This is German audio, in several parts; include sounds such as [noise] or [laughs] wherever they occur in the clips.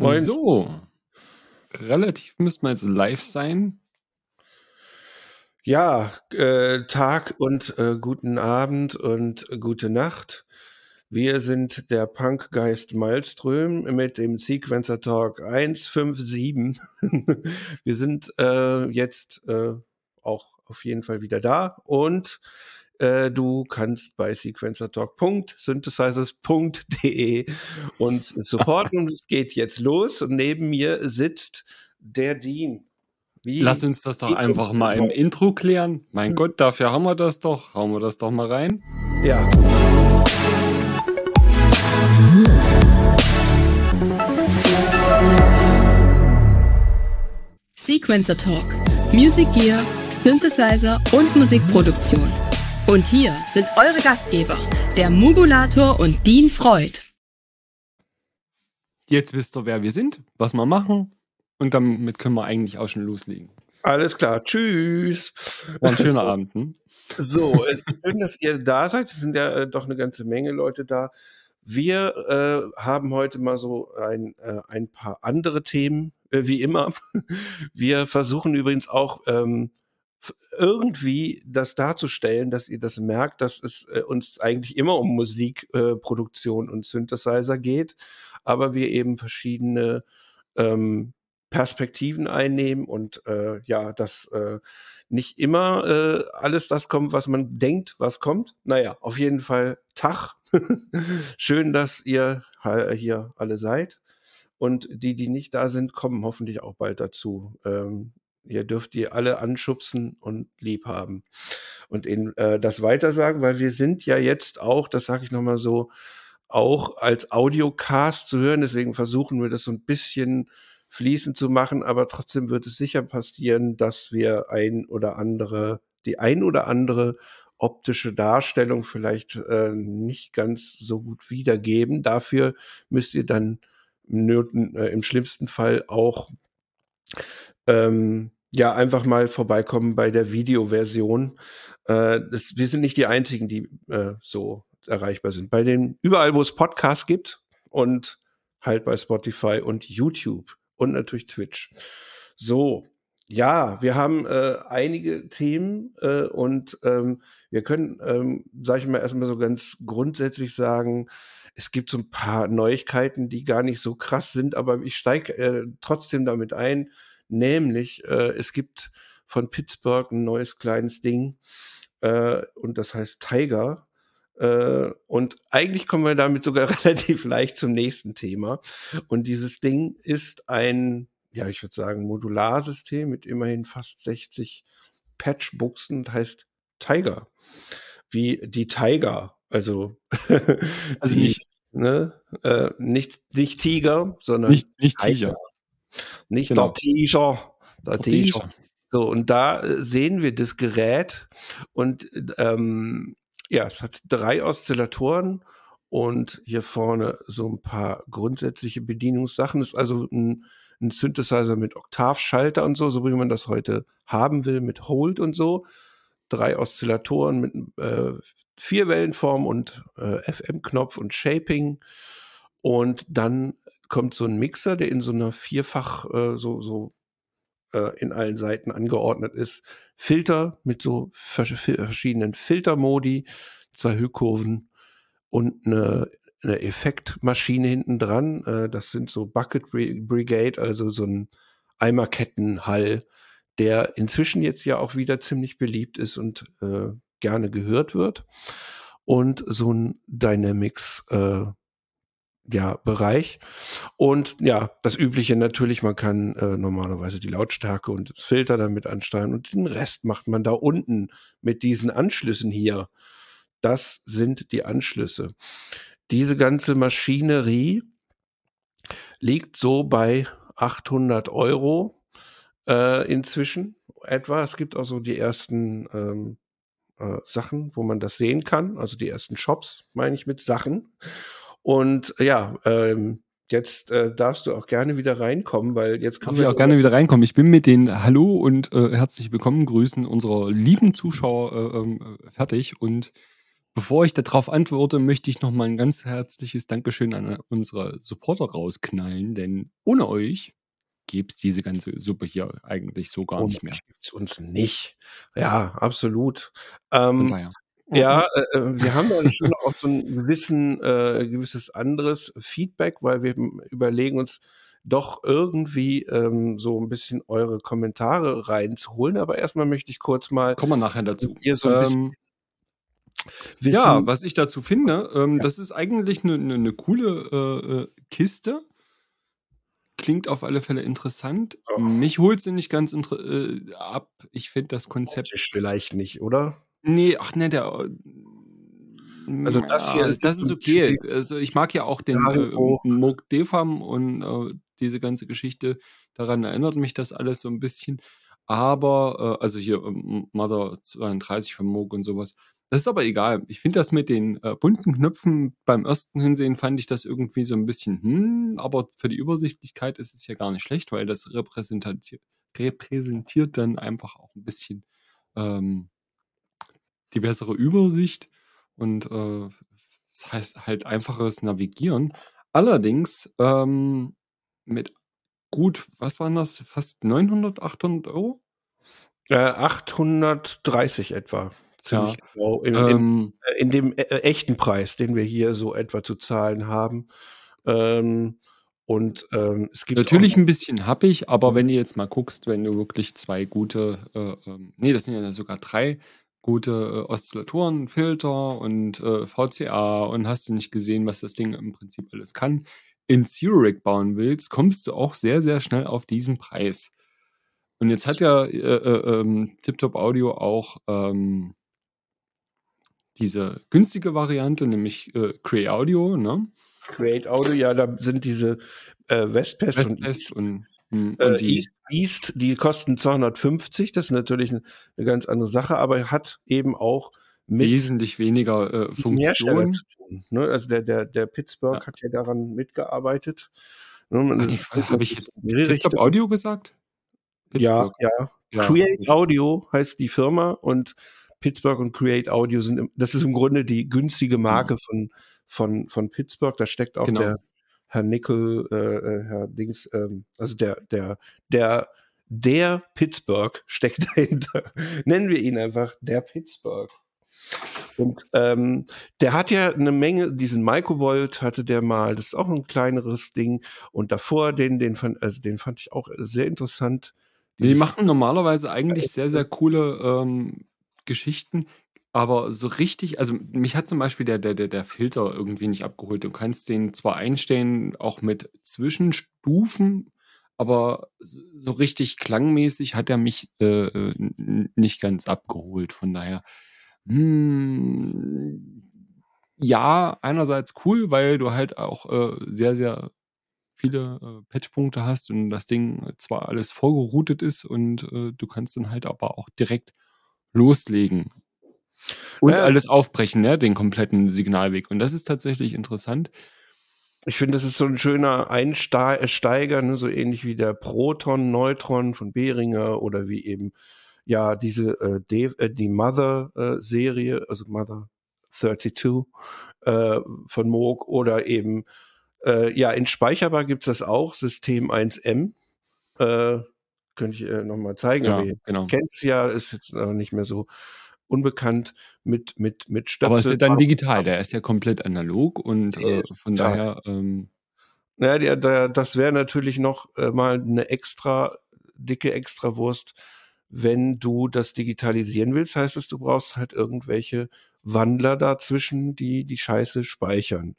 Moin. So, relativ müsste man jetzt live sein. Ja, äh, Tag und äh, guten Abend und gute Nacht. Wir sind der Punkgeist Malström mit dem Sequencer Talk 157. [laughs] Wir sind äh, jetzt äh, auch auf jeden Fall wieder da und äh, du kannst bei sequencertalk.synthesizers.de uns [laughs] supporten. es geht jetzt los und neben mir sitzt der Dean. Wie Lass uns das doch einfach mal im Intro klären. Mein hm. Gott, dafür haben wir das doch. Hauen wir das doch mal rein. Ja. Sequencer Talk. Music Gear, Synthesizer und Musikproduktion. Und hier sind eure Gastgeber, der Mugulator und Dean Freud. Jetzt wisst ihr, wer wir sind, was wir machen und damit können wir eigentlich auch schon loslegen. Alles klar, tschüss. War ein schöner so. Abend. Hm? So, es ist schön, dass ihr da seid. Es sind ja äh, doch eine ganze Menge Leute da. Wir äh, haben heute mal so ein, äh, ein paar andere Themen, äh, wie immer. Wir versuchen übrigens auch ähm, irgendwie das darzustellen, dass ihr das merkt, dass es äh, uns eigentlich immer um Musikproduktion äh, und Synthesizer geht, aber wir eben verschiedene ähm, Perspektiven einnehmen und äh, ja, dass äh, nicht immer äh, alles das kommt, was man denkt, was kommt. Naja, auf jeden Fall Tag. [laughs] Schön, dass ihr hier alle seid. Und die, die nicht da sind, kommen hoffentlich auch bald dazu. Ähm, Ihr dürft die alle anschubsen und lieb haben. Und ihnen äh, das weitersagen, weil wir sind ja jetzt auch, das sage ich nochmal so, auch als Audiocast zu hören. Deswegen versuchen wir das so ein bisschen fließend zu machen, aber trotzdem wird es sicher passieren, dass wir ein oder andere, die ein oder andere optische Darstellung vielleicht äh, nicht ganz so gut wiedergeben. Dafür müsst ihr dann im, äh, im schlimmsten Fall auch ähm, ja, einfach mal vorbeikommen bei der Videoversion. Äh, das, wir sind nicht die einzigen, die äh, so erreichbar sind. Bei den, überall, wo es Podcasts gibt und halt bei Spotify und YouTube und natürlich Twitch. So, ja, wir haben äh, einige Themen äh, und ähm, wir können, ähm, sage ich mal, erstmal so ganz grundsätzlich sagen, es gibt so ein paar Neuigkeiten, die gar nicht so krass sind, aber ich steige äh, trotzdem damit ein Nämlich, äh, es gibt von Pittsburgh ein neues kleines Ding äh, und das heißt Tiger. Äh, und eigentlich kommen wir damit sogar [laughs] relativ leicht zum nächsten Thema. Und dieses Ding ist ein, ja, ich würde sagen, Modularsystem mit immerhin fast 60 Patchbuchsen und heißt Tiger. Wie die Tiger. Also, [laughs] also die, nicht, ne, äh, nicht, nicht Tiger, sondern nicht, nicht Tiger. Nicht genau. der T-Shirt. Der T-Shirt. So, und da äh, sehen wir das Gerät und ähm, ja, es hat drei Oszillatoren und hier vorne so ein paar grundsätzliche Bedienungssachen. Es ist also ein, ein Synthesizer mit Oktavschalter und so, so wie man das heute haben will, mit Hold und so. Drei Oszillatoren mit äh, vier Wellenform und äh, FM-Knopf und Shaping. Und dann kommt so ein Mixer, der in so einer vierfach äh, so, so äh, in allen Seiten angeordnet ist. Filter mit so verschiedenen Filtermodi, zwei Hüllkurven und eine, eine Effektmaschine hinten dran. Äh, das sind so Bucket Brigade, also so ein Eimerkettenhall, der inzwischen jetzt ja auch wieder ziemlich beliebt ist und äh, gerne gehört wird. Und so ein Dynamics äh, ja, Bereich. Und ja, das Übliche natürlich, man kann äh, normalerweise die Lautstärke und das Filter damit ansteuern und den Rest macht man da unten mit diesen Anschlüssen hier. Das sind die Anschlüsse. Diese ganze Maschinerie liegt so bei 800 Euro äh, inzwischen etwa. Es gibt auch so die ersten ähm, äh, Sachen, wo man das sehen kann, also die ersten Shops, meine ich mit Sachen. Und ja, ähm, jetzt äh, darfst du auch gerne wieder reinkommen, weil jetzt kann ich auch gerne wieder reinkommen. Ich bin mit den Hallo und äh, herzlich willkommen Grüßen unserer lieben Zuschauer äh, ähm, fertig und bevor ich darauf antworte, möchte ich nochmal ein ganz herzliches Dankeschön an unsere Supporter rausknallen, denn ohne euch gäbe es diese ganze Suppe hier eigentlich so gar nicht mehr. Gibt es uns nicht. Ja, absolut. Ähm. Ja, äh, äh, wir haben da schon auch so ein gewissen, äh, gewisses anderes Feedback, weil wir überlegen uns doch irgendwie ähm, so ein bisschen eure Kommentare reinzuholen. Aber erstmal möchte ich kurz mal Kommen wir nachher dazu. so Ähm, ja, was ich dazu finde, ähm, Ja. das ist eigentlich eine ne, ne coole äh, äh, Kiste. Klingt auf alle Fälle interessant. Oh. Mich holt sie nicht ganz äh, ab. Ich finde das Konzept. vielleicht nicht, oder? Nee, ach ne, der. äh, Also das hier ja, ist das ist okay. Also ich mag ja auch den äh. Moog Defam und äh, diese ganze Geschichte. Daran erinnert mich das alles so ein bisschen. Aber, äh, also hier ähm, Mother 32 von Moog und sowas. Das ist aber egal. Ich finde das mit den äh, bunten Knöpfen beim ersten Hinsehen fand ich das irgendwie so ein bisschen, hm, aber für die Übersichtlichkeit ist es ja gar nicht schlecht, weil das repräsentiert, repräsentiert dann einfach auch ein bisschen ähm, die bessere Übersicht und äh, das heißt halt einfaches Navigieren. Allerdings ähm, mit gut, was waren das? Fast 900, 800 Euro? Äh, 830 etwa. Ziemlich Ja. genau. In, in, Ähm, äh, in dem äh, echten Preis, den wir hier so etwa zu zahlen haben. Ähm, und ähm, es gibt natürlich ein bisschen happig, aber wenn du jetzt mal guckst, wenn du wirklich zwei gute, äh, ähm, nee, das sind ja sogar drei gute äh, Oszillatoren, Filter und äh, VCA und hast du nicht gesehen, was das Ding im Prinzip alles kann, in Zurich bauen willst, kommst du auch sehr, sehr schnell auf diesen Preis. Und jetzt hat ja äh, äh, ähm, TipTop Audio auch ähm, diese günstige Variante, nämlich äh, Cray Audio, ne? Create Audio, ja, da sind diese äh, Westpest und Westpest und, äh, und die East, East, die kosten 250, das ist natürlich eine, eine ganz andere Sache, aber hat eben auch mit wesentlich weniger äh, Funktionen. zu tun. Ne? Also der, der, der Pittsburgh Ja. hat ja daran mitgearbeitet. Ne? Habe ich jetzt. TikTok Audio gesagt? Ja, Pittsburgh. ja. Ja. Create Audio heißt die Firma und Pittsburgh und Create Audio sind, das ist im Grunde die günstige Marke von, von, von Pittsburgh. Da steckt auch Mhm. Genau. der Herr Nickel, äh, äh, Herr Dings, ähm, also der, der, der, der Pittsburgh [laughs] steckt dahinter. Nennen wir ihn einfach der Pittsburgh. Und ähm, der hat ja eine Menge, diesen Microvolt hatte der mal, das ist auch ein kleineres Ding. Und davor, den, den fand, also den fand ich auch sehr interessant. Die machen normalerweise eigentlich sehr, sehr coole ähm, Geschichten, aber so richtig, also mich hat zum Beispiel der, der, der, Filter irgendwie nicht abgeholt. Du kannst den zwar einstellen, auch mit Zwischenstufen, aber so richtig klangmäßig hat er mich äh, nicht ganz abgeholt. Von daher, hm, ja, einerseits cool, weil du halt auch äh, sehr, sehr viele äh, Patchpunkte hast und das Ding zwar alles vorgeroutet ist und äh, du kannst dann halt aber auch direkt loslegen und Ja. alles aufbrechen, ne, den kompletten Signalweg. Und das ist tatsächlich interessant. Ich finde, das ist so ein schöner Einsteiger, ne, so ähnlich wie der Proton, Neutron von Behringer oder wie eben ja diese äh, De äh, die Mother-Serie, also Mother 32 äh, von Moog oder eben äh, ja in Speicherbar gibt es das auch, System 1M. Äh, könnte ich äh, nochmal zeigen, Ja, genau. kennt es ja, ist jetzt nicht mehr so unbekannt mit, mit, mit Aber es ist ja dann digital, der ist ja komplett analog und äh, von digital. daher, ähm, Ja, der, der, das wäre natürlich noch äh, mal eine extra dicke Extrawurst, wenn du das digitalisieren willst. Heißt es, du brauchst halt irgendwelche Wandler dazwischen, die die Scheiße speichern.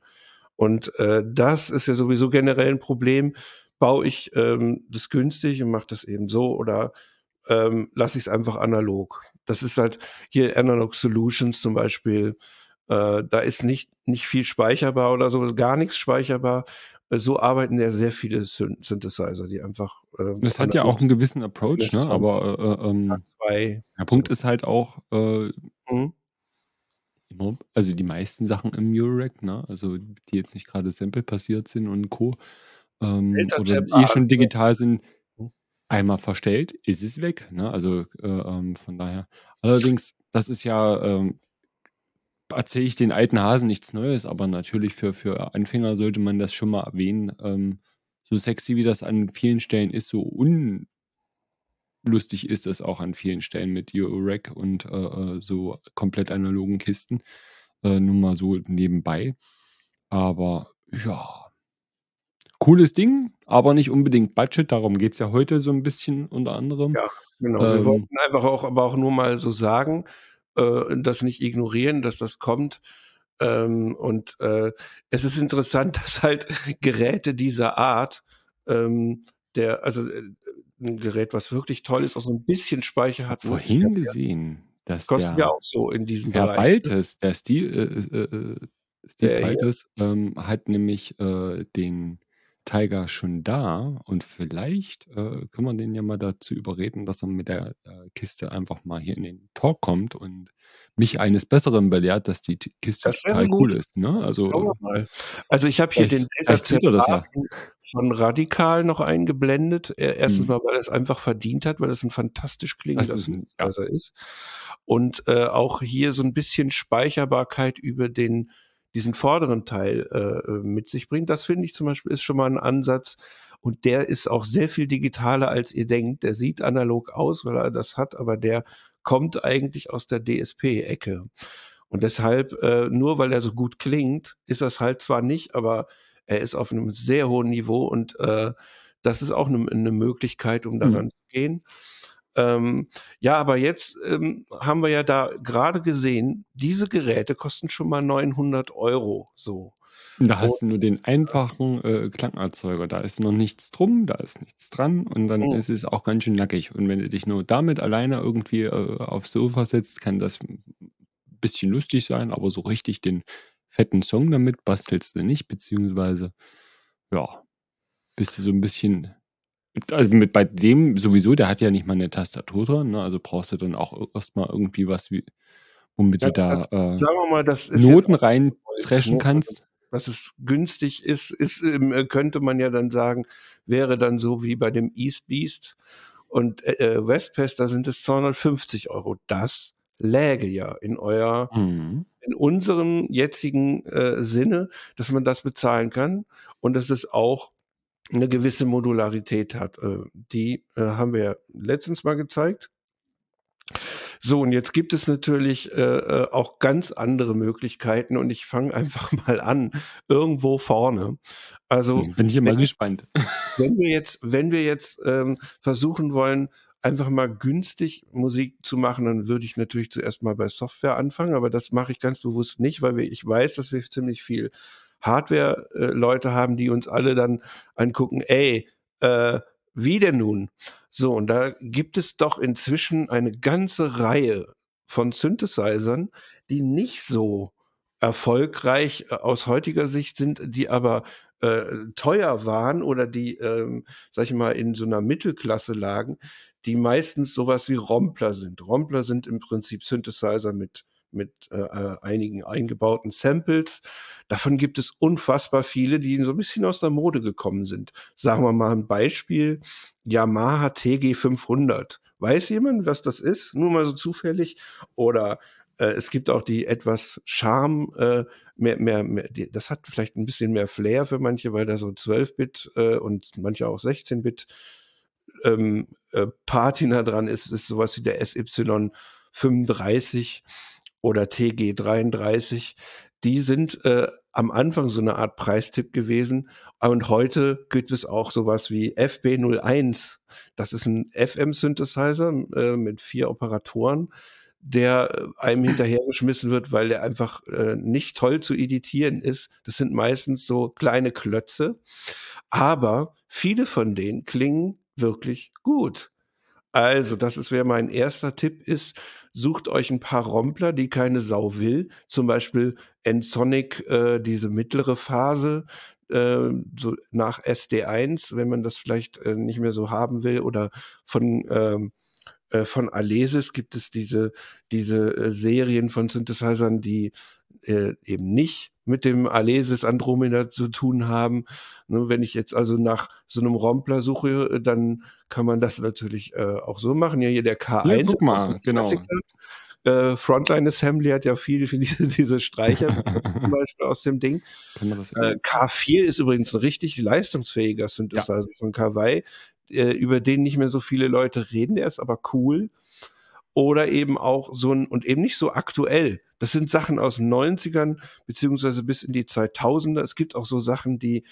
Und äh, das ist ja sowieso generell ein Problem. Baue ich ähm, das günstig und mache das eben so oder ähm, lasse ich es einfach analog. Das ist halt hier Analog Solutions zum Beispiel. Äh, da ist nicht, nicht viel speicherbar oder so, gar nichts speicherbar. Äh, So arbeiten ja sehr viele Syn Synthesizer, die einfach. Äh, das hat ja auch einen gewissen Approach, ne? aber äh, äh, ähm, zwei. der Punkt ist halt auch, äh, Mhm. also die meisten Sachen im Eurorack, ne? also die jetzt nicht gerade Sample passiert sind und Co. Ähm, oder eh schon digital sind. Einmal verstellt, ist es weg. Ne? Also äh, ähm, von daher. Allerdings, das ist ja ähm, erzähle ich den alten Hasen nichts Neues, aber natürlich für, für Anfänger sollte man das schon mal erwähnen. Ähm, so sexy wie das an vielen Stellen ist, so unlustig ist es auch an vielen Stellen mit Euro-Rack und äh, äh, so komplett analogen Kisten. Äh, nur mal so nebenbei. Aber ja, cooles Ding, aber nicht unbedingt Budget. Darum geht es ja heute so ein bisschen unter anderem. Ja, genau. Wir Ähm, wollten einfach auch, aber auch nur mal so sagen, äh, das nicht ignorieren, dass das kommt. Ähm, und äh, es ist interessant, [laughs] dass halt Geräte dieser Art, ähm, der, also äh, ein Gerät, was wirklich toll ist, auch so ein bisschen Speicher hat. ne? vorhin gesehen, dass Kostet ja der auch so in diesem Herr Bereich. Baltes, der Steve, äh, äh, äh, Steve Der hier. Baltes, ähm, hat nämlich äh, den Tiger schon da und vielleicht äh, können wir den ja mal dazu überreden, dass er mit der äh, Kiste einfach mal hier in den Talk kommt und mich eines Besseren belehrt, dass die T- Kiste Das total gut. cool ist. Ne? Also. Also ich habe hier den das. Delta von Radikal noch eingeblendet. Er- Erstens Hm. mal, weil er es einfach verdient hat, weil es ein fantastisch Das klingender ist ja. Ist. Und äh, auch hier so ein bisschen Speicherbarkeit über den diesen vorderen Teil äh, äh, mit sich bringt. Das finde ich zum Beispiel ist schon mal ein Ansatz. Und der ist auch sehr viel digitaler, als ihr denkt. Der sieht analog aus, weil er das hat, aber der kommt eigentlich aus der DSP-Ecke. Und deshalb, äh, nur weil er so gut klingt, ist das halt zwar nicht, aber er ist auf einem sehr hohen Niveau und äh, das ist auch eine, eine Möglichkeit, um Hm. daran zu gehen. Ähm, ja, aber jetzt ähm, haben wir ja da gerade gesehen, diese Geräte kosten schon mal 900 Euro so. Da hast du nur den einfachen äh, Klangerzeuger. Da ist noch nichts drum, da ist nichts dran und dann Mhm. ist es auch ganz schön nackig. Und wenn du dich nur damit alleine irgendwie äh, aufs Sofa setzt, kann das ein bisschen lustig sein, aber so richtig den fetten Song damit bastelst du nicht, beziehungsweise, ja, bist du so ein bisschen. Also mit bei dem sowieso, der hat ja nicht mal eine Tastatur dran, ne? also brauchst du dann auch erstmal irgendwie was, wie, womit ja, du da das, äh, sagen wir mal, das Noten auch rein Neues, dreschen ne? kannst. dass es günstig ist, ist ähm, äh, könnte man ja dann sagen, wäre dann so wie bei dem East Beast und äh, äh, Westpass, da sind es 250 Euro. Das läge ja in euer, Mhm. in unserem jetzigen äh, Sinne, dass man das bezahlen kann und dass es auch eine gewisse Modularität hat. Äh, die äh, haben wir ja letztens mal gezeigt. So, und jetzt gibt es natürlich äh, äh, auch ganz andere Möglichkeiten und ich fange [laughs] einfach mal an, irgendwo vorne. Also, Bin ich immer wenn, gespannt. [laughs] wenn wir jetzt, wenn wir jetzt ähm, versuchen wollen, einfach mal günstig Musik zu machen, dann würde ich natürlich zuerst mal bei Software anfangen, aber das mache ich ganz bewusst nicht, weil wir, ich weiß, dass wir ziemlich viel Hardware-Leute haben, die uns alle dann angucken, ey, äh, wie denn nun? So, und da gibt es doch inzwischen eine ganze Reihe von Synthesizern, die nicht so erfolgreich äh, aus heutiger Sicht sind, die aber äh, teuer waren oder die, ähm, sag ich mal, in so einer Mittelklasse lagen, die meistens sowas wie Rompler sind. Rompler sind im Prinzip Synthesizer mit mit äh, äh, einigen eingebauten Samples. Davon gibt es unfassbar viele, die so ein bisschen aus der Mode gekommen sind. Sagen wir mal ein Beispiel: Yamaha TG 500. Weiß jemand, was das ist? Nur mal so zufällig? Oder äh, es gibt auch die etwas Charme, äh, mehr, mehr, mehr das hat vielleicht ein bisschen mehr Flair für manche, weil da so 12-Bit äh, und manche auch 16-Bit ähm, äh, Patina dran ist, ist sowas wie der SY 35 oder TG 33. Die sind äh, am Anfang so eine Art Preistipp gewesen. Und heute gibt es auch sowas wie FB01. Das ist ein FM-Synthesizer äh, mit vier Operatoren, der einem hinterhergeschmissen wird, weil der einfach äh, nicht toll zu editieren ist. Das sind meistens so kleine Klötze. Aber viele von denen klingen wirklich gut. Also, das ist wäre mein erster Tipp ist, sucht euch ein paar Rompler, die keine Sau will. Zum Beispiel Ensonic, äh, diese mittlere Phase, äh, so nach SD1, wenn man das vielleicht äh, nicht mehr so haben will. Oder von, ähm, äh, von Alesis gibt es diese, diese äh, Serien von Synthesizern, die äh, eben nicht mit dem Alesis Andromeda zu tun haben. Ne, wenn ich jetzt also nach so einem Rompler suche, dann kann man das natürlich äh, auch so machen. Ja, hier der K1. Hier, guck mal, genau. Klassiker. Äh, Frontline Assembly hat ja viel für [laughs] diese, diese Streicher zum [laughs] Beispiel aus dem Ding. Äh, K4 ist übrigens ein richtig leistungsfähiger Synthesizer ja. von Kawaii, äh, über den nicht mehr so viele Leute reden. Der ist aber cool. Oder eben auch so ein, und eben nicht so aktuell. Das sind Sachen aus den 90ern, beziehungsweise bis in die 2000er. Es gibt auch so Sachen, die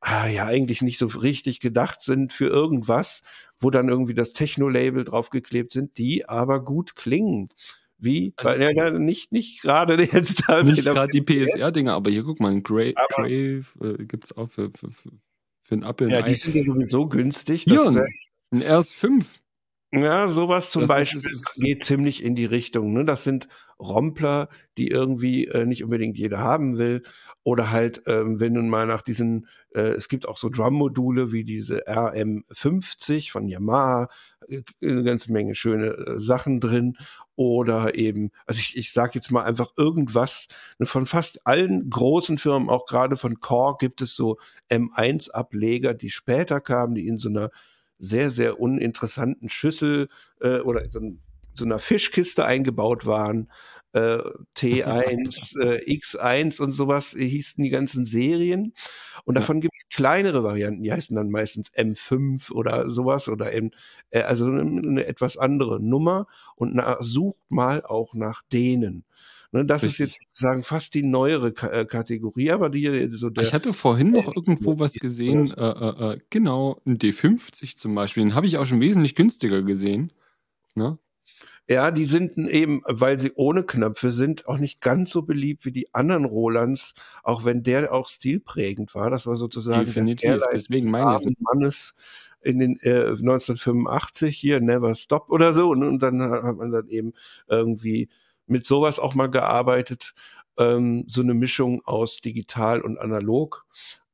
ah, ja eigentlich nicht so richtig gedacht sind für irgendwas, wo dann irgendwie das Techno-Label draufgeklebt sind, die aber gut klingen. Wie? Also, Weil, ja, nicht, nicht gerade [laughs] jetzt da. Nicht gerade die PSR-Dinger, aber hier guck mal, Grave, Grave äh, gibt es auch für, für, für, für einen Apple. Ja, die sind ja sowieso günstig. Hier, ein RS5. Ja, sowas zum das Beispiel ist, ist, geht ziemlich in die Richtung. Ne? Das sind Rompler, die irgendwie äh, nicht unbedingt jeder haben will. Oder halt, ähm, wenn nun mal nach diesen, äh, es gibt auch so Drum-Module wie diese RM50 von Yamaha, äh, eine ganze Menge schöne äh, Sachen drin. Oder eben, also ich, ich sage jetzt mal einfach irgendwas, ne, von fast allen großen Firmen, auch gerade von Core, gibt es so M1-Ableger, die später kamen, die in so einer sehr, sehr uninteressanten Schüssel äh, oder so, so einer Fischkiste eingebaut waren. Äh, T1, [laughs] äh, X1 und sowas hießen die ganzen Serien. Und davon ja. gibt es kleinere Varianten, die heißen dann meistens M5 oder sowas oder M, äh, also eine, eine, etwas andere Nummer. Und na, sucht mal auch nach denen. Ne, das Richtig. ist jetzt sozusagen fast die neuere K äh, Kategorie, aber die äh, so der. Ich hatte vorhin noch irgendwo was gesehen, äh, äh, äh, genau, ein D50 zum Beispiel. Den habe ich auch schon wesentlich günstiger gesehen. Ne? Ja, die sind eben, weil sie ohne Knöpfe sind, auch nicht ganz so beliebt wie die anderen Rolands, auch wenn der auch stilprägend war. Das war sozusagen Definitiv, deswegen meine ich Mannes in den äh, 1985 hier Never Stop oder so und, und dann hat man dann eben irgendwie mit sowas auch mal gearbeitet. Ähm, so eine Mischung aus digital und analog.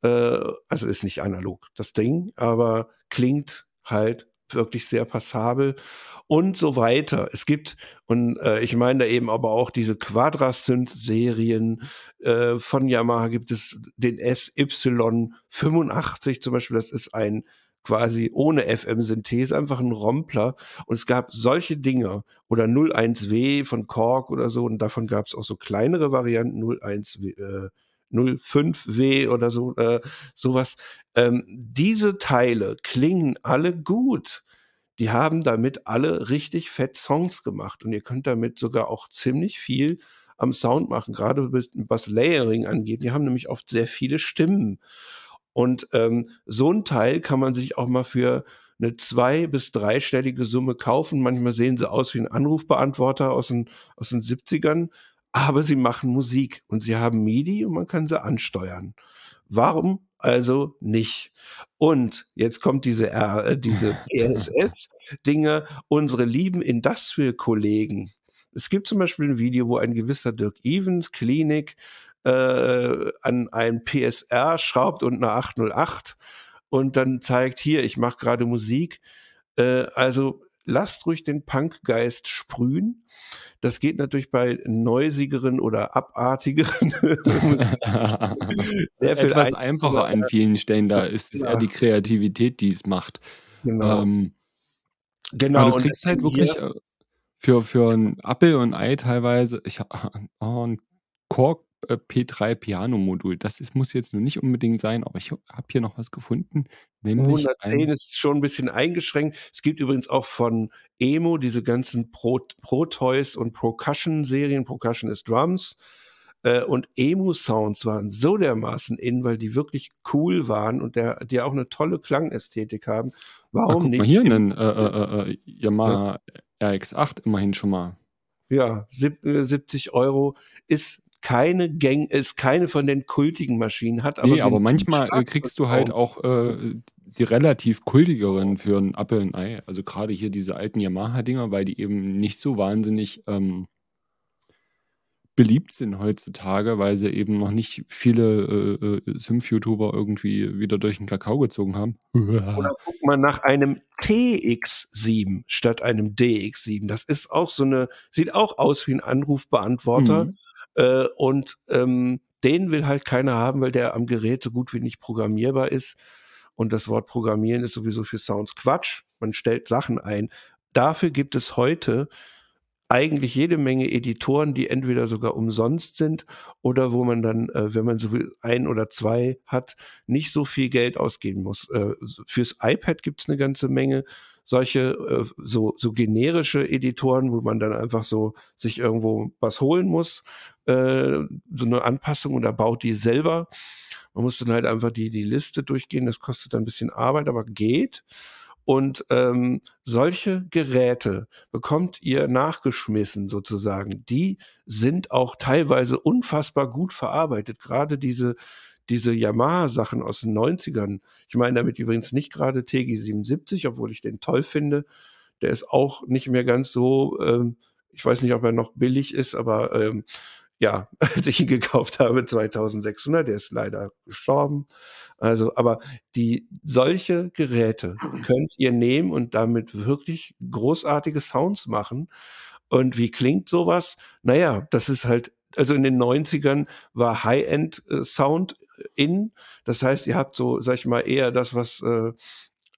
Äh, also ist nicht analog das Ding, aber klingt halt wirklich sehr passabel und so weiter. Es gibt, und äh, ich meine da eben aber auch diese Quadrasynth-Serien äh, von Yamaha gibt es den SY85 zum Beispiel, das ist ein quasi ohne FM-Synthese, einfach ein Rompler. Und es gab solche Dinge oder 01W von Korg oder so. Und davon gab es auch so kleinere Varianten, 01W. Äh, 05W oder so, äh, sowas. Ähm, diese Teile klingen alle gut. Die haben damit alle richtig fett Songs gemacht und ihr könnt damit sogar auch ziemlich viel am Sound machen, gerade was Layering angeht. Die haben nämlich oft sehr viele Stimmen. Und ähm, so ein Teil kann man sich auch mal für eine zwei- bis dreistellige Summe kaufen. Manchmal sehen sie aus wie ein Anrufbeantworter aus den, aus den 70ern, aber sie machen Musik und sie haben MIDI und man kann sie ansteuern. Warum also nicht? Und jetzt kommt diese, äh, diese [laughs] PSS-Dinge, unsere lieben Industrial-Kollegen. Es gibt zum Beispiel ein Video, wo ein gewisser Dirk Evans, Klinik, äh, an ein PSR schraubt und eine 808 und dann zeigt, hier, ich mache gerade Musik. Äh, also lasst ruhig den Punkgeist sprühen. Das geht natürlich bei neusigeren oder abartigeren. [laughs] sehr viel Etwas einfacher an vielen Stellen. Da ist es eher die Kreativität, die es macht. Genau. Ähm, genau. du kriegst halt wirklich äh, für, für ein Apple und Ei teilweise, ich habe oh, ein Kork P3 Piano-Modul. Das ist, muss jetzt nur nicht unbedingt sein, aber ich habe hier noch was gefunden. Nämlich 110 ist schon ein bisschen eingeschränkt. Es gibt übrigens auch von Emo diese ganzen Pro, Pro Toys und Percussion-Serien. Percussion ist Drums. Äh, und Emu-Sounds waren so dermaßen in, weil die wirklich cool waren und der, die auch eine tolle Klangästhetik haben. Warum Ach, nicht? Mal hier einen äh, äh, äh Yamaha ja. RX8 immerhin schon mal. Ja, 70 äh, Euro ist keine Gang, ist keine von den kultigen Maschinen hat. Aber nee, aber manchmal kriegst du halt auch äh, die relativ kultigeren für ein Apple und Ei. Also gerade hier diese alten Yamaha-Dinger, weil die eben nicht so wahnsinnig ähm, beliebt sind heutzutage, weil sie eben noch nicht viele äh, äh Synth-YouTuber irgendwie wieder durch den Kakao gezogen haben. [laughs] Oder guck mal nach einem TX7 statt einem DX7. Das ist auch so eine, sieht auch aus wie ein Anrufbeantworter. Mhm. Äh, und ähm, den will halt keiner haben, weil der am Gerät so gut wie nicht programmierbar ist. Und das Wort Programmieren ist sowieso für Sounds Quatsch. Man stellt Sachen ein. Dafür gibt es heute eigentlich jede Menge Editoren, die entweder sogar umsonst sind oder wo man dann, äh, wenn man so ein oder zwei hat, nicht so viel Geld ausgeben muss. Äh, fürs iPad gibt's eine ganze Menge solche äh, so, so generische Editoren, wo man dann einfach so sich irgendwo was holen muss, äh, so eine Anpassung und er baut die selber. Man muss dann halt einfach die, die Liste durchgehen, das kostet dann ein bisschen Arbeit, aber geht. Und ähm, solche Geräte bekommt ihr nachgeschmissen sozusagen. Die sind auch teilweise unfassbar gut verarbeitet. Gerade diese, diese Yamaha-Sachen aus den 90ern. Ich meine damit übrigens nicht gerade TG77, obwohl ich den toll finde. Der ist auch nicht mehr ganz so, ähm, ich weiß nicht, ob er noch billig ist, aber ähm, ja, [laughs] als ich ihn gekauft habe, 2600, der ist leider gestorben. Also, aber die, solche Geräte könnt ihr nehmen und damit wirklich großartige Sounds machen. Und wie klingt sowas? Naja, das ist halt, also in den 90ern war High-End-Sound äh, in. Das heißt, ihr habt so, sag ich mal, eher das, was äh,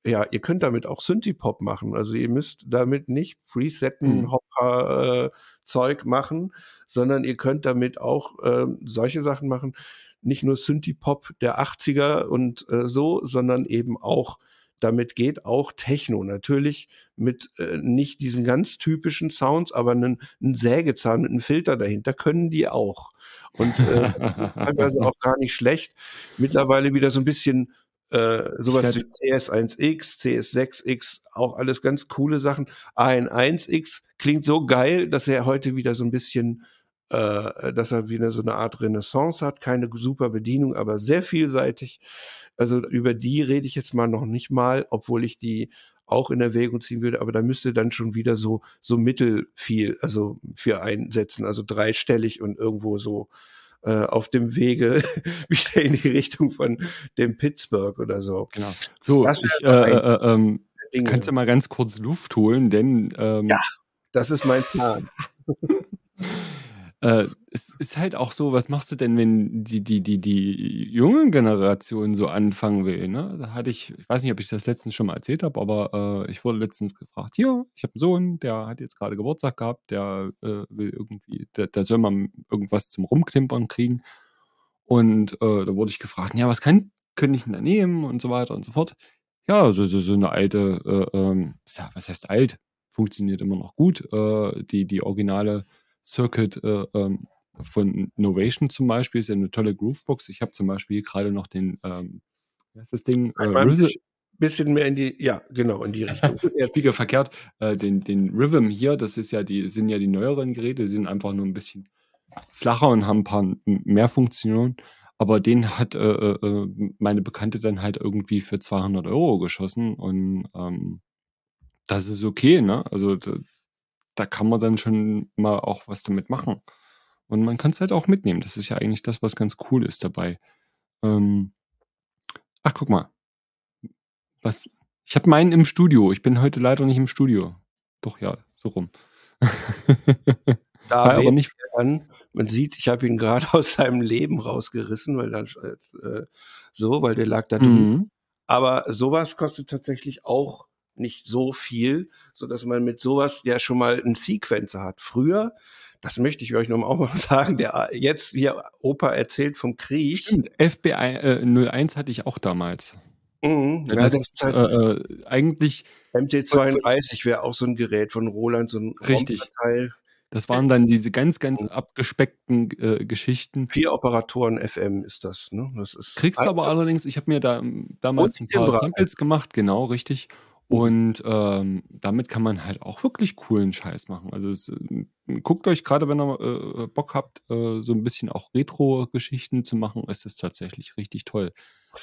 ja, ihr könnt damit auch Synthie-Pop machen. Also ihr müsst damit nicht Presetten, mhm. Hopper, äh, Zeug machen, sondern ihr könnt damit auch äh, solche Sachen machen. Nicht nur Synthie-Pop der 80er und äh, so, sondern eben auch damit geht auch Techno natürlich mit äh, nicht diesen ganz typischen Sounds, aber einen, einen Sägezahn mit einem Filter dahinter können die auch. Und äh, [laughs] teilweise auch gar nicht schlecht. Mittlerweile wieder so ein bisschen äh, sowas wie CS1X, CS6X, auch alles ganz coole Sachen. AN1X klingt so geil, dass er heute wieder so ein bisschen, äh, dass er wieder so eine Art Renaissance hat. Keine super Bedienung, aber sehr vielseitig. Also über die rede ich jetzt mal noch nicht mal, obwohl ich die auch in Erwägung ziehen würde, aber da müsste dann schon wieder so, so mittel viel, also für einsetzen, also dreistellig und irgendwo so äh, auf dem Wege [laughs] wieder in die Richtung von dem Pittsburgh oder so. Genau. So, ich äh, äh, ähm, kannst du mal ganz kurz Luft holen, denn ähm, ja, das ist mein Plan. [laughs] äh, es ist halt auch so, was machst du denn, wenn die, die, die, die junge Generation so anfangen will? Ne? Da hatte ich, ich weiß nicht, ob ich das letztens schon mal erzählt habe, aber äh, ich wurde letztens gefragt, hier, ich habe einen Sohn, der hat jetzt gerade Geburtstag gehabt, der äh, will irgendwie, der, der soll mal irgendwas zum Rumklimpern kriegen. Und äh, da wurde ich gefragt, ja, was kann, könnte ich denn da nehmen und so weiter und so fort. Ja, so, so, so eine alte, äh, ähm, was heißt alt? Funktioniert immer noch gut. Äh, die, die originale Circuit äh, ähm, von Novation zum Beispiel ist ja eine tolle Groovebox. Ich habe zum Beispiel gerade noch den, ähm, wie heißt das Ding? Äh, Rhythm, bisschen mehr in die, ja, genau, in die Richtung. [laughs] Jetzt. Verkehrt. Äh, den, den Rhythm hier, das ist ja die, sind ja die neueren Geräte, die sind einfach nur ein bisschen flacher und haben ein paar mehr Funktionen. Aber den hat äh, äh, äh, meine Bekannte dann halt irgendwie für 200 Euro geschossen und ähm, das ist okay, ne? Also da kann man dann schon mal auch was damit machen. Und man kann es halt auch mitnehmen. Das ist ja eigentlich das, was ganz cool ist dabei. Ähm, ach, guck mal. Was? Ich habe meinen im Studio. Ich bin heute leider nicht im Studio. Doch, ja, so rum. [laughs] da aber nicht. An, man sieht, ich habe ihn gerade [laughs] aus seinem Leben rausgerissen, weil dann äh, so, weil der lag da drin. Mhm. Aber sowas kostet tatsächlich auch nicht so viel, so dass man mit sowas ja schon mal einen Sequencer hat. Früher, das möchte ich euch noch auch mal [laughs] sagen, der jetzt hier Opa erzählt vom Krieg. Stimmt, FBI äh, 01 hatte ich auch damals. Mhm, ja, das, das ist halt äh, äh eigentlich MT32 wäre auch so ein Gerät von Roland, so ein Richtig. Das waren dann diese ganz, ganz abgespeckten äh, Geschichten. Vier Operatoren FM ist das, ne? Das ist Kriegst du aber allerdings, ich habe mir da damals ein paar Samples gemacht, genau, richtig. Und ähm, damit kann man halt auch wirklich coolen Scheiß machen. Also es, äh, guckt euch gerade, wenn ihr äh, Bock habt, äh, so ein bisschen auch Retro-Geschichten zu machen, ist es tatsächlich richtig toll.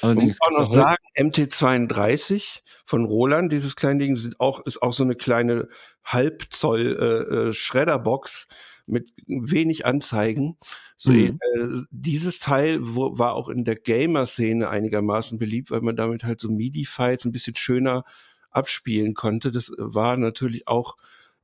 Allerdings muss auch noch sagen, MT32 von Roland, dieses kleine Ding, sind auch, ist auch so eine kleine Halbzoll äh, äh, Schredderbox mit wenig Anzeigen. So, mhm. äh, dieses Teil wo, war auch in der Gamer-Szene einigermaßen beliebt, weil man damit halt so MIDI-Files ein bisschen schöner abspielen konnte. Das war natürlich auch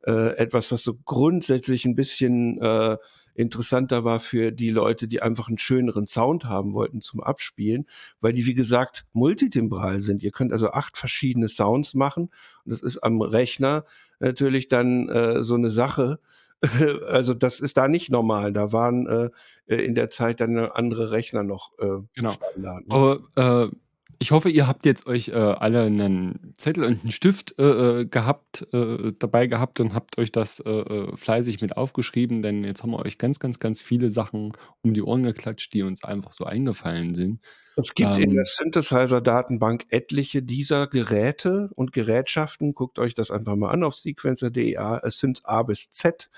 äh, etwas, was so grundsätzlich ein bisschen äh, interessanter war für die Leute, die einfach einen schöneren Sound haben wollten zum Abspielen, weil die, wie gesagt, multitimbral sind. Ihr könnt also acht verschiedene Sounds machen und das ist am Rechner natürlich dann äh, so eine Sache, [laughs] Also das ist da nicht normal. Da waren äh, äh in der Zeit dann andere Rechner noch äh, genau. Standard. Ne? Aber äh, ich hoffe, ihr habt jetzt euch äh, alle einen Zettel und einen Stift äh, äh gehabt, äh, dabei gehabt und habt euch das äh, äh, fleißig mit aufgeschrieben, denn jetzt haben wir euch ganz, ganz, ganz viele Sachen um die Ohren geklatscht, die uns einfach so eingefallen sind. Es gibt ähm, in der Synthesizer-Datenbank etliche dieser Geräte und Gerätschaften. Guckt euch das einfach mal an auf sequencer.de. Es sind A bis Z.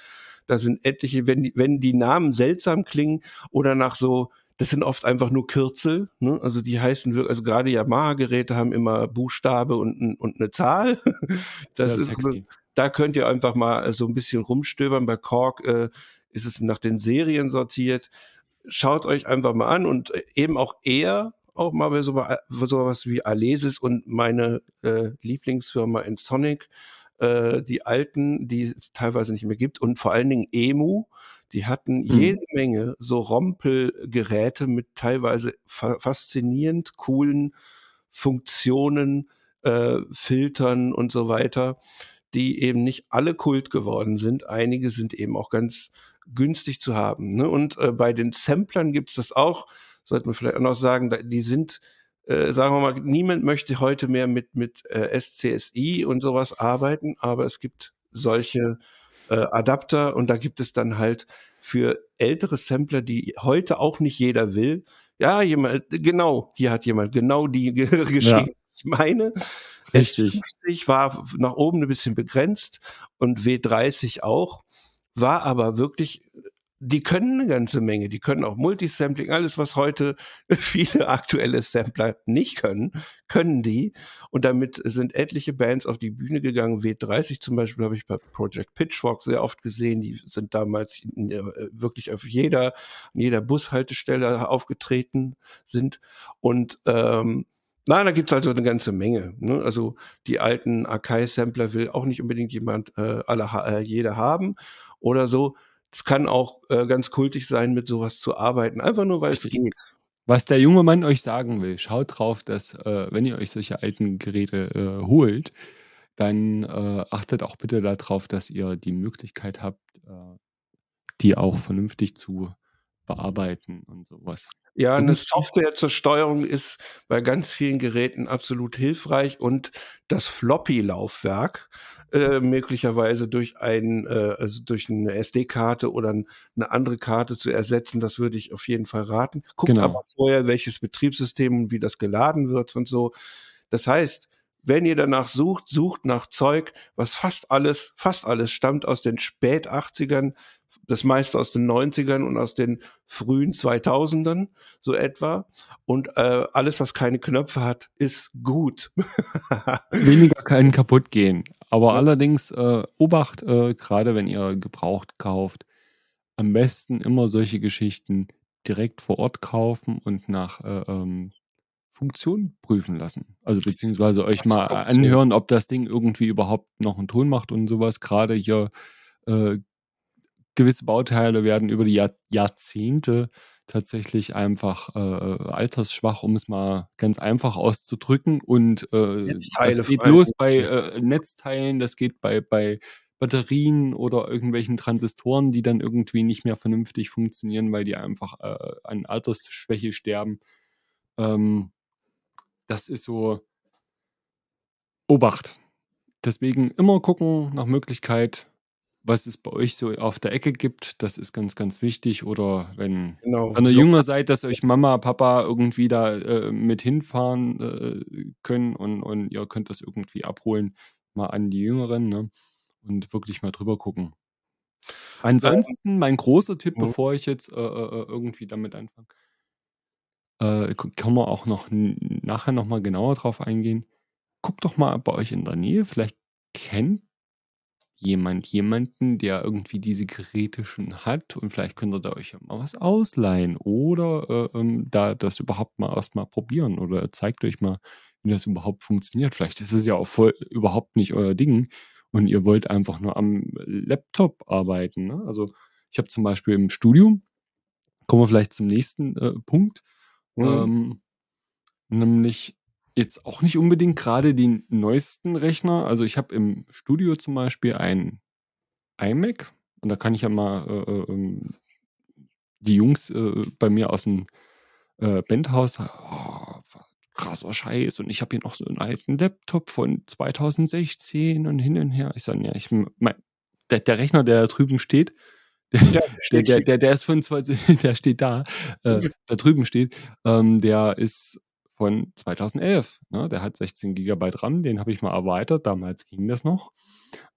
Da sind etliche, wenn die, wenn die Namen seltsam klingen oder nach so das sind oft einfach nur Kürzel, ne? also die heißen wirklich, also gerade Yamaha-Geräte haben immer Buchstabe und, und eine Zahl. [laughs] Das Sehr ist, sexy. Da könnt ihr einfach mal so ein bisschen rumstöbern. Bei Korg äh, ist es nach den Serien sortiert. Schaut euch einfach mal an und äh, eben auch eher auch mal bei so, sowas wie Alesis und meine äh, Lieblingsfirma in Sonic, äh, die alten, die es teilweise nicht mehr gibt und vor allen Dingen Emu die hatten mhm. jede Menge so Rompelgeräte mit teilweise fa faszinierend coolen Funktionen, äh, Filtern und so weiter, die eben nicht alle Kult geworden sind. Einige sind eben auch ganz günstig zu haben. Ne? Und äh, bei den Samplern gibt's das auch, sollte man vielleicht auch noch sagen, die sind äh, sagen wir mal, niemand möchte heute mehr mit, mit äh, SCSI und sowas arbeiten, aber es gibt solche äh, Adapter und da gibt es dann halt für ältere Sampler, die heute auch nicht jeder will. Ja, jemand, genau, hier hat jemand genau die geschrieben. [laughs] Ja. Ich meine, Richtig. S50 war nach oben ein bisschen begrenzt und W30 auch, war aber wirklich die können eine ganze Menge. Die können auch Multisampling, alles, was heute [laughs] viele aktuelle Sampler nicht können, können die. Und damit sind etliche Bands auf die Bühne gegangen. W30 zum Beispiel habe ich bei Project Pitchfork sehr oft gesehen. Die sind damals wirklich auf jeder, an jeder Bushaltestelle aufgetreten sind. Und ähm, Nein, da gibt's also eine ganze Menge. Ne? Also die alten Akai-Sampler will auch nicht unbedingt jemand, äh, alle, äh, jeder haben oder so. Es kann auch äh, ganz kultig sein, mit sowas zu arbeiten, einfach nur weil es geht. Was der junge Mann euch sagen will, schaut drauf, dass äh, wenn ihr euch solche alten Geräte äh, holt, dann äh, achtet auch bitte darauf, dass ihr die Möglichkeit habt, äh, die auch vernünftig zu bearbeiten und sowas. Ja, eine Software zur Steuerung ist bei ganz vielen Geräten absolut hilfreich und das Floppy-Laufwerk äh, möglicherweise durch ein, äh, also durch eine SD-Karte oder eine andere Karte zu ersetzen, das würde ich auf jeden Fall raten. Guckt genau. aber vorher, welches Betriebssystem und wie das geladen wird und so. Das heißt, wenn ihr danach sucht, sucht nach Zeug, was fast alles, fast alles stammt aus den Spät 80ern, das meiste aus den 90ern und aus den frühen 2000ern, so etwa. Und äh, alles, was keine Knöpfe hat, ist gut. [laughs] Weniger kann kaputt gehen. Aber ja. allerdings, äh, Obacht, äh, gerade wenn ihr gebraucht kauft, am besten immer solche Geschichten direkt vor Ort kaufen und nach äh, ähm, Funktion prüfen lassen. Also beziehungsweise euch Was mal anhören, ob das Ding irgendwie überhaupt noch einen Ton macht und sowas. Gerade hier äh, gewisse Bauteile werden über die Jahr Jahrzehnte tatsächlich einfach äh, altersschwach, um es mal ganz einfach auszudrücken. Und äh, das geht los bei äh, Netzteilen, das geht bei, bei Batterien oder irgendwelchen Transistoren, die dann irgendwie nicht mehr vernünftig funktionieren, weil die einfach äh, an Altersschwäche sterben. Ähm, das ist so Obacht. Deswegen immer gucken nach Möglichkeit, was es bei euch so auf der Ecke gibt, das ist ganz, ganz wichtig. Oder wenn, genau. wenn ihr jünger seid, dass euch Mama, Papa irgendwie da äh, mit hinfahren äh, können und, und ihr könnt das irgendwie abholen, mal an die Jüngeren ne? und wirklich mal drüber gucken. Ansonsten, mein großer Tipp, mhm. bevor ich jetzt äh, äh, äh irgendwie damit anfange, äh, kann man auch noch nachher nochmal genauer drauf eingehen. Guckt doch mal bei euch in der Nähe, vielleicht kennt jemand jemanden, der irgendwie diese Geräte schon hat und vielleicht könnt ihr da euch ja mal was ausleihen oder äh, ähm, da das überhaupt mal erstmal probieren oder zeigt euch mal, wie das überhaupt funktioniert. Vielleicht ist es ja auch voll überhaupt nicht euer Ding und ihr wollt einfach nur am Laptop arbeiten. Ne? Also ich habe zum Beispiel im Studium, kommen wir vielleicht zum nächsten äh, Punkt, mhm. ähm, nämlich jetzt auch nicht unbedingt gerade die neuesten Rechner. Also ich habe im Studio zum Beispiel ein iMac, Und da kann ich ja mal äh, äh ähm, die Jungs äh, bei mir aus dem äh, Bandhaus, oh, krasser Scheiß. Und ich habe hier noch so einen alten Laptop von 2016 und hin und her. Ich sage, ja, ich mein, der, der, Rechner, der da drüben steht, [laughs] der, ja, der, der, der, der, ist von 20, [laughs] der steht da, äh, [laughs] da drüben steht, ähm, der ist von 2011. Ne? Der hat 16 GB RAM, den habe ich mal erweitert, damals ging das noch.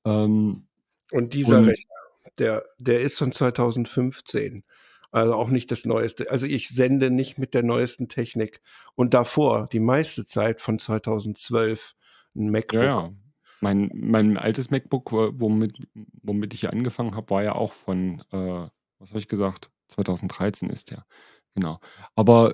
Ähm, und dieser und, Rechner, der, der ist von 2015. Also auch nicht das Neueste. Also ich sende nicht mit der neuesten Technik. Und davor, die meiste Zeit von 2012, ein MacBook. Ja, ja. Mein, mein altes MacBook, womit, womit ich hier angefangen habe, war ja auch von, äh, was habe ich gesagt? 2013 ist der. Genau. Aber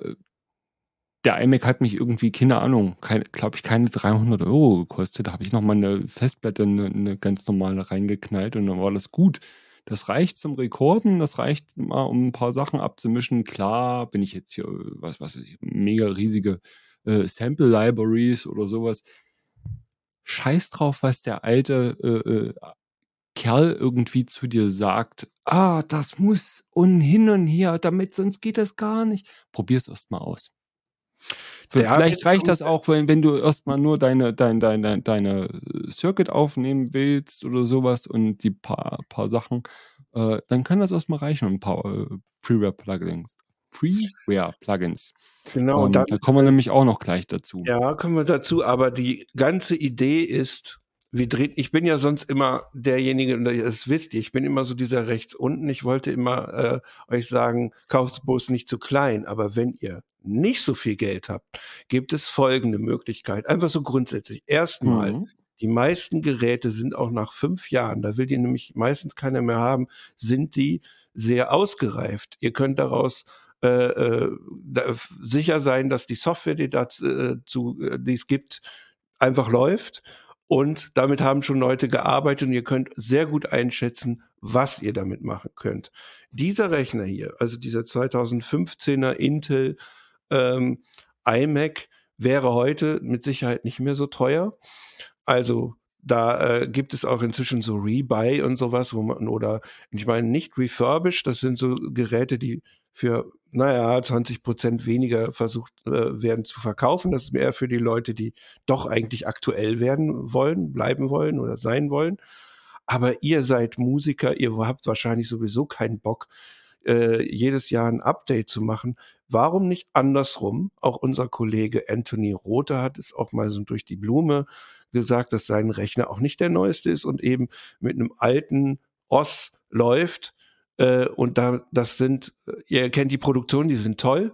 der iMac hat mich irgendwie, keine Ahnung, glaube ich, keine 300 Euro gekostet. Da habe ich nochmal eine Festplatte, eine, eine, ganz normale reingeknallt und dann war das gut. Das reicht zum Rekorden, das reicht mal, um ein paar Sachen abzumischen. Klar bin ich jetzt hier, was, was weiß ich, mega riesige äh, Sample Libraries oder sowas. Scheiß drauf, was der alte äh, äh, Kerl irgendwie zu dir sagt. Ah, das muss und hin und her, damit sonst geht das gar nicht. Probier's erst mal aus. So, vielleicht reicht das auch, wenn, wenn du erstmal nur deine, deine, deine, deine Circuit aufnehmen willst oder sowas und die paar, paar Sachen, äh, dann kann das erstmal reichen, ein paar äh, Freeware-Plugins. Freeware-Plugins. Genau, ähm, dann, da kommen wir nämlich auch noch gleich dazu. Ja, kommen wir dazu, aber die ganze Idee ist, wir drehen, ich bin ja sonst immer derjenige, und das wisst ihr, ich bin immer so dieser rechts unten. Ich wollte immer äh, euch sagen, kauft bloß nicht zu klein, aber wenn ihr nicht so viel Geld habt, gibt es folgende Möglichkeit. Einfach so grundsätzlich. Erstmal, mhm. die meisten Geräte sind auch nach fünf Jahren, da will die nämlich meistens keiner mehr haben, sind die sehr ausgereift. Ihr könnt daraus äh, äh, sicher sein, dass die Software, die dazu, äh, äh, die es gibt, einfach läuft und damit haben schon Leute gearbeitet und ihr könnt sehr gut einschätzen, was ihr damit machen könnt. Dieser Rechner hier, also dieser 2015er Intel ähm, iMac, wäre heute mit Sicherheit nicht mehr so teuer. Also da äh, gibt es auch inzwischen so Rebuy und sowas, wo man, oder ich meine nicht refurbished, das sind so Geräte, die für, naja, 20 Prozent weniger versucht äh, werden zu verkaufen. Das ist mehr für die Leute, die doch eigentlich aktuell werden wollen, bleiben wollen oder sein wollen. Aber ihr seid Musiker, ihr habt wahrscheinlich sowieso keinen Bock, äh, jedes Jahr ein Update zu machen. Warum nicht andersrum? Auch unser Kollege Anthony Rothe hat es auch mal so durch die Blume gesagt, dass sein Rechner auch nicht der neueste ist und eben mit einem alten OS läuft äh, und da, das sind, äh, ihr kennt die Produktion, die sind toll.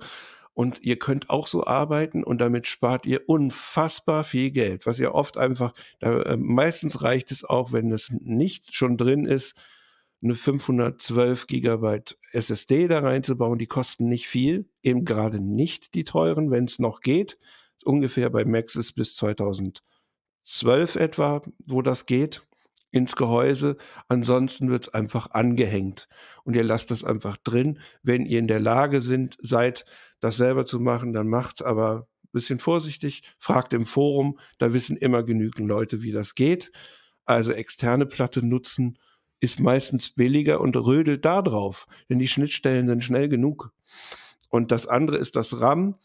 Und ihr könnt auch so arbeiten und damit spart ihr unfassbar viel Geld, was ihr oft einfach, da, äh, meistens reicht es auch, wenn es nicht schon drin ist, eine 512 Gigabyte SSD da reinzubauen. Die kosten nicht viel, eben gerade nicht die teuren, wenn es noch geht. Ungefähr bei Maxis bis 2012 etwa, wo das geht ins Gehäuse. Ansonsten wird es einfach angehängt. Und ihr lasst das einfach drin. Wenn ihr in der Lage sind, seid, das selber zu machen, dann macht's aber ein bisschen vorsichtig. Fragt im Forum, da wissen immer genügend Leute, wie das geht. Also externe Platte nutzen ist meistens billiger und rödelt da drauf, denn die Schnittstellen sind schnell genug. Und das andere ist das RAM.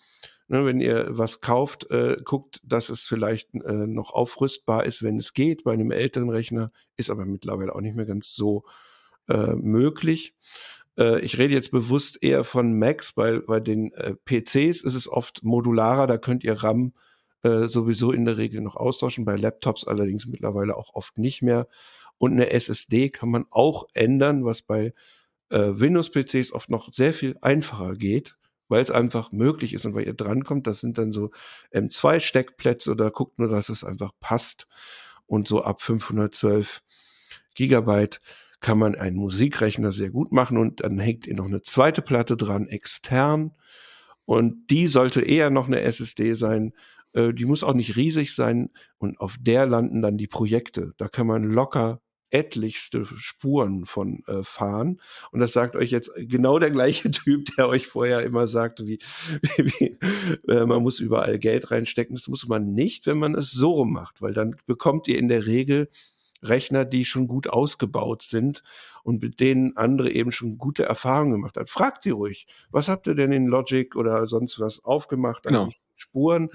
Ne, wenn ihr was kauft, äh, guckt, dass es vielleicht äh, noch aufrüstbar ist, wenn es geht. Bei einem älteren Rechner ist aber mittlerweile auch nicht mehr ganz so äh, möglich. Äh, ich rede jetzt bewusst eher von Macs, weil bei den äh, PCs ist es oft modularer, da könnt ihr RAM äh, sowieso in der Regel noch austauschen, bei Laptops allerdings mittlerweile auch oft nicht mehr. Und eine SSD kann man auch ändern, was bei Windows-PCs oft noch sehr viel einfacher geht weil es einfach möglich ist und weil ihr drankommt. Das sind dann so M2-Steckplätze oder guckt nur, dass es einfach passt. Und so ab 512 Gigabyte kann man einen Musikrechner sehr gut machen und dann hängt ihr noch eine zweite Platte dran, extern. Und die sollte eher noch eine SSD sein. Äh, die muss auch nicht riesig sein und auf der landen dann die Projekte. Da kann man locker etlichste Spuren von äh, fahren. Und das sagt euch jetzt genau der gleiche [laughs] Typ, der euch vorher immer sagte, wie, wie äh, man muss überall Geld reinstecken. Das muss man nicht, wenn man es so rum macht, weil dann bekommt ihr in der Regel Rechner, die schon gut ausgebaut sind und mit denen andere eben schon gute Erfahrungen gemacht haben. Fragt die ruhig, was habt ihr denn in Logic oder sonst was aufgemacht Genau. an Spuren?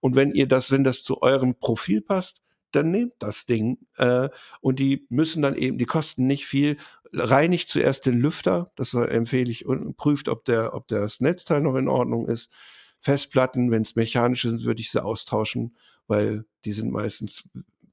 Und wenn ihr das, wenn das zu eurem Profil passt, dann nehmt das Ding. Äh, und die müssen dann eben, die kosten nicht viel. Reinigt zuerst den Lüfter, das empfehle ich, und prüft, ob der, ob das Netzteil noch in Ordnung ist. Festplatten, wenn es mechanische sind, würde ich sie austauschen, weil die sind meistens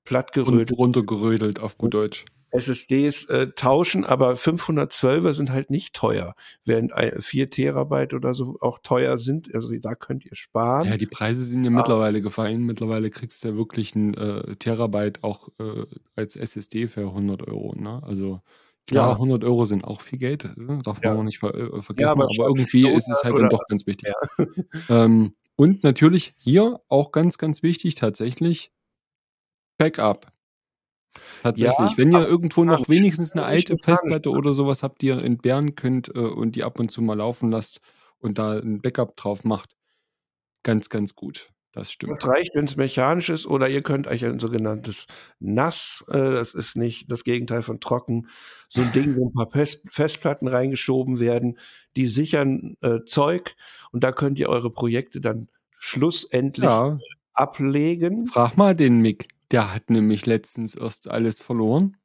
platt Und runtergerödelt auf gut Deutsch. SSDs äh, tauschen, aber 512er sind halt nicht teuer, während ein- 4 Terabyte oder so auch teuer sind. Also da könnt ihr sparen. Ja, die Preise sind ja mittlerweile gefallen. Mittlerweile kriegst du ja wirklich ein äh, Terabyte auch äh, als SSD für 100 Euro. Ne? Also klar, Ja. 100 Euro sind auch viel Geld, äh, darf Ja. man auch nicht ver äh, vergessen. aber aber statt irgendwie 400 ist es halt dann oder- doch ganz wichtig. [laughs] Ähm, und natürlich hier auch ganz, ganz wichtig tatsächlich Backup. Tatsächlich, Ja, wenn ihr irgendwo noch wenigstens eine alte Festplatte oder sowas habt, die ihr entbehren könnt äh, und die ab und zu mal laufen lasst und da ein Backup drauf macht, ganz, ganz gut. Das stimmt. Das reicht, wenn es mechanisch ist, oder ihr könnt euch ein sogenanntes Nass, äh, das ist nicht das Gegenteil von trocken, so ein Ding, wo ein paar Fest Festplatten reingeschoben werden, die sichern äh, Zeug und da könnt ihr eure Projekte dann schlussendlich Ja, ablegen. frag mal den Mick. Der hat nämlich letztens erst alles verloren.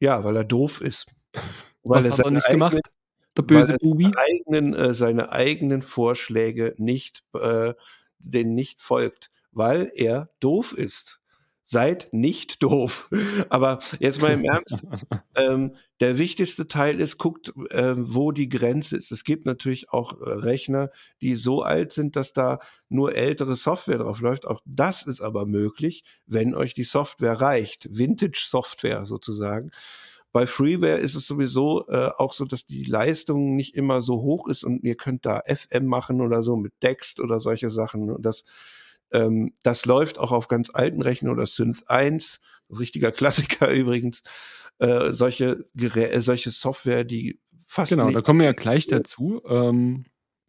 Ja, weil er doof ist. [laughs] Weil Was hat er nicht eigenen- gemacht? Der böse er Bubi. seine eigenen, äh, seine eigenen Vorschläge nicht, äh, denen nicht folgt, weil er doof ist. Seid nicht [laughs] doof. Aber jetzt mal im Ernst, [laughs] ähm, der wichtigste Teil ist, guckt, ähm, wo die Grenze ist. Es gibt natürlich auch äh, Rechner, die so alt sind, dass da nur ältere Software drauf läuft. Auch das ist aber möglich, wenn euch die Software reicht. Vintage-Software sozusagen. Bei Freeware ist es sowieso äh, auch so, dass die Leistung nicht immer so hoch ist und ihr könnt da FM machen oder so mit Dext oder solche Sachen. Und das, ähm, das läuft auch auf ganz alten Rechnern oder Synth 1, richtiger Klassiker [laughs] übrigens. Äh, solche, Gerä äh, solche Software, die fast Genau, da kommen wir ja gleich dazu. Ähm,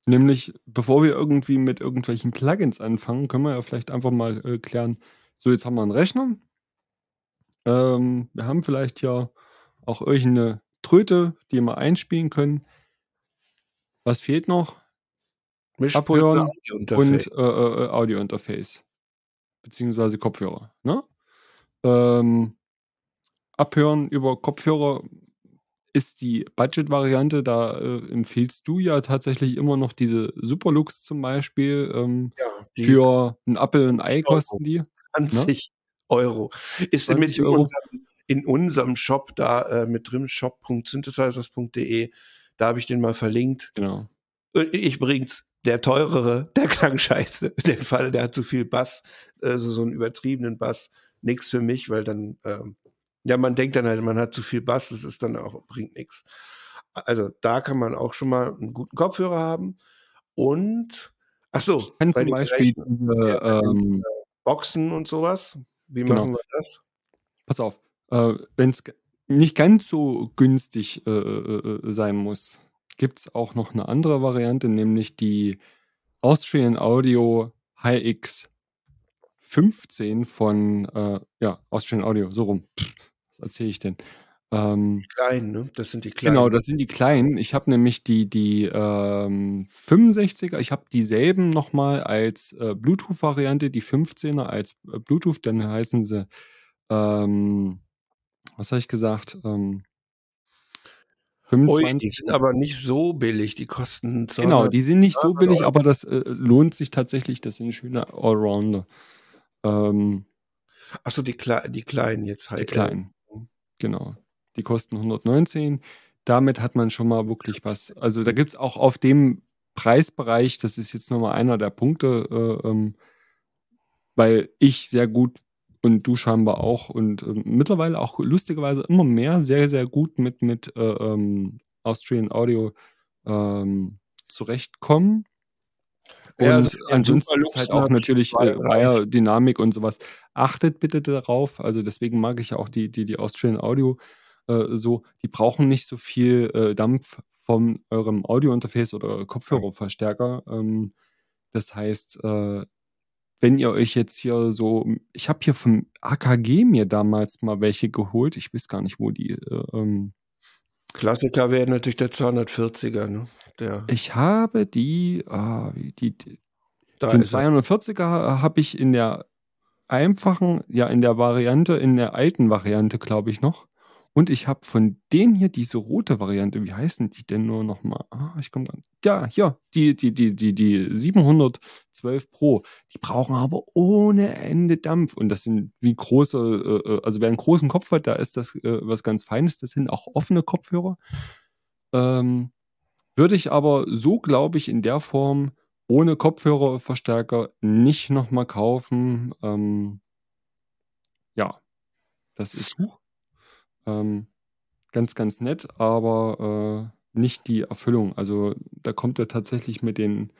nämlich, bevor wir irgendwie mit irgendwelchen Plugins anfangen, können wir ja vielleicht einfach mal äh, klären, so jetzt haben wir einen Rechner. Ähm, wir haben vielleicht ja auch irgendeine Tröte, die wir einspielen können. Was fehlt noch? Mischpult und. Und äh, äh, Audiointerface. Beziehungsweise Kopfhörer. Ne? Ähm, abhören über Kopfhörer ist die Budget-Variante. Da äh, empfiehlst du ja tatsächlich immer noch diese Superlux zum Beispiel. Ähm, ja, für ein Apple und 20 Ei kosten die. 20 Euro. Ist 20 mit in Euro. unserem, in unserem Shop da äh, mit drin, shop.synthesizers.de. Da habe ich den mal verlinkt. Genau. Äh, Ich übrigens, der teurere, der [laughs] klang scheiße. Der Fall, der hat zu viel Bass, also so einen übertriebenen Bass. Nix für mich, weil dann, ähm, ja, man denkt dann halt, man hat zu viel Bass, das ist dann auch, bringt nichts. Also da kann man auch schon mal einen guten Kopfhörer haben. Und, ach so, Kann bei zum Beispiel Geräten, äh, ähm, Boxen und sowas. Wie Genau. machen wir das? pass auf, äh, wenn es nicht ganz so günstig äh, äh, äh, sein muss, gibt es auch noch eine andere Variante, nämlich die Austrian Audio HX 15 von äh, ja, Austrian Audio, so rum. Was erzähle ich denn? Ähm, Kleinen, ne? Das sind die kleinen. Genau, das sind die kleinen. Ich habe nämlich die, die ähm, 65er, ich habe dieselben nochmal als äh, Bluetooth-Variante, die 15er als äh, Bluetooth, dann heißen sie, ähm, was habe ich gesagt? Ähm, Ui, die 25. sind aber nicht so billig. Die kosten Genau, 200 die sind nicht so 200 billig, aber das äh, lohnt sich tatsächlich. Das sind schöne Allrounder. Ähm, Achso, die, Kle die kleinen jetzt halt. Die kleinen. Genau. Die kosten 119. Damit hat man schon mal wirklich was. Also da gibt es auch auf dem Preisbereich, das ist jetzt nochmal einer der Punkte, äh, ähm, weil ich sehr gut und du scheinbar auch und ähm, mittlerweile auch lustigerweise immer mehr sehr, sehr gut mit, mit äh, ähm, Austrian Audio ähm, zurechtkommen. Ja, Und also den ansonsten ist halt auch natürlich äh, drei. Wire, Dynamik und sowas. Achtet bitte darauf. Also deswegen mag ich ja auch die, die, die Austrian Audio äh, so. Die brauchen nicht so viel äh, Dampf von eurem Audiointerface oder Kopfhörerverstärker. Ähm, das heißt, äh, wenn ihr euch jetzt hier so, ich habe hier vom AKG mir damals mal welche geholt. Ich weiß gar nicht, wo die. Äh, ähm, Klassiker wäre natürlich der 240er. Ne? Der ich habe die, ah, die, die den ist er. 240er habe ich in der einfachen, ja, in der Variante, in der alten Variante, glaube ich noch. Und ich habe von denen hier diese rote Variante, wie heißen die denn nur nochmal? Ah, ich komme ganz. Ja, hier, die, die, die, die, die 712 Pro. Die brauchen aber ohne Ende Dampf. Und das sind wie große, äh, äh, also wer einen großen Kopf hat, da ist das äh, was ganz Feines. Das sind auch offene Kopfhörer. Ähm, würde ich aber so, glaube ich, in der Form ohne Kopfhörerverstärker nicht nochmal kaufen. Ähm, ja, das ist huch. Ähm, ganz, ganz nett, aber äh, nicht die Erfüllung. Also da kommt er tatsächlich mit den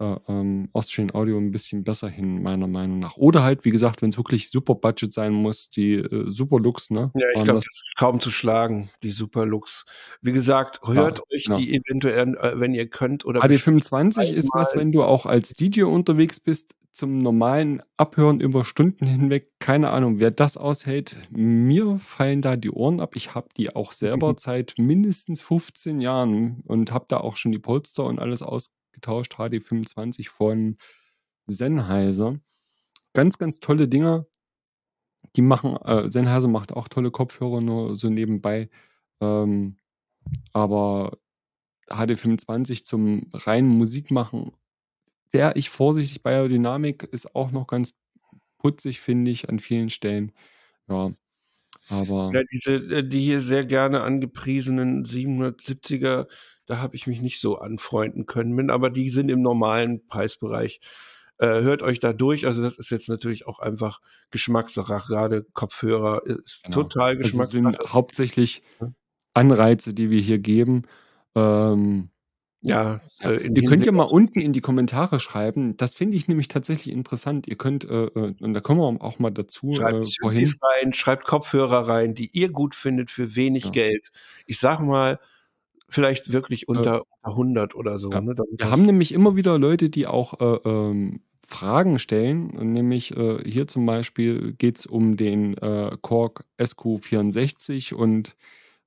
äh, ähm, Austrian Audio ein bisschen besser hin, meiner Meinung nach. Oder halt, wie gesagt, wenn es wirklich super Budget sein muss, die äh, Superlux, ne? Ja, ich waren glaube, das- ist kaum zu schlagen, die Superlux. Wie gesagt, hört euch genau. die eventuell, äh, wenn ihr könnt oder AD25 ist was, wenn du auch als DJ unterwegs bist, zum normalen Abhören über Stunden hinweg. Keine Ahnung, wer das aushält. Mir fallen da die Ohren ab. Ich habe die auch selber seit mindestens 15 Jahren und habe da auch schon die Polster und alles ausgetauscht. HD25 von Sennheiser. Ganz, ganz tolle Dinger. Die machen, äh, Sennheiser macht auch tolle Kopfhörer, nur so nebenbei. Ähm, aber HD25 zum reinen Musik machen, wäre ich vorsichtig bei Aerodynamik, ist auch noch ganz putzig, finde ich, an vielen Stellen. Ja, aber Ja, diese, äh, die hier sehr gerne angepriesenen 770er, da habe ich mich nicht so anfreunden können aber die sind im normalen Preisbereich. Äh, hört euch da durch. Also das ist jetzt natürlich auch einfach Geschmackssache. Gerade Kopfhörer ist Genau. total sind Geschmackssache. hauptsächlich Ja. Anreize, die wir hier geben. Ähm, Ja, ja. äh, Ihr könnt ja mal unten in die Kommentare schreiben. Das finde ich nämlich tatsächlich interessant. Ihr könnt, äh, äh, und da kommen wir auch mal dazu, Schreibt äh, vorhin. Rein, schreibt Kopfhörer rein, die ihr gut findet für wenig Ja. Geld. Ich sag mal, vielleicht wirklich unter, unter 100 oder so. Ja. Ne, Wir haben nämlich immer wieder Leute, die auch äh, ähm, Fragen stellen. Nämlich äh, hier zum Beispiel geht es um den äh, Korg SQ64 und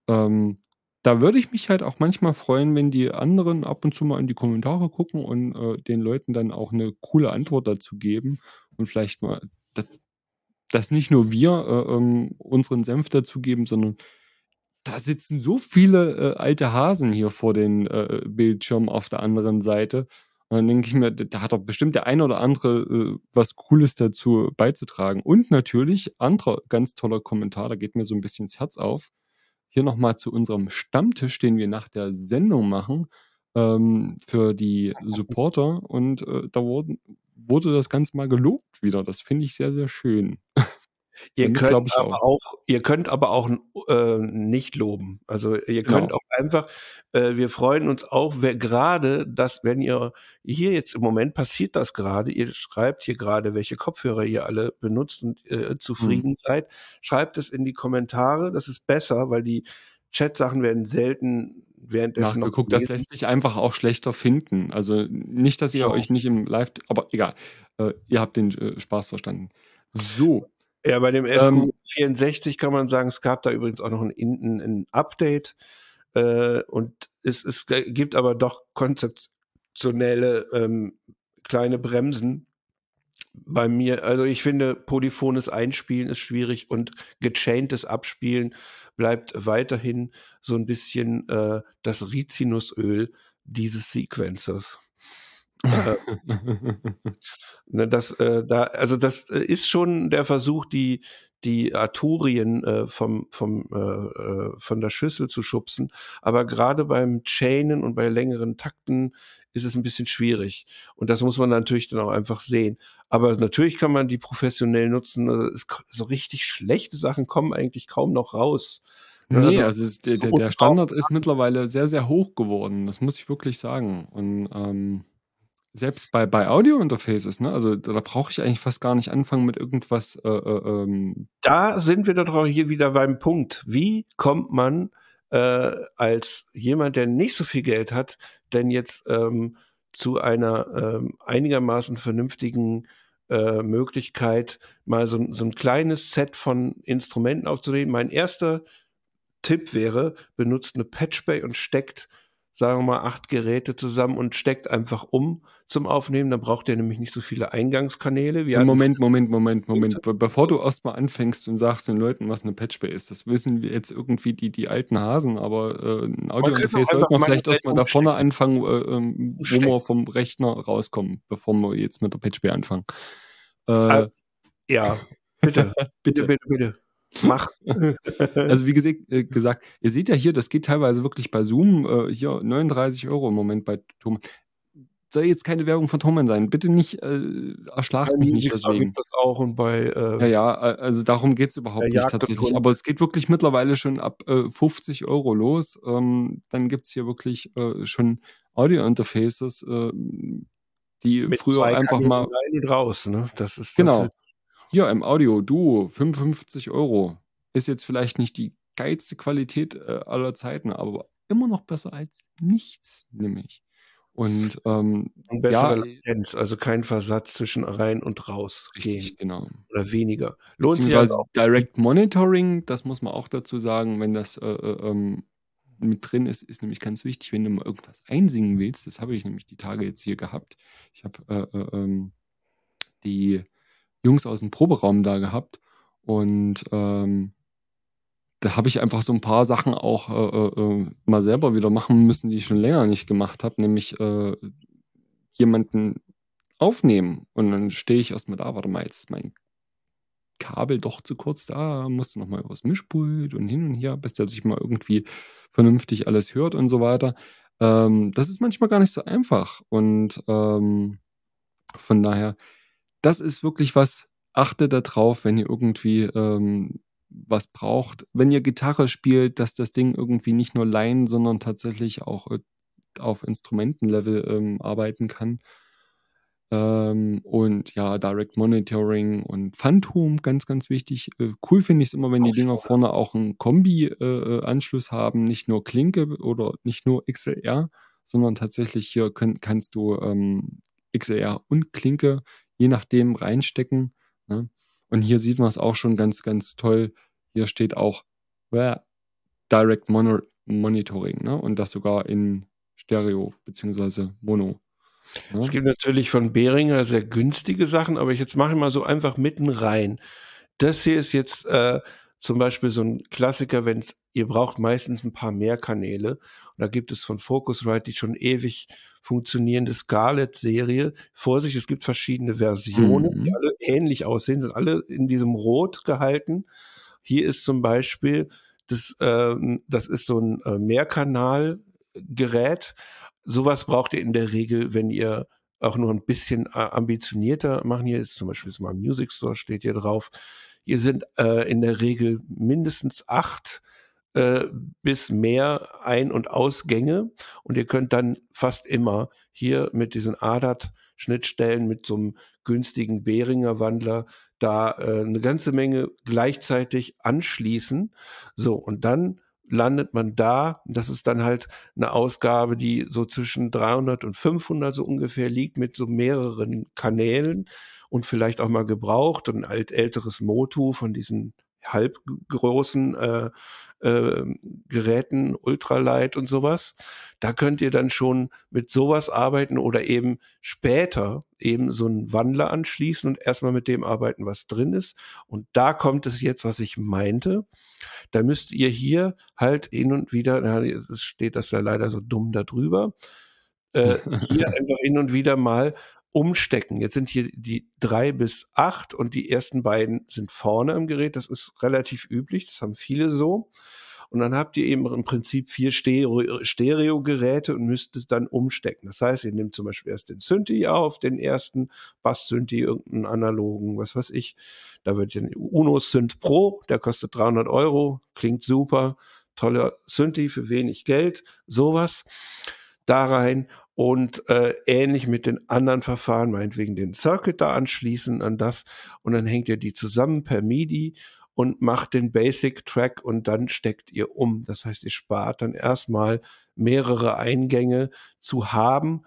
ähm, da würde ich mich halt auch manchmal freuen, wenn die anderen ab und zu mal in die Kommentare gucken und äh, den Leuten dann auch eine coole Antwort dazu geben und vielleicht mal, dass, dass nicht nur wir äh, ähm, unseren Senf dazugeben, sondern da sitzen so viele äh, alte Hasen hier vor den äh, Bildschirmen auf der anderen Seite. Und dann denke ich mir, da hat doch bestimmt der ein oder andere äh, was Cooles dazu beizutragen. Und natürlich, anderer ganz toller Kommentar, da geht mir so ein bisschen das Herz auf. Hier nochmal zu unserem Stammtisch, den wir nach der Sendung machen, ähm, für die Supporter. Und äh, da wurden, wurde das Ganze mal gelobt wieder. Das finde ich sehr, sehr schön. [laughs] Ihr könnt, ich aber auch. ihr könnt aber auch äh, nicht loben. Also ihr könnt Genau. auch einfach, äh, wir freuen uns auch, wer gerade das, wenn ihr hier jetzt im Moment passiert das gerade, ihr schreibt hier gerade, welche Kopfhörer ihr alle benutzt und äh, zufrieden Mhm. seid, schreibt es in die Kommentare. Das ist besser, weil die Chat-Sachen werden selten währenddessen nachgeguckt. Das lässt sich einfach auch schlechter finden. Also nicht, dass ihr Genau. euch nicht im Live, aber egal. Äh, ihr habt den äh, Spaß verstanden. So, Ja, bei dem Ähm, SQ64 kann man sagen, es gab da übrigens auch noch ein, ein, ein Update äh, und es, es gibt aber doch konzeptionelle ähm, kleine Bremsen bei mir. Also ich finde, polyphones Einspielen ist schwierig und gechaintes Abspielen bleibt weiterhin so ein bisschen äh, das Rizinusöl dieses Sequencers. Äh, [laughs] Ne, das, äh, da, also das äh, ist schon der Versuch, die, die Arturien äh, vom, vom, äh, äh, von der Schüssel zu schubsen. Aber gerade beim Chainen und bei längeren Takten ist es ein bisschen schwierig. Und das muss man natürlich dann auch einfach sehen. Aber natürlich kann man die professionell nutzen. Also es, so richtig schlechte Sachen kommen eigentlich kaum noch raus. Ne, nee, also- also der, der, der Standard ist mittlerweile sehr, sehr hoch geworden. Das muss ich wirklich sagen. Und ähm, selbst bei, bei Audio-Interfaces, ne, also da, da brauche ich eigentlich fast gar nicht anfangen mit irgendwas äh, äh, ähm, da sind wir doch auch hier wieder beim Punkt. Wie kommt man äh, als jemand, der nicht so viel Geld hat, denn jetzt ähm, zu einer ähm, einigermaßen vernünftigen äh, Möglichkeit, mal so, so ein kleines Set von Instrumenten aufzunehmen. Mein erster Tipp wäre, benutzt eine Patchbay und steckt sagen wir mal, acht Geräte zusammen und steckt einfach um zum Aufnehmen. Dann braucht ihr nämlich nicht so viele Eingangskanäle. Wir Moment, Moment, Moment, Moment. Bevor du erstmal anfängst und sagst den Leuten, was eine Patchbay ist, das wissen wir jetzt irgendwie die, die alten Hasen, aber äh, ein Audiointerface sollte man vielleicht erstmal da vorne anfangen, äh, ähm, wo wir vom Rechner rauskommen, bevor wir jetzt mit der Patchbay anfangen. Äh, also, ja, bitte, [laughs] bitte, bitte, bitte. Mach. [laughs] also wie gesagt, äh, gesagt, ihr seht ja hier, das geht teilweise wirklich bei Zoom, äh, hier 39 Euro im Moment bei Thomann. Soll jetzt keine Werbung von Thomann sein. Bitte nicht, äh, erschlagt mich nicht deswegen. Gibt das auch und bei. Äh, ja, ja, also darum geht es überhaupt nicht tatsächlich. Aber es geht wirklich mittlerweile schon ab äh, 50 Euro los. Ähm, dann gibt es hier wirklich äh, schon Audio-Interfaces, äh, die Mit früher einfach mal. raus, ne? Das ist genau. Hier im Audio Duo 55 Euro. Ist jetzt vielleicht nicht die geilste Qualität äh, aller Zeiten, aber immer noch besser als nichts, nämlich. Und, ähm, bessere ja, Latenz, also kein Versatz zwischen rein und raus. Richtig, gehen. genau. Oder weniger. Lohnt sich also auch. Direct Monitoring, das muss man auch dazu sagen, wenn das äh, äh, ähm, mit drin ist, ist nämlich ganz wichtig, wenn du mal irgendwas einsingen willst. Das habe ich nämlich die Tage jetzt hier gehabt. Ich habe äh, äh ähm, die Jungs aus dem Proberaum da gehabt und ähm, da habe ich einfach so ein paar Sachen auch äh, äh, äh, mal selber wieder machen müssen, die ich schon länger nicht gemacht habe, nämlich äh, jemanden aufnehmen. Und dann stehe ich erstmal da, warte mal, jetzt ist mein Kabel doch zu kurz da, musste nochmal übers Mischpult und hin und her, bis der sich mal irgendwie vernünftig alles hört und so weiter. Ähm, das ist manchmal gar nicht so einfach. Und ähm, von daher, das ist wirklich was, achtet darauf, wenn ihr irgendwie ähm, was braucht. Wenn ihr Gitarre spielt, dass das Ding irgendwie nicht nur Line, sondern tatsächlich auch äh, auf Instrumentenlevel ähm, arbeiten kann. Ähm, und ja, Direct Monitoring und Phantom, ganz, ganz wichtig. Äh, cool finde ich es immer, wenn die Dinger vorne auch einen Kombi-Anschluss äh, äh haben, nicht nur Klinke oder nicht nur XLR, sondern tatsächlich hier könnt, kannst du ähm, XLR und Klinke je nachdem reinstecken. Ne? Und hier sieht man es auch schon ganz, ganz toll. Hier steht auch Direct Mono Monitoring ne? und das sogar in Stereo bzw. Mono. Ne? Es gibt natürlich von Behringer sehr günstige Sachen, aber ich jetzt mache mal so einfach mitten rein. Das hier ist jetzt äh, zum Beispiel so ein Klassiker, wenn es, ihr braucht meistens ein paar mehr Kanäle. Und da gibt es von Focusrite die schon ewig funktionierende Scarlett-Serie. Vorsicht, es gibt verschiedene Versionen, mhm. die alle ähnlich aussehen, sind alle in diesem Rot gehalten. Hier ist zum Beispiel, das, äh, das ist so ein äh, Mehrkanalgerät. Sowas braucht ihr in der Regel, wenn ihr auch nur ein bisschen äh, ambitionierter machen. Hier ist zum Beispiel mal Music Store, steht hier drauf. Hier sind äh, in der Regel mindestens acht äh, bis mehr Ein- und Ausgänge und ihr könnt dann fast immer hier mit diesen ADAT-Schnittstellen mit so einem günstigen Behringer Wandler da äh, eine ganze Menge gleichzeitig anschließen. So, und dann landet man da. Das ist dann halt eine Ausgabe, die so zwischen 300 und 500 so ungefähr liegt mit so mehreren Kanälen und vielleicht auch mal gebraucht und ein alt älteres Motu von diesen halbgroßen äh, äh, Geräten, Ultralight und sowas. Da könnt ihr dann schon mit sowas arbeiten oder eben später eben so einen Wandler anschließen und erstmal mit dem arbeiten, was drin ist. Und da kommt es jetzt, was ich meinte. Da müsst ihr hier halt hin und wieder, na, es steht das ja leider so dumm da drüber, äh, hier [laughs] einfach hin und wieder mal umstecken. Jetzt sind hier die drei bis acht und die ersten beiden sind vorne im Gerät. Das ist relativ üblich. Das haben viele so. Und dann habt ihr eben im Prinzip vier Stereo-Geräte und müsst es dann umstecken. Das heißt, ihr nehmt zum Beispiel erst den Synthi auf, den ersten Bass-Synthi, irgendeinen analogen, was weiß ich. Da wird den Uno Synth Pro, der kostet 300 Euro, klingt super, toller Synthi für wenig Geld, sowas da rein und äh, ähnlich mit den anderen Verfahren, meinetwegen den Circuit da anschließen an das und dann hängt ihr die zusammen per MIDI und macht den Basic Track und dann steckt ihr um. Das heißt, ihr spart dann erstmal mehrere Eingänge zu haben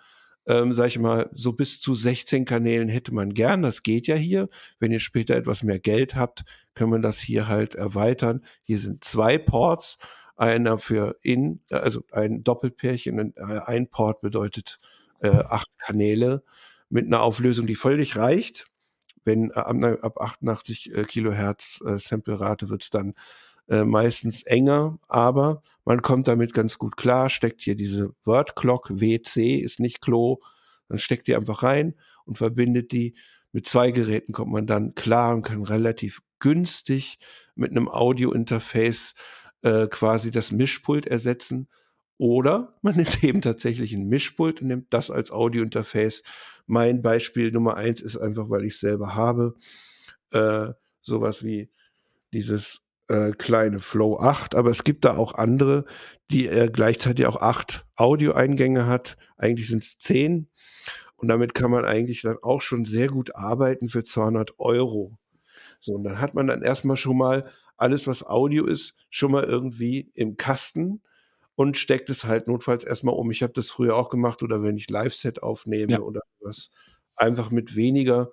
ähm, sag ich mal, so bis zu 16 Kanälen hätte man gern. Das geht ja hier. Wenn ihr später etwas mehr Geld habt, können wir das hier halt erweitern. Hier sind zwei Ports. Einer für in, also ein Doppelpärchen. Äh, ein Port bedeutet äh, acht Kanäle mit einer Auflösung, die völlig reicht. Wenn äh, ab 88 äh, Kilohertz äh, Samplerate wird es dann äh, meistens enger, aber man kommt damit ganz gut klar, steckt hier diese Word Clock WC, ist nicht Klo, dann steckt die einfach rein und verbindet die. Mit zwei Geräten kommt man dann klar und kann relativ günstig mit einem Audio-Interface äh, quasi das Mischpult ersetzen. Oder man nimmt [laughs] eben tatsächlich ein Mischpult und nimmt das als Audio-Interface. Mein Beispiel Nummer eins ist einfach, weil ich selber habe, äh, sowas wie dieses äh, kleine Flow 8, aber es gibt da auch andere, die äh, gleichzeitig auch acht Audioeingänge hat. Eigentlich sind es zehn. Und damit kann man eigentlich dann auch schon sehr gut arbeiten für 200 Euro. So, und dann hat man dann erstmal schon mal alles, was Audio ist, schon mal irgendwie im Kasten und steckt es halt notfalls erstmal um. Ich habe das früher auch gemacht oder wenn ich Live-Set aufnehme ja. oder was, einfach mit weniger.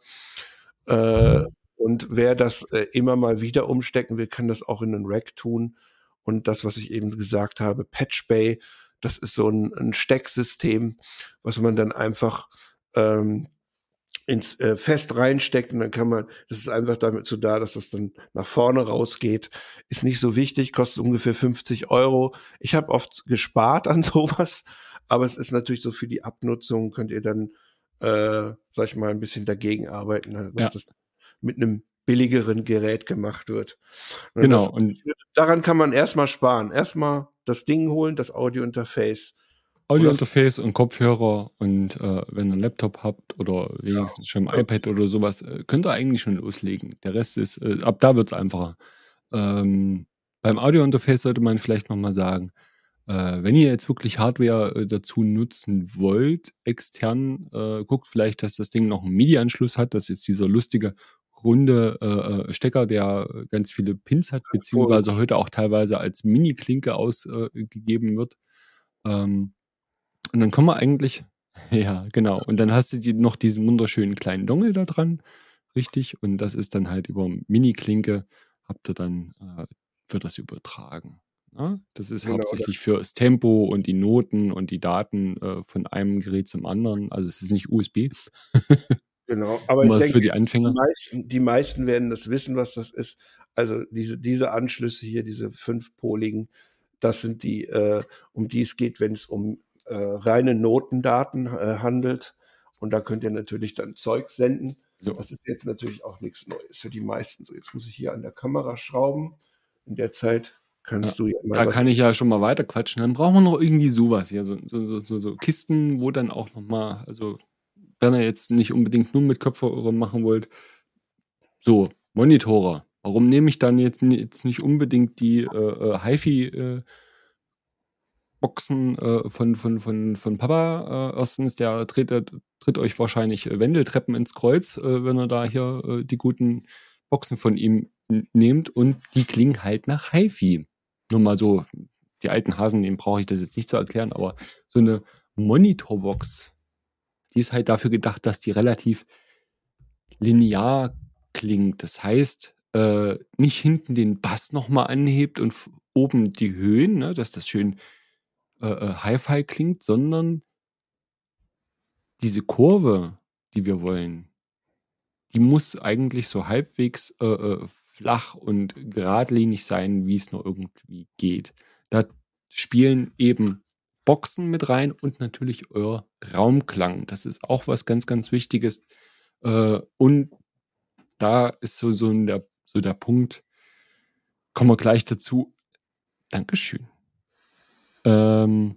Äh, und wer das äh, immer mal wieder umstecken will, kann das auch in einen Rack tun. Und das, was ich eben gesagt habe, Patch Bay, das ist so ein, ein Stecksystem, was man dann einfach ähm, ins äh, Fest reinsteckt und dann kann man, das ist einfach damit so da, dass das dann nach vorne rausgeht. Ist nicht so wichtig, kostet ungefähr 50 Euro. Ich habe oft gespart an [laughs] sowas, aber es ist natürlich so für die Abnutzung, könnt ihr dann, äh, sag ich mal, ein bisschen dagegen arbeiten, ne, was ja. das mit einem billigeren Gerät gemacht wird. Und ne, genau. Das, und daran kann man erstmal sparen. Erstmal das Ding holen, das Audio-Interface. Audio-Interface und Kopfhörer und äh, wenn ihr einen Laptop habt oder wenigstens ja. schon ein iPad oder sowas, äh, könnt ihr eigentlich schon loslegen. Der Rest ist, äh, ab da wird es einfacher. Ähm, beim Audio-Interface sollte man vielleicht nochmal sagen, äh, wenn ihr jetzt wirklich Hardware äh, dazu nutzen wollt, extern, äh, guckt vielleicht, dass das Ding noch einen MIDI-Anschluss hat. Das ist dieser lustige runde äh, äh, Stecker, der ganz viele Pins hat, beziehungsweise heute auch teilweise als Mini-Klinke ausgegeben wird. Ähm, und dann kommen wir eigentlich, [laughs] ja, genau. Und dann hast du die, noch diesen wunderschönen kleinen Dongle da dran, richtig. Und das ist dann halt über Mini-Klinke, habt ihr dann, äh, wird das übertragen. Ja? Ne? Das ist genau, hauptsächlich für das Tempo und die Noten und die Daten äh, von einem Gerät zum anderen. Also es ist nicht USB. [laughs] Genau, aber ich denke, für die Anfänger. Die meisten, die meisten, werden das wissen, was das ist. Also diese, diese Anschlüsse hier, diese fünfpoligen, das sind die, äh, um die es geht, wenn es um äh, reine Notendaten äh, handelt. Und da könnt ihr natürlich dann Zeug senden. So. Das ist jetzt natürlich auch nichts Neues für die meisten. So, jetzt muss ich hier an der Kamera schrauben. In der Zeit kannst ja, du ja mal. Da kann ich ja schon mal weiter quatschen. Dann brauchen wir noch irgendwie sowas hier, so, so, so, so Kisten, wo dann auch nochmal, also wenn ihr jetzt nicht unbedingt nur mit Kopfhörer machen wollt, so, Monitore. Warum nehme ich dann jetzt, jetzt nicht unbedingt die äh, äh HiFi Boxen äh, von, von, von, von Papa? Äh, erstens, der tritt, tritt euch wahrscheinlich Wendeltreppen ins Kreuz, äh, wenn ihr da hier äh, die guten Boxen von ihm nehmt und die klingen halt nach HiFi. Nur mal so, die alten Hasen, denen brauche ich das jetzt nicht zu erklären, aber so eine Monitorbox die ist halt dafür gedacht, dass die relativ linear klingt. Das heißt, äh, nicht hinten den Bass nochmal anhebt und oben die Höhen, ne, dass das schön äh, äh, Hi-Fi klingt, sondern diese Kurve, die wir wollen, die muss eigentlich so halbwegs äh, äh flach und geradlinig sein, wie es nur irgendwie geht. Da spielen eben Boxen mit rein und natürlich euer Raumklang. Das ist auch was ganz, ganz Wichtiges. Äh, und da ist so, so, der, so der Punkt, kommen wir gleich dazu. Dankeschön. Ähm,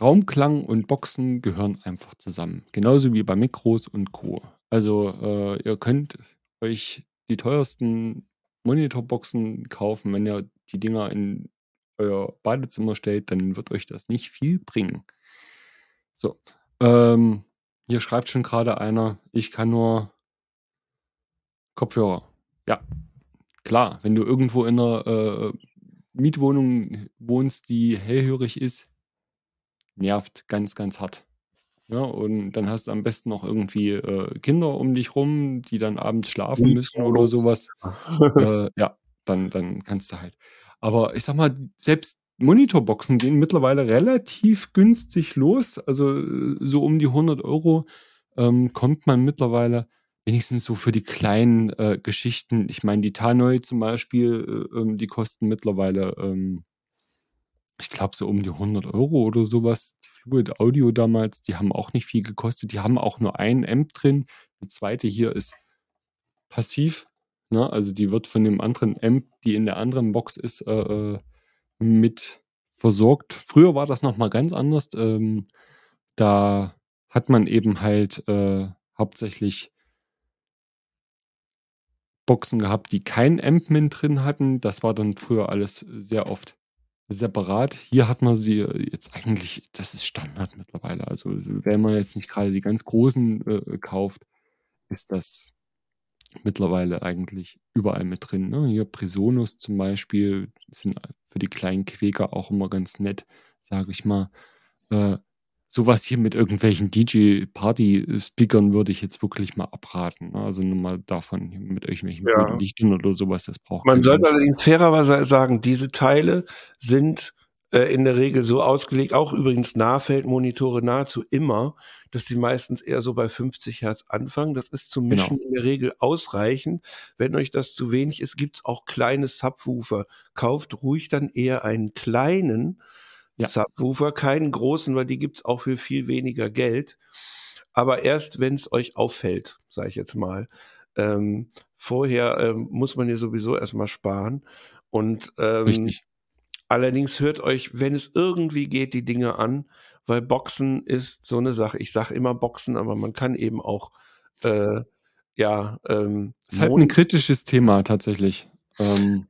Raumklang und Boxen gehören einfach zusammen. Genauso wie bei Mikros und Co. Also äh, ihr könnt euch die teuersten Monitorboxen kaufen, wenn ihr die Dinger in euer Badezimmer stellt, dann wird euch das nicht viel bringen. So. Ähm, hier schreibt schon gerade einer, ich kann nur Kopfhörer. Ja, klar, wenn du irgendwo in einer äh, Mietwohnung wohnst, die hellhörig ist, nervt ganz, ganz hart. Ja, und dann hast du am besten noch irgendwie äh, Kinder um dich rum, die dann abends schlafen müssen oder sowas. [laughs] äh, ja, dann, dann kannst du halt. Aber ich sag mal, selbst Monitorboxen gehen mittlerweile relativ günstig los. Also äh, so um die 100 Euro ähm, kommt man mittlerweile wenigstens so für die kleinen äh, Geschichten. Ich meine, die Tanoi zum Beispiel, äh, ähm, die kosten mittlerweile, ähm, ich glaube, so um die 100 Euro oder sowas. Die Fluid Audio damals, die haben auch nicht viel gekostet. Die haben auch nur ein Amp drin. Die zweite hier ist passiv. Ne? Also die wird von dem anderen Amp, die in der anderen Box ist, äh, äh mit versorgt. Früher war das noch mal ganz anders. Ähm, da hat man eben halt äh, hauptsächlich Boxen gehabt, die kein Ampmin drin hatten. Das war dann früher alles sehr oft separat. Hier hat man sie jetzt eigentlich, das ist Standard mittlerweile. Also wenn man jetzt nicht gerade die ganz großen äh, kauft, ist das mittlerweile eigentlich überall mit drin. Ne? Hier Presonus zum Beispiel sind für die kleinen Quäker auch immer ganz nett, sage ich mal. Äh, sowas hier mit irgendwelchen DJ-Party-Speakern würde ich jetzt wirklich mal abraten. Ne? Also nur mal davon mit irgendwelchen ja. Lichtern oder sowas, das braucht man. Man sollte allerdings fairerweise sagen, diese Teile sind äh, in der Regel so ausgelegt, auch übrigens Nahfeldmonitore nahezu immer, dass die meistens eher so bei 50 Hertz anfangen. Das ist zum genau. Mischen genau. in der Regel ausreichend. Wenn euch das zu wenig ist, gibt's auch kleine Subwoofer. Kauft ruhig dann eher einen kleinen ja. Subwoofer, keinen großen, weil die gibt's auch für viel weniger Geld. Aber erst, wenn es euch auffällt, sage ich jetzt mal. Ähm, vorher ähm, muss man ja sowieso erstmal sparen. Und ähm, Richtig. allerdings hört euch, wenn es irgendwie geht, die Dinge an, weil Boxen ist so eine Sache. Ich sage immer Boxen, aber man kann eben auch äh, ja. Ähm, ist halt ein kritisches Thema tatsächlich. Ähm.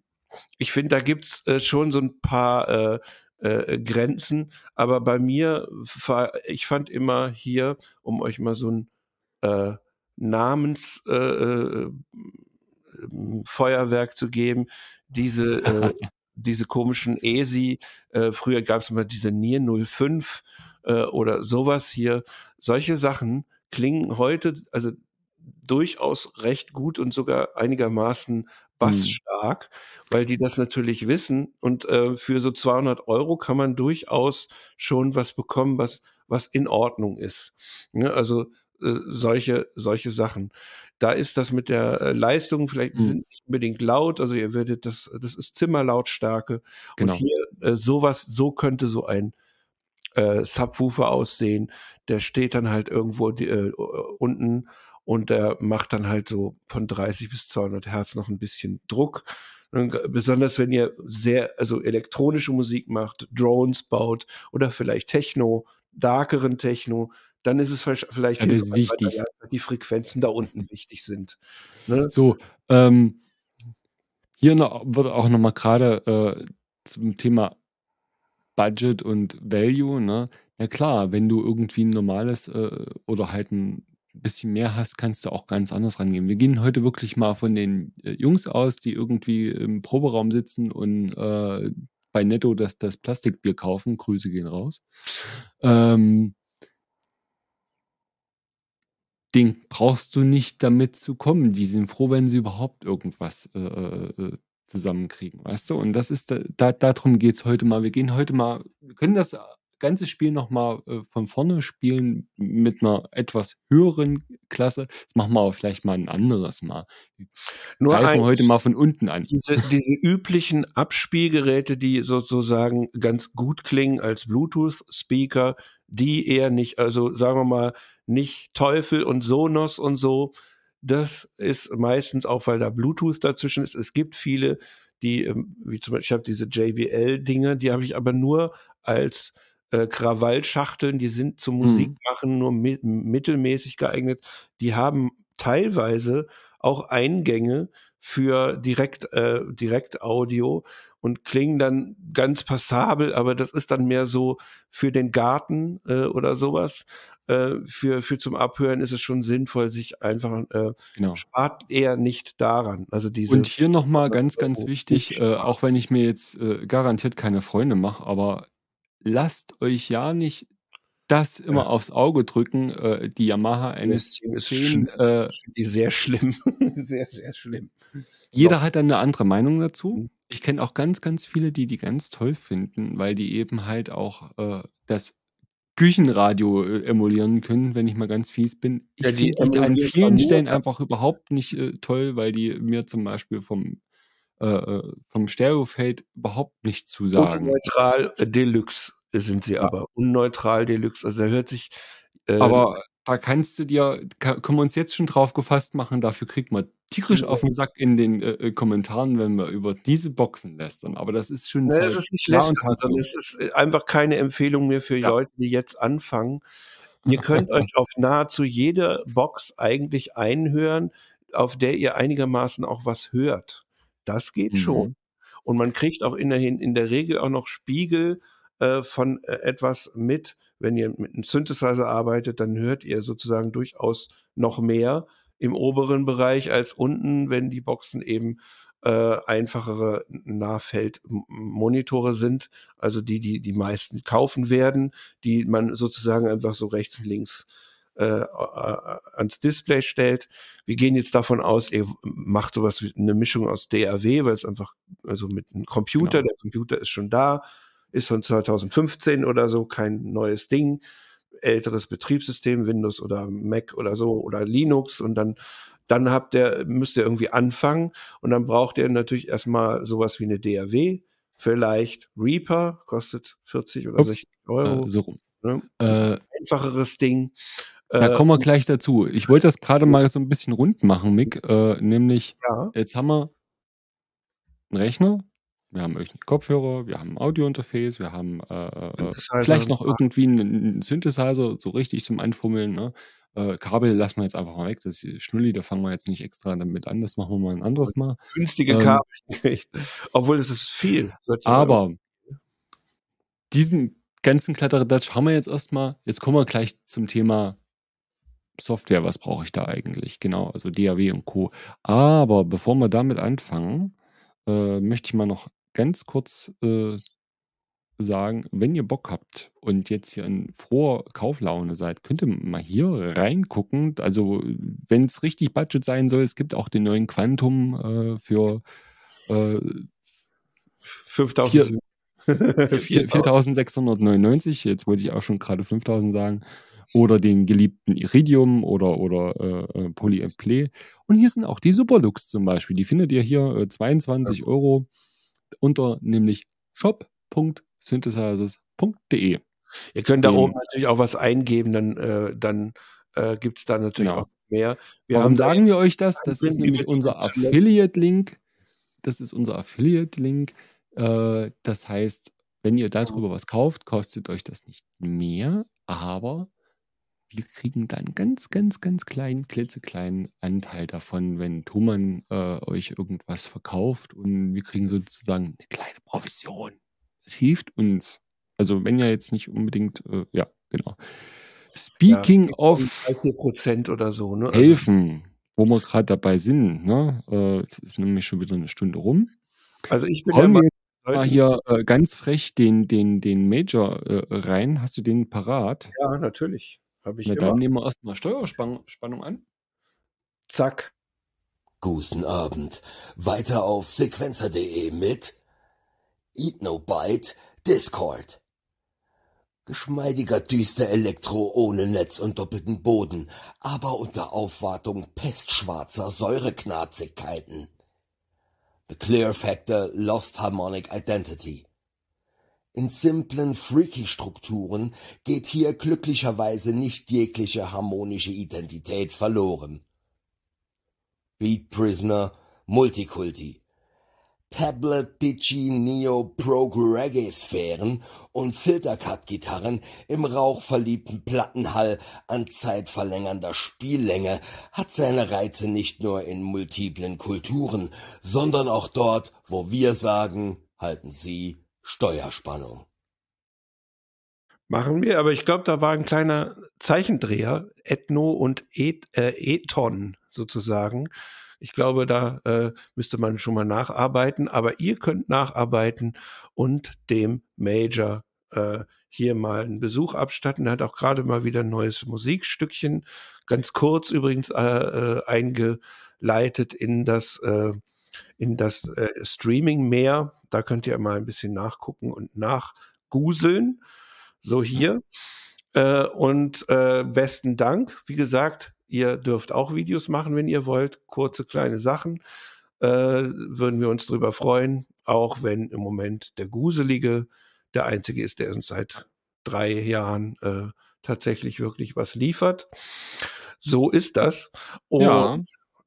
Ich finde, da gibt's äh, schon so ein paar äh, äh, Grenzen. Aber bei mir, ich fand immer hier, um euch mal so ein äh, Namensfeuerwerk äh, äh, zu geben, diese, äh, [laughs] diese komischen ESI, äh, früher gab es immer diese NIR 05 äh, oder sowas hier. Solche Sachen klingen heute, also durchaus recht gut und sogar einigermaßen. Bassstark, mhm. weil die das natürlich wissen. Und äh, für so 200 Euro kann man durchaus schon was bekommen, was, was in Ordnung ist. Ne? Also äh, solche, solche Sachen. Da ist das mit der äh, Leistung vielleicht mhm. sind nicht unbedingt laut, also ihr werdet das, das ist Zimmerlautstärke. Genau. Und hier äh, sowas, so könnte so ein äh, Subwoofer aussehen. Der steht dann halt irgendwo die, äh, unten und der macht dann halt so von 30 bis 200 Hertz noch ein bisschen Druck. Und besonders wenn ihr sehr, also elektronische Musik macht, Drones baut oder vielleicht Techno, darkeren Techno, dann ist es vielleicht ja, ist wichtig. die Frequenzen da unten wichtig sind. Ne? So, ähm, hier noch, wird auch nochmal gerade äh, zum Thema Budget und Value, ne? Ja klar, wenn du irgendwie ein normales äh, oder halt ein bisschen mehr hast, kannst du auch ganz anders rangehen. Wir gehen heute wirklich mal von den äh, Jungs aus, die irgendwie im Proberaum sitzen und äh, bei Netto das, das Plastikbier kaufen. Grüße gehen raus. Ähm, den brauchst du nicht damit zu kommen. Die sind froh, wenn sie überhaupt irgendwas äh, äh zusammenkriegen, weißt du? Und das ist, da, darum geht es heute mal. Wir gehen heute mal, wir können das ganze Spiel nochmal äh, von vorne spielen mit einer etwas höheren Klasse. Das machen wir aber vielleicht mal ein anderes Mal. Nur Greifen wir heute mal von unten an. Diese, diese üblichen Abspielgeräte, die sozusagen ganz gut klingen als Bluetooth-Speaker, die eher nicht, also sagen wir mal, nicht Teufel und Sonos und so. Das ist meistens auch, weil da Bluetooth dazwischen ist. Es gibt viele, die, ähm, wie zum Beispiel, ich habe diese JBL-Dinge, die habe ich aber nur als äh, Krawallschachteln, die sind zum Musikmachen mhm. nur mi mittelmäßig geeignet. Die haben teilweise auch Eingänge für Direkt, äh, Direktaudio und klingen dann ganz passabel, aber das ist dann mehr so für den Garten äh, oder sowas. Äh, für, für zum Abhören ist es schon sinnvoll, sich einfach äh, genau. spart eher nicht daran. Also diese und hier nochmal ganz, ganz wichtig, äh, auch wenn ich mir jetzt äh, garantiert keine Freunde mache, aber lasst euch ja nicht das immer ja. aufs Auge drücken. Äh, die Yamaha NS10. Äh, die sehr schlimm. [laughs] sehr, sehr schlimm. Jeder so. hat dann eine andere Meinung dazu. Mhm. Ich kenne auch ganz, ganz viele, die die ganz toll finden, weil die eben halt auch äh, das Küchenradio äh, emulieren können, wenn ich mal ganz fies bin. Ich ja, finde die an vielen Stellen einfach überhaupt nicht äh, toll, weil die mir zum Beispiel vom, äh, äh vom Stereofeld überhaupt nicht zusagen. Neutral Deluxe sind sie ja. aber. Unneutral Deluxe. Also da hört sich. Äh, aber da kannst du dir, können wir uns jetzt schon drauf gefasst machen, dafür kriegt man tierisch auf den Sack in den äh, äh, Kommentaren, wenn wir über diese Boxen lästern. Aber das ist schon nee, das ist nicht lästern, sondern es ist äh, einfach keine Empfehlung mehr für ja. Leute, die jetzt anfangen. Ihr könnt euch [laughs] auf nahezu jede Box eigentlich einhören, auf der ihr einigermaßen auch was hört. Das geht mhm. schon. Und man kriegt auch in der, in der Regel auch noch Spiegel äh, von äh, etwas mit. Wenn ihr mit einem Synthesizer arbeitet, dann hört ihr sozusagen durchaus noch mehr im oberen Bereich als unten, wenn die Boxen eben äh, einfachere Nahfeldmonitore sind, also die, die die meisten kaufen werden, die man sozusagen einfach so rechts und links äh, ans Display stellt. Wir gehen jetzt davon aus, ihr macht sowas wie eine Mischung aus DAW, weil es einfach, also mit einem Computer, genau. der Computer ist schon da, ist von 2015 oder so kein neues Ding, älteres Betriebssystem, Windows oder Mac oder so oder Linux und dann dann habt ihr, müsst ihr irgendwie anfangen und dann braucht ihr natürlich erstmal sowas wie eine DAW, vielleicht Reaper, kostet 40 oder Ups, 60 Euro. Äh, so rum. Ne? Äh, Einfacheres Ding. Da äh, kommen wir gleich dazu. Ich wollte das gerade mal so ein bisschen rund machen, Mick. Äh, nämlich, ja. jetzt haben wir einen Rechner, wir haben irgendwie Kopfhörer, wir haben ein Audiointerface, wir haben äh, äh vielleicht noch irgendwie einen, Synthesizer, so richtig zum Anfummeln. Ne? Äh, Kabel lassen wir jetzt einfach mal weg. Das ist Schnulli, da fangen wir jetzt nicht extra damit an. Das machen wir mal ein anderes Mal. Günstige ähm, Kabel, [laughs] obwohl es ist viel. Aber diesen ganzen Kladderadatsch haben wir jetzt erstmal. Jetzt kommen wir gleich zum Thema Software. Was brauche ich da eigentlich? Genau, also DAW und Co. Aber bevor wir damit anfangen, äh, möchte ich mal noch ganz kurz äh, sagen, wenn ihr Bock habt und jetzt hier in froher Kauflaune seid, könnt ihr mal hier reingucken. Also, wenn es richtig Budget sein soll, es gibt auch den neuen Quantum äh, für äh, 5000. 4699, jetzt wollte ich auch schon gerade 5000 sagen, oder den geliebten Iridium oder, oder äh, äh Polyplay. Und hier sind auch die Superlux zum Beispiel. Die findet ihr hier äh, 22 ja. Euro unter nämlich shop.synthesizers.de. Ihr könnt da oben natürlich auch was eingeben, dann, äh, dann äh, gibt es da natürlich genau. auch mehr. Wir Warum sagen wir euch das? Das ist nämlich unser Affiliate-Link. Das ist unser Affiliate-Link. Äh, das heißt, wenn ihr darüber was kauft, kostet euch das nicht mehr, aber wir kriegen dann ganz, ganz, ganz kleinen, klitzekleinen Anteil davon, wenn Thomann äh, euch irgendwas verkauft und wir kriegen sozusagen eine kleine Provision. Das hilft uns. Also wenn ja jetzt nicht unbedingt, äh, ja, genau. Speaking ja, of Prozent oder so, ne? Also helfen, wo wir gerade dabei sind, ne? Äh, jetzt ist nämlich schon wieder eine Stunde rum. Also ich bin Hauen ja mal hier äh, ganz frech den, den, den Major äh, rein. Hast du den parat? Ja, natürlich. Habe ich Na, immer. dann nehmen wir erstmal Steuerspannung an. Zack. Guten Abend. Weiter auf sequenzer.de mit Eat No Bite Discord. Geschmeidiger düster Elektro ohne Netz und doppelten Boden, aber unter Aufwartung pestschwarzer Säureknarzigkeiten. The Clear Factor Lost Harmonic Identity. In simplen Freaky-Strukturen geht hier glücklicherweise nicht jegliche harmonische Identität verloren. Beat Prisoner Multikulti Tablet Digi Neo Pro Reggae Sphären und Filtercut-Gitarren im rauchverliebten Plattenhall an zeitverlängernder Spiellänge hat seine Reize nicht nur in multiplen Kulturen, sondern auch dort, wo wir sagen, halten Sie Steuerspannung. Machen wir, aber ich glaube, da war ein kleiner Zeichendreher, Ethno und Et, äh, Ethon sozusagen. Ich glaube, da äh, müsste man schon mal nacharbeiten, aber ihr könnt nacharbeiten und dem Major äh, hier mal einen Besuch abstatten. Er hat auch gerade mal wieder ein neues Musikstückchen, ganz kurz übrigens äh, äh, eingeleitet in das, äh, in das äh, Streaming-Meer. Da könnt ihr mal ein bisschen nachgucken und nachguseln. So hier. Äh, und äh, besten Dank. Wie gesagt, ihr dürft auch Videos machen, wenn ihr wollt. Kurze, kleine Sachen. Äh, würden wir uns drüber freuen. Auch wenn im Moment der Guselige der einzige ist, der uns seit drei Jahren äh, tatsächlich wirklich was liefert. So ist das. Und Ja.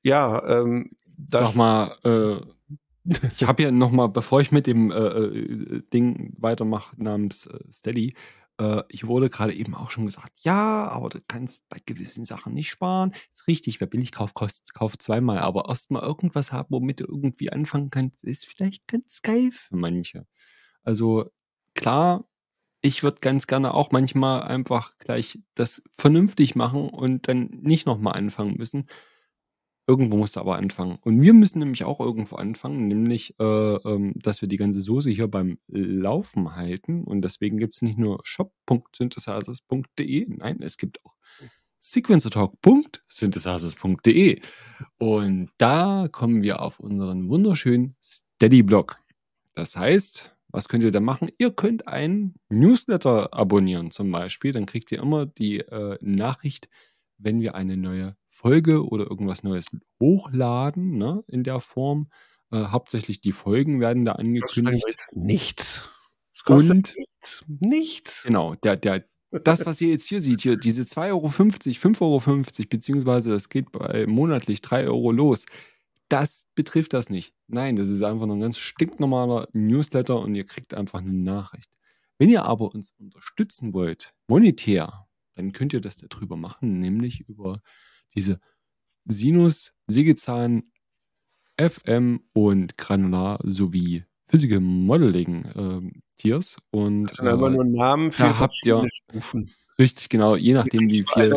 ja, ähm, das Sag mal, äh, [laughs] ich habe ja noch mal, bevor ich mit dem äh, äh, Ding weitermache namens äh, Steady, äh, ich wurde gerade eben auch schon gesagt, ja, aber du kannst bei gewissen Sachen nicht sparen. Ist richtig, wer billig kauft, kost, kauft zweimal. Aber erst mal irgendwas haben, womit du irgendwie anfangen kannst, ist vielleicht ganz geil für manche. Also klar, ich würde ganz gerne auch manchmal einfach gleich das vernünftig machen und dann nicht noch mal anfangen müssen. Irgendwo musst du aber anfangen. Und wir müssen nämlich auch irgendwo anfangen, nämlich, äh, ähm, dass wir die ganze Soße hier beim Laufen halten. Und deswegen gibt es nicht nur shop.synthesizers.de, nein, es gibt auch sequencertalk.synthesizers.de. Und da kommen wir auf unseren wunderschönen Steady-Blog. Das heißt, was könnt ihr da machen? Ihr könnt einen Newsletter abonnieren zum Beispiel. Dann kriegt ihr immer die äh, Nachricht, wenn wir eine neue Folge oder irgendwas Neues hochladen, ne, in der Form. Äh, hauptsächlich die Folgen werden da angekündigt. jetzt nichts. Kostet Und nichts. Nichts. genau, der, der, das, was ihr jetzt hier seht, hier, diese 2,50 Euro, 5,50 Euro, beziehungsweise das geht bei monatlich 3 Euro los, das betrifft das nicht. Nein, das ist einfach nur ein ganz stinknormaler Newsletter und ihr kriegt einfach eine Nachricht. Wenn ihr aber uns unterstützen wollt, monetär, dann könnt ihr das darüber machen, nämlich über diese Sinus, Sägezahn, FM und Granular sowie Physical Modeling ähm, Tiers. Und Das sind aber äh, nur Namen für da habt ihr- Stufen. richtig genau, je nachdem, wie viel.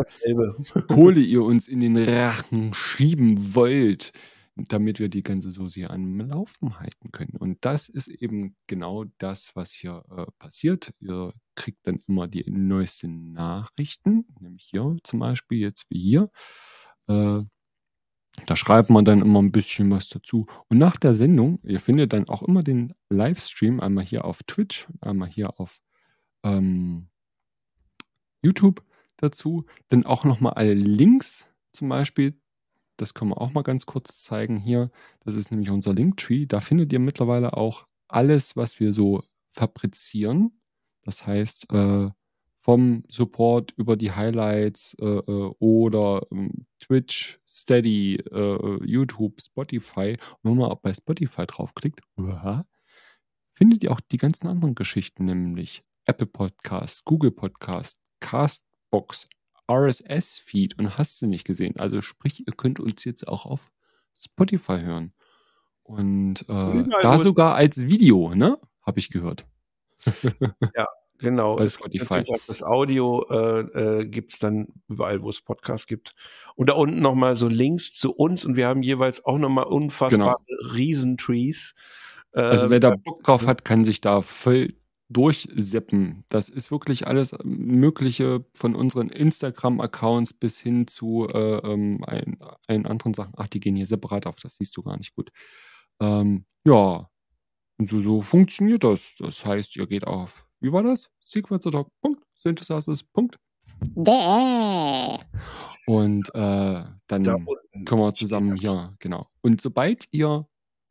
[laughs] Kohle ihr uns in den Rachen schieben wollt, damit wir die ganze Soße hier am Laufen halten können. Und das ist eben genau das, was hier äh, passiert. Ihr kriegt dann immer die neuesten Nachrichten, nämlich hier zum Beispiel, jetzt wie hier. Äh, da schreibt man dann immer ein bisschen was dazu. Und nach der Sendung, ihr findet dann auch immer den Livestream, einmal hier auf Twitch, einmal hier auf ähm, YouTube dazu. Dann auch nochmal alle Links zum Beispiel. Das können wir auch mal ganz kurz zeigen hier. Das ist nämlich unser Linktree. Da findet ihr mittlerweile auch alles, was wir so fabrizieren. Das heißt, äh, vom Support über die Highlights äh, äh, oder ähm, Twitch, Steady, äh, YouTube, Spotify. Und wenn man auch bei Spotify draufklickt, uah, findet ihr auch die ganzen anderen Geschichten, nämlich Apple Podcast, Google Podcast, Castbox, RSS-Feed und hast du nicht gesehen. Also sprich, ihr könnt uns jetzt auch auf Spotify hören. Und äh, da sogar als Video, ne? Habe ich gehört. [laughs] Genau. Bei Spotify. das Audio äh, äh, gibt es dann überall, wo es Podcasts gibt. Und da unten nochmal so Links zu uns und wir haben jeweils auch nochmal unfassbare Riesentrees. Äh, Also wer da Bock drauf hat, kann sich da voll durchseppen. Das ist wirklich alles Mögliche von unseren Instagram-Accounts bis hin zu äh, ähm, ein, allen anderen Sachen. Ach, die gehen hier separat auf, das siehst du gar nicht gut. Ähm, ja, und so, so funktioniert das. Das heißt, ihr geht auf, wie war das? Sequencertalk.synthesizers. Und äh, dann können wir zusammen hier, genau. Und sobald ihr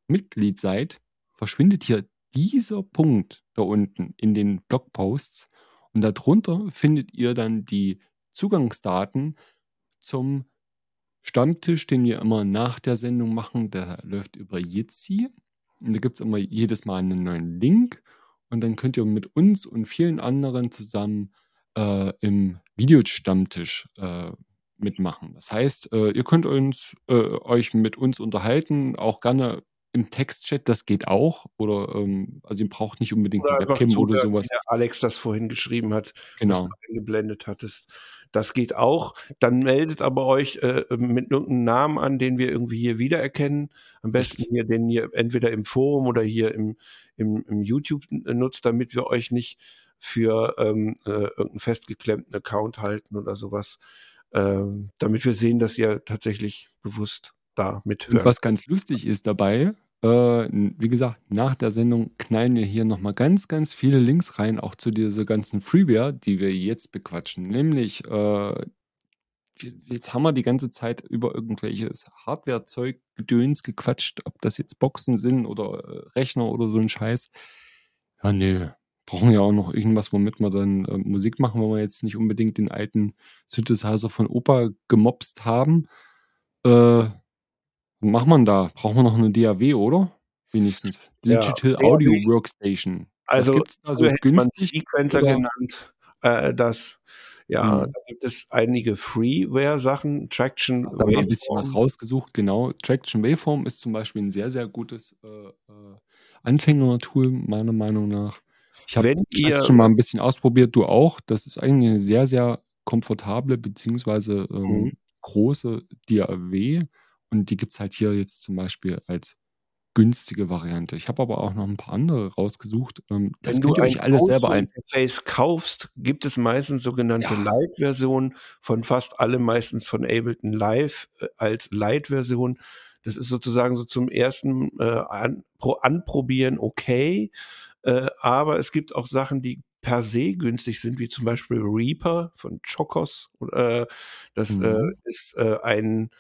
Mitglied seid, verschwindet hier dieser Punkt da unten in den Blogposts und darunter findet ihr dann die Zugangsdaten zum Stammtisch, den wir immer nach der Sendung machen. Der läuft über Jitsi. Und da gibt es immer jedes Mal einen neuen Link. Und dann könnt ihr mit uns und vielen anderen zusammen äh, im Videostammtisch äh, mitmachen. Das heißt, äh, ihr könnt uns, äh, euch mit uns unterhalten, auch gerne im Textchat, das geht auch. Oder ähm, also ihr braucht nicht unbedingt Oder eine Webcam oder zuhören, sowas. wie der Alex das vorhin geschrieben hat, Genau. was du eingeblendet hattest. Das geht auch. Dann meldet aber euch äh, mit irgendeinem Namen an, den wir irgendwie hier wiedererkennen. Am besten hier den ihr entweder im Forum oder hier im, im, im YouTube nutzt, damit wir euch nicht für ähm, äh, irgendeinen festgeklemmten Account halten oder sowas, ähm, damit wir sehen, dass ihr tatsächlich bewusst da mithört. Und was ganz lustig ist dabei, äh, wie gesagt, nach der Sendung knallen wir hier nochmal ganz, ganz viele Links rein, auch zu dieser ganzen Freeware, die wir jetzt bequatschen. Nämlich, äh, jetzt haben wir die ganze Zeit über irgendwelches Hardware-Zeug, Gedöns gequatscht, ob das jetzt Boxen sind oder äh, Rechner oder so ein Scheiß. Ja, nee, brauchen ja auch noch irgendwas, womit wir dann äh, Musik machen, wenn wir jetzt nicht unbedingt den alten Synthesizer von Opa gemopst haben. Äh, macht man da? Braucht man noch eine DAW, oder? Wenigstens. Digital Ja, Audio. Workstation. Also, was gibt's da so günstig? Sequencer oder- genannt. Äh, das, ja, Mhm. da gibt es einige Freeware-Sachen, Traction, Da haben wir ein bisschen was Waveform. rausgesucht, genau. Traction Waveform ist zum Beispiel ein sehr, sehr gutes äh, äh, Anfängertool, meiner Meinung nach. Ich habe Traction mal ein bisschen ausprobiert, du auch. Das ist eigentlich eine sehr, sehr komfortable beziehungsweise ähm, Mhm. große DAW und die gibt es halt hier jetzt zum Beispiel als günstige Variante. Ich habe aber auch noch ein paar andere rausgesucht. Ähm, das Wenn du könnt ihr euch alles selber ein. Interface kaufst, gibt es meistens sogenannte Ja. Lite-Versionen von fast allem, meistens von Ableton Live äh, als Lite-Version. Das ist sozusagen so zum ersten äh, an, pro, Anprobieren okay, äh, aber es gibt auch Sachen, die per se günstig sind, wie zum Beispiel Reaper von Chocos. Äh, das Mhm. äh, ist äh, ein,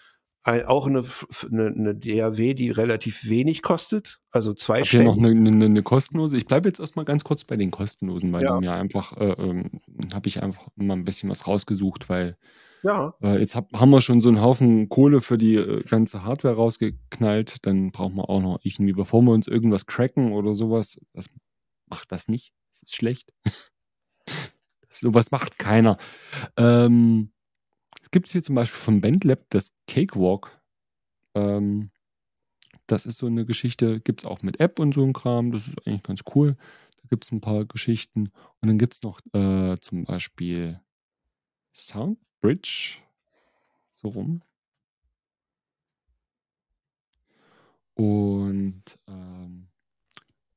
ein, auch eine, eine, eine DAW, die relativ wenig kostet, also Ich habe hier noch eine, eine, kostenlose. Ich bleibe jetzt erstmal ganz kurz bei den kostenlosen, weil Ja. mir einfach, äh, ähm, habe ich einfach mal ein bisschen was rausgesucht, weil Ja, äh, jetzt hab, haben wir schon so einen Haufen Kohle für die äh, ganze Hardware rausgeknallt. Dann brauchen wir auch noch irgendwie, bevor wir uns irgendwas cracken oder sowas, das macht das nicht. Das ist schlecht. [laughs] sowas macht keiner. Ähm, es gibt hier zum Beispiel vom Bandlab das Cakewalk. Ähm, das ist so eine Geschichte, gibt es auch mit App und so ein Kram. Das ist eigentlich ganz cool. Da gibt es ein paar Geschichten. Und dann gibt es noch äh, zum Beispiel Soundbridge. So rum. Und ähm,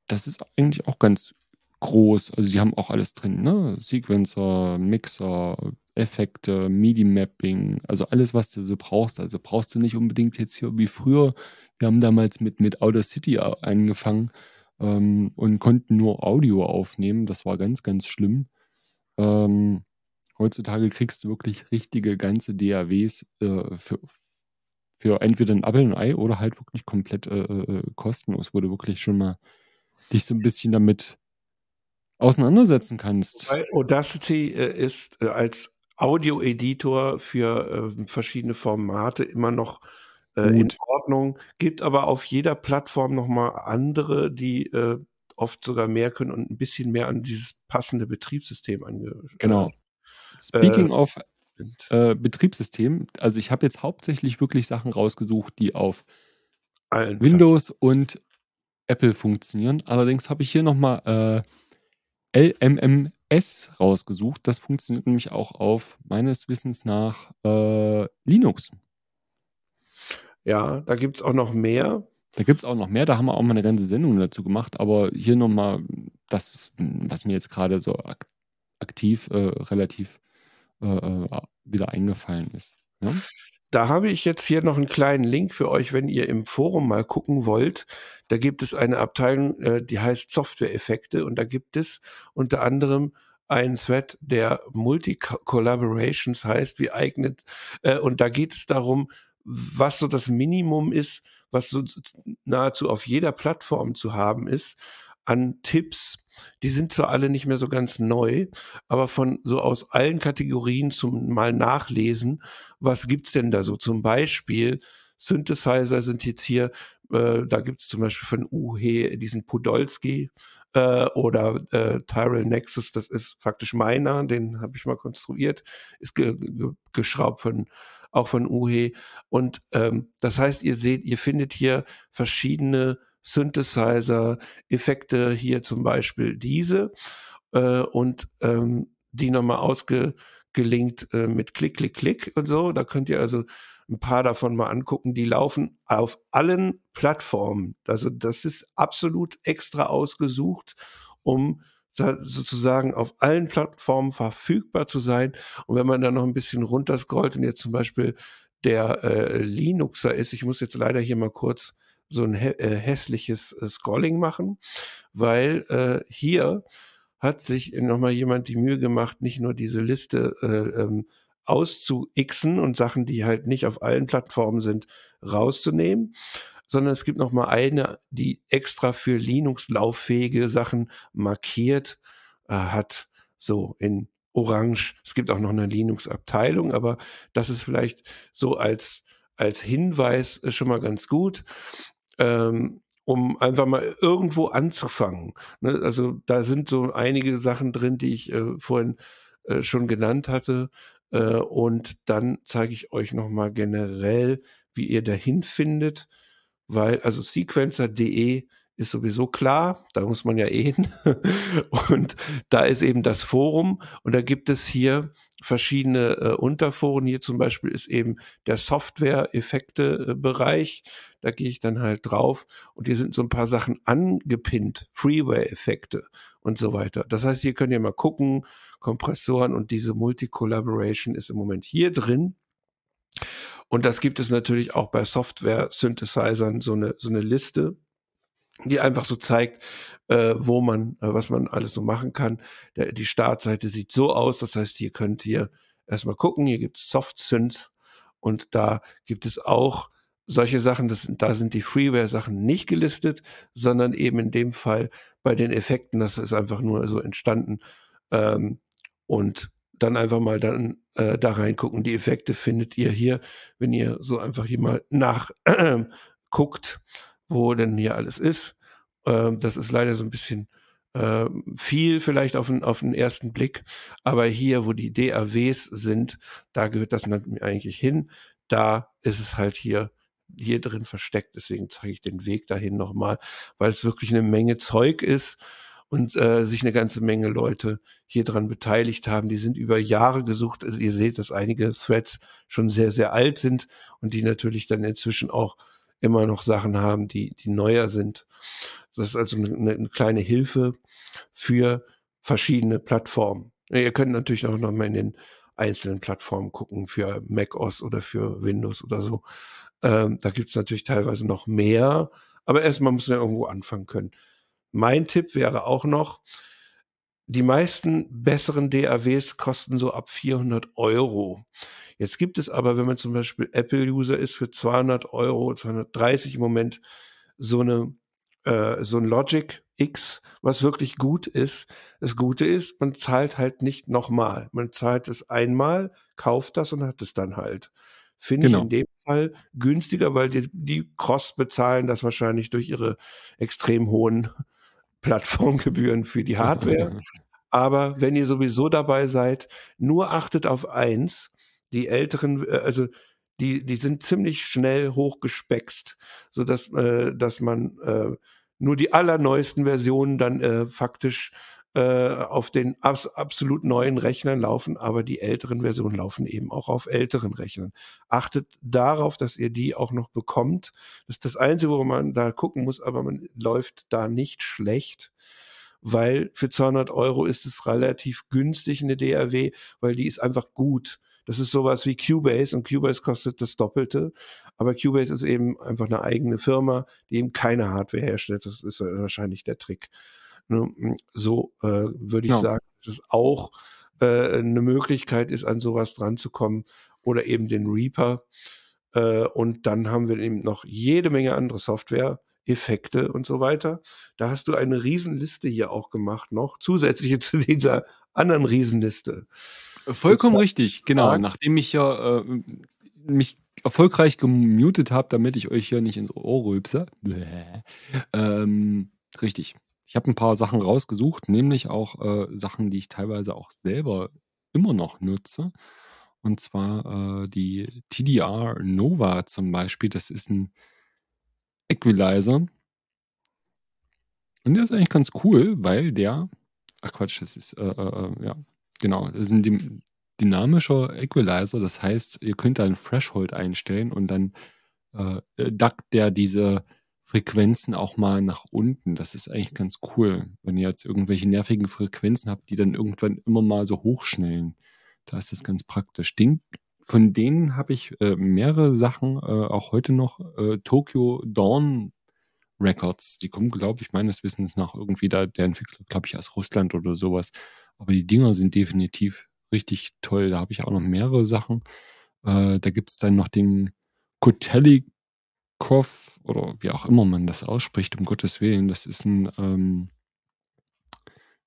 das ist eigentlich auch ganz groß. Also die haben auch alles drin, ne? Sequencer, Mixer, Effekte, MIDI-Mapping, also alles, was du so brauchst. Also brauchst du nicht unbedingt jetzt hier wie früher. Wir haben damals mit, mit Audacity a- angefangen ähm, und konnten nur Audio aufnehmen. Das war ganz, ganz schlimm. Ähm, heutzutage kriegst du wirklich richtige ganze DAWs äh, für, für entweder ein Apple und ein Ei oder halt wirklich komplett äh, äh, kostenlos, wo du wirklich schon mal dich so ein bisschen damit auseinandersetzen kannst. Weil Audacity äh, ist äh, als Audio-Editor für äh, verschiedene Formate immer noch äh, in. Ordnung, gibt aber auf jeder Plattform nochmal andere, die äh, oft sogar mehr können und ein bisschen mehr an dieses passende Betriebssystem ange Genau. Speaking äh, of sind. äh, Betriebssystem, also ich habe jetzt hauptsächlich wirklich Sachen rausgesucht, die auf Allen Windows und Apple funktionieren. Allerdings habe ich hier nochmal äh, LMMS rausgesucht. Das funktioniert nämlich auch auf meines Wissens nach äh, Linux. Ja, da gibt es auch noch mehr. Da gibt es auch noch mehr, da haben wir auch mal eine ganze Sendung dazu gemacht, aber hier nochmal das, was mir jetzt gerade so ak aktiv äh, relativ äh, äh, wieder eingefallen ist. Ja? Da habe ich jetzt hier noch einen kleinen Link für euch, wenn ihr im Forum mal gucken wollt. Da gibt es eine Abteilung, äh, die heißt Software-Effekte und da gibt es unter anderem einen Thread, der Multi-Collaborations heißt, wie eignet. Äh, und da geht es darum, was so das Minimum ist, was so nahezu auf jeder Plattform zu haben ist, an Tipps. Die sind zwar alle nicht mehr so ganz neu, aber von so aus allen Kategorien zum mal nachlesen, was gibt's denn da so? Zum Beispiel Synthesizer sind jetzt hier, äh, da gibt's zum Beispiel von UH diesen Podolski äh, oder äh, Tyrell Nexus, das ist faktisch meiner, den habe ich mal konstruiert, ist ge ge geschraubt von auch von UH. Und ähm, das heißt, ihr seht, ihr findet hier verschiedene Synthesizer, Effekte, hier zum Beispiel diese äh, und ähm, die nochmal ausgelinkt äh, mit Klick, Klick, Klick und so. Da könnt ihr also ein paar davon mal angucken. Die laufen auf allen Plattformen. Also das ist absolut extra ausgesucht, um sozusagen auf allen Plattformen verfügbar zu sein. Und wenn man dann noch ein bisschen runterscrollt und jetzt zum Beispiel der äh, Linuxer ist, ich muss jetzt leider hier mal kurz so ein hä äh, hässliches äh, Scrolling machen, weil äh, hier hat sich nochmal jemand die Mühe gemacht, nicht nur diese Liste äh, ähm, auszuixen und Sachen, die halt nicht auf allen Plattformen sind, rauszunehmen, sondern es gibt noch mal eine, die extra für Linux lauffähige Sachen markiert äh, hat, so in Orange. Es gibt auch noch eine Linux-Abteilung, aber das ist vielleicht so als als Hinweis schon mal ganz gut. Ähm, um einfach mal irgendwo anzufangen. Ne? Also da sind so einige Sachen drin, die ich äh, vorhin äh, schon genannt hatte. Äh, und dann zeige ich euch nochmal generell, wie ihr dahin findet, weil also sequencer.de ist sowieso klar, da muss man ja eh hin. [laughs] und da ist eben das Forum und da gibt es hier verschiedene äh, Unterforen. Hier zum Beispiel ist eben der Software-Effekte-Bereich. Da gehe ich dann halt drauf und hier sind so ein paar Sachen angepinnt, Freeware-Effekte und so weiter. Das heißt, hier könnt ihr mal gucken, Kompressoren und diese Multi-Collaboration ist im Moment hier drin. Und das gibt es natürlich auch bei Software-Synthesizern so eine, so eine Liste, die einfach so zeigt, äh, wo man, äh, was man alles so machen kann. Der, die Startseite sieht so aus, das heißt, ihr könnt hier erstmal gucken, hier gibt es Soft-Synth und da gibt es auch solche Sachen, das, da sind die Freeware-Sachen nicht gelistet, sondern eben in dem Fall bei den Effekten, das ist einfach nur so entstanden. Ähm, und dann einfach mal dann äh, da reingucken. Die Effekte findet ihr hier, wenn ihr so einfach hier mal nachguckt, [clears throat] wo denn hier alles ist. Ähm, das ist leider so ein bisschen äh, viel vielleicht auf den, auf den ersten Blick, aber hier, wo die DAWs sind, da gehört das eigentlich hin. Da ist es halt hier hier drin versteckt. Deswegen zeige ich den Weg dahin nochmal, weil es wirklich eine Menge Zeug ist und äh, sich eine ganze Menge Leute hier dran beteiligt haben. Die sind über Jahre gesucht. Also ihr seht, dass einige Threads schon sehr, sehr alt sind und die natürlich dann inzwischen auch immer noch Sachen haben, die, die neuer sind. Das ist also eine, eine kleine Hilfe für verschiedene Plattformen. Ihr könnt natürlich auch noch mal in den einzelnen Plattformen gucken für macOS oder für Windows oder so. Ähm, da gibt es natürlich teilweise noch mehr, aber erstmal muss man irgendwo anfangen können. Mein Tipp wäre auch noch, die meisten besseren DAWs kosten so ab 400 Euro. Jetzt gibt es aber, wenn man zum Beispiel Apple-User ist, für 200 Euro, 230 im Moment, so eine, äh, so ein Logic X, was wirklich gut ist. Das Gute ist, man zahlt halt nicht nochmal. Man zahlt es einmal, kauft das und hat es dann halt. Finde genau. ich in dem Fall günstiger, weil die, die Cross bezahlen das wahrscheinlich durch ihre extrem hohen [laughs] Plattformgebühren für die Hardware. [laughs] Aber wenn ihr sowieso dabei seid, nur achtet auf eins, die älteren, äh, also die, die sind ziemlich schnell hochgespeckst, so dass, äh, dass man äh, nur die allerneuesten Versionen dann äh, faktisch auf den abs absolut neuen Rechnern laufen, aber die älteren Versionen laufen eben auch auf älteren Rechnern. Achtet darauf, dass ihr die auch noch bekommt. Das ist das Einzige, wo man da gucken muss, aber man läuft da nicht schlecht weil für 200 Euro ist es relativ günstig eine DAW, weil die ist einfach gut. Das ist sowas wie Cubase und Cubase kostet das Doppelte. Aber Cubase ist eben einfach eine eigene Firma, die eben keine Hardware herstellt. Das ist wahrscheinlich der Trick. Ne, so äh, würde ich ja. sagen, dass es auch äh, eine Möglichkeit ist, an sowas dran zu kommen oder eben den Reaper. Äh, und dann haben wir eben noch jede Menge andere Software, Effekte und so weiter. Da hast du eine Riesenliste hier auch gemacht noch, zusätzliche [laughs] zu dieser anderen Riesenliste. Vollkommen richtig, genau. Nachdem ich ja äh, mich erfolgreich gemutet habe, damit ich euch hier nicht ins Ohr rülpse. Ähm, richtig. Ich habe ein paar Sachen rausgesucht, nämlich auch äh, Sachen, die ich teilweise auch selber immer noch nutze. Und zwar äh, die TDR Nova zum Beispiel. Das ist ein Equalizer. Und der ist eigentlich ganz cool, weil der. Ach Quatsch, das ist, äh, äh, äh ja, genau. Das ist ein dynamischer Equalizer. Das heißt, ihr könnt da ein Threshold einstellen und dann äh, duckt der diese Frequenzen auch mal nach unten. Das ist eigentlich ganz cool, wenn ihr jetzt irgendwelche nervigen Frequenzen habt, die dann irgendwann immer mal so hochschnellen. Da ist das ganz praktisch. Den, von denen habe ich äh, mehrere Sachen, äh, auch heute noch äh, Tokyo Dawn Records. Die kommen, glaube ich, meines Wissens nach irgendwie da, der Entwickler, glaube ich, aus Russland oder sowas. Aber die Dinger sind definitiv richtig toll. Da habe ich auch noch mehrere Sachen. Äh, da gibt es dann noch den Kotelli Kov oder wie auch immer man das ausspricht, um Gottes Willen. Das ist ein, ähm,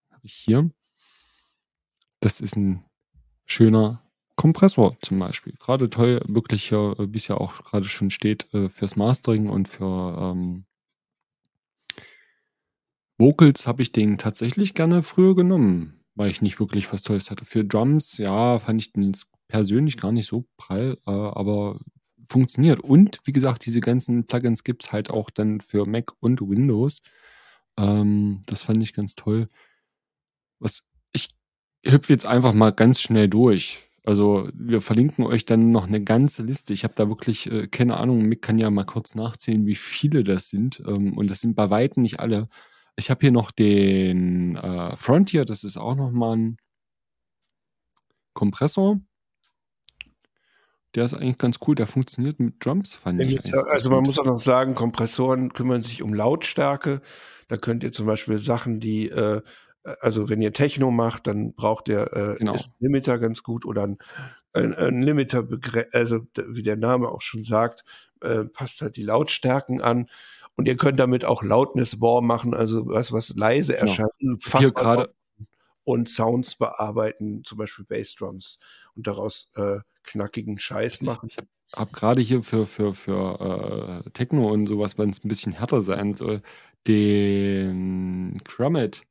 habe ich hier. Das ist ein schöner Kompressor zum Beispiel. Gerade toll, wirklich hier, wie es ja auch gerade schon steht, äh, fürs Mastering und für ähm, Vocals habe ich den tatsächlich gerne früher genommen, weil ich nicht wirklich was Tolles hatte. Für Drums, ja, fand ich den persönlich gar nicht so prall, äh, aber funktioniert. Und wie gesagt, diese ganzen Plugins gibt es halt auch dann für Mac und Windows. Ähm, das fand ich ganz toll. Was ich hüpfe jetzt einfach mal ganz schnell durch. Also wir verlinken euch dann noch eine ganze Liste. Ich habe da wirklich äh, keine Ahnung. Mick kann ja mal kurz nachzählen, wie viele das sind. Ähm, und das sind bei weitem nicht alle. Ich habe hier noch den äh, Frontier. Das ist auch noch mal ein Kompressor der ist eigentlich ganz cool. Der funktioniert mit Drums, fand ich. Mit, also man muss auch noch sagen, Kompressoren kümmern sich um Lautstärke. Da könnt ihr zum Beispiel Sachen, die, äh, also wenn ihr Techno macht, dann braucht ihr äh, genau. ist ein Limiter ganz gut oder ein, ein, ein Limiter, also wie der Name auch schon sagt, äh, passt halt die Lautstärken an. Und ihr könnt damit auch Loudness War machen, also was, was leise genau. erscheint. Hier gerade und Sounds bearbeiten, zum Beispiel Bassdrums und daraus äh, knackigen Scheiß machen. Ich, ich habe hab gerade hier für, für, für äh, Techno und sowas, wenn es ein bisschen härter sein soll, den Crummet.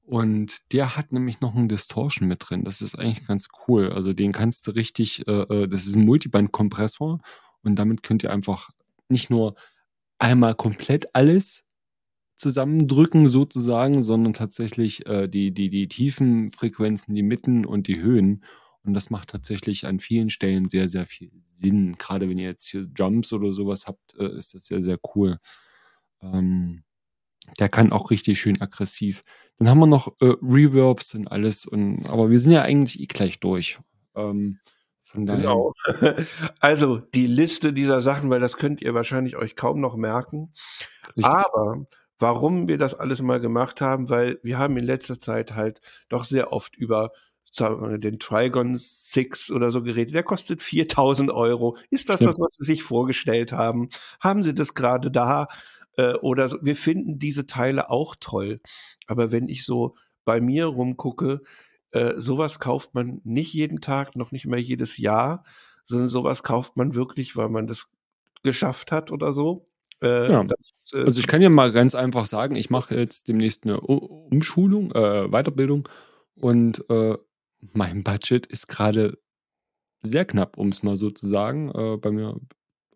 Und der hat nämlich noch einen Distortion mit drin. Das ist eigentlich ganz cool. Also den kannst du richtig, äh, äh das ist ein Multiband-Kompressor und damit könnt ihr einfach nicht nur einmal komplett alles zusammendrücken sozusagen, sondern tatsächlich äh, die, die, die tiefen Frequenzen, die Mitten und die Höhen. Und das macht tatsächlich an vielen Stellen sehr, sehr viel Sinn. Gerade wenn ihr jetzt hier Jumps oder sowas habt, äh, ist das sehr, sehr cool. Ähm, der kann auch richtig schön aggressiv. Dann haben wir noch äh, Reverbs und alles. Und, aber wir sind ja eigentlich eh gleich durch. Ähm, von daher. Genau. [laughs] Also die Liste dieser Sachen, weil das könnt ihr wahrscheinlich euch kaum noch merken. Richtig. Aber warum wir das alles mal gemacht haben, weil wir haben in letzter Zeit halt doch sehr oft über den Trigon 6 oder so geredet. Der kostet 4000 Euro. Ist das Stimmt. das, was Sie sich vorgestellt haben? Haben Sie das gerade da? Äh, oder so? Wir finden diese Teile auch toll. Aber wenn ich so bei mir rumgucke, äh, sowas kauft man nicht jeden Tag, noch nicht mehr jedes Jahr, sondern sowas kauft man wirklich, weil man das geschafft hat oder so. Äh, ja. Das, äh, also ich kann ja mal ganz einfach sagen, ich mache jetzt demnächst eine Umschulung, äh, Weiterbildung und äh, mein Budget ist gerade sehr knapp, um es mal so zu sagen, äh, bei mir.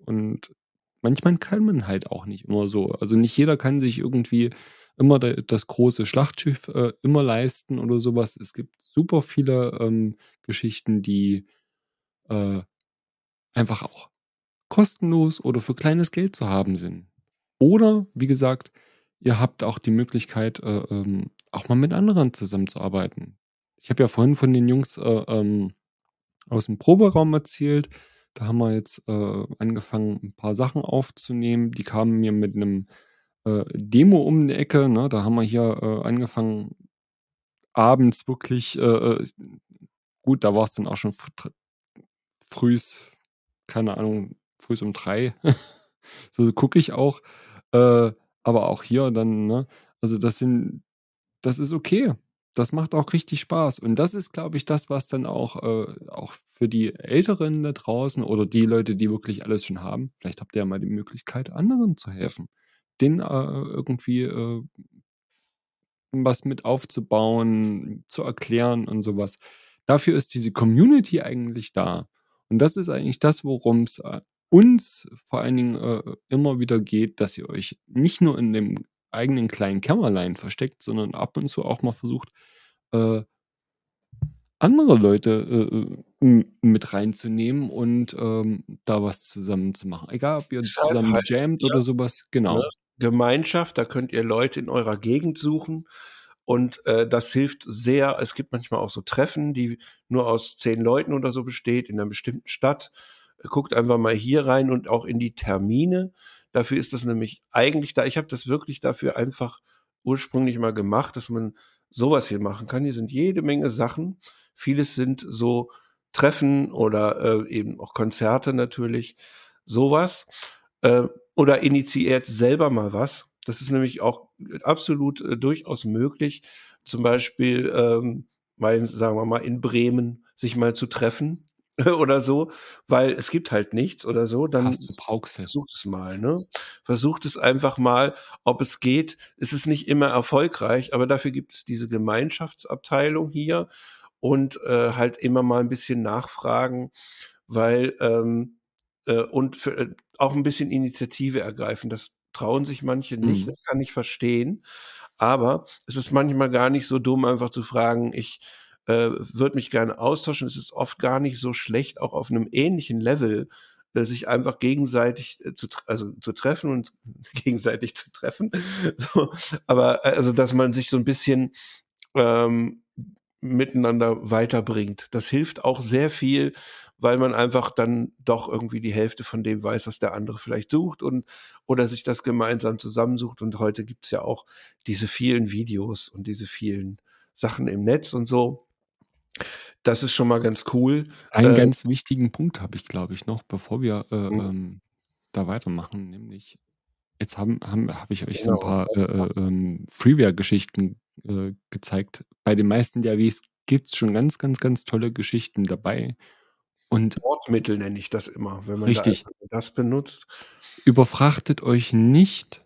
Und manchmal kann man halt auch nicht immer so. Also nicht jeder kann sich irgendwie immer das große Schlachtschiff äh, immer leisten oder sowas. Es gibt super viele ähm, Geschichten, die äh, einfach auch kostenlos oder für kleines Geld zu haben sind. Oder, wie gesagt, ihr habt auch die Möglichkeit, äh, ähm, auch mal mit anderen zusammenzuarbeiten. Ich habe ja vorhin von den Jungs äh, ähm, aus dem Proberaum erzählt. Da haben wir jetzt äh, angefangen, ein paar Sachen aufzunehmen. Die kamen mir mit einem äh, Demo um die Ecke. Ne? Da haben wir hier äh, angefangen, abends wirklich, äh, gut, da war es dann auch schon frühs, keine Ahnung, früh um drei. [laughs] so gucke ich auch. Äh, aber auch hier dann, ne? Also das sind, das ist okay. Das macht auch richtig Spaß. Und das ist, glaube ich, das, was dann auch, äh, auch für die Älteren da draußen oder die Leute, die wirklich alles schon haben, vielleicht habt ihr ja mal die Möglichkeit, anderen zu helfen. Den äh, irgendwie äh, was mit aufzubauen, zu erklären und sowas. Dafür ist diese Community eigentlich da. Und das ist eigentlich das, worum es äh, uns vor allen Dingen äh, immer wieder geht, dass ihr euch nicht nur in dem eigenen kleinen Kämmerlein versteckt, sondern ab und zu auch mal versucht, äh, andere Leute äh, äh mit reinzunehmen und ähm, da was zusammen zu machen. Egal, ob ihr zusammen halt, jammt ja. oder sowas, genau. Ja. Gemeinschaft, da könnt ihr Leute in eurer Gegend suchen und äh, das hilft sehr. Es gibt manchmal auch so Treffen, die nur aus zehn Leuten oder so besteht in einer bestimmten Stadt. Guckt einfach mal hier rein und auch in die Termine. Dafür ist das nämlich eigentlich da. Ich habe das wirklich dafür einfach ursprünglich mal gemacht, dass man sowas hier machen kann. Hier sind jede Menge Sachen. Vieles sind so Treffen oder äh, eben auch Konzerte natürlich. Sowas. Äh, oder initiiert selber mal was. Das ist nämlich auch absolut äh, durchaus möglich. Zum Beispiel, ähm, mal, sagen wir mal, in Bremen sich mal zu treffen [laughs] oder so, weil es gibt halt nichts oder so, dann versucht es mal, ne? Versucht es einfach mal, ob es geht. Es ist nicht immer erfolgreich, aber dafür gibt es diese Gemeinschaftsabteilung hier und äh, halt immer mal ein bisschen nachfragen, weil ähm, äh, und für, äh, auch ein bisschen Initiative ergreifen. Das trauen sich manche nicht, mhm. das kann ich verstehen. Aber es ist manchmal gar nicht so dumm, einfach zu fragen, ich äh, würde mich gerne austauschen. Es ist oft gar nicht so schlecht, auch auf einem ähnlichen Level äh, sich einfach gegenseitig äh, zu, also zu treffen und [laughs] gegenseitig zu treffen. [laughs] so, aber äh, also, dass man sich so ein bisschen ähm, miteinander weiterbringt. Das hilft auch sehr viel, weil man einfach dann doch irgendwie die Hälfte von dem weiß, was der andere vielleicht sucht und oder sich das gemeinsam zusammensucht. Und heute gibt's ja auch diese vielen Videos und diese vielen Sachen im Netz und so. Das ist schon mal ganz cool. Einen äh, ganz wichtigen Punkt habe ich, glaube ich, noch, bevor wir äh, hm. ähm, da weitermachen, nämlich jetzt haben, haben, habe ich euch genau. so ein paar äh, äh ähm, Freeware-Geschichten äh, gezeigt. Bei den meisten DAWs gibt es schon ganz, ganz, ganz tolle Geschichten dabei. Und Wortmittel nenne ich das immer, wenn man richtig. Da das benutzt. Überfrachtet euch nicht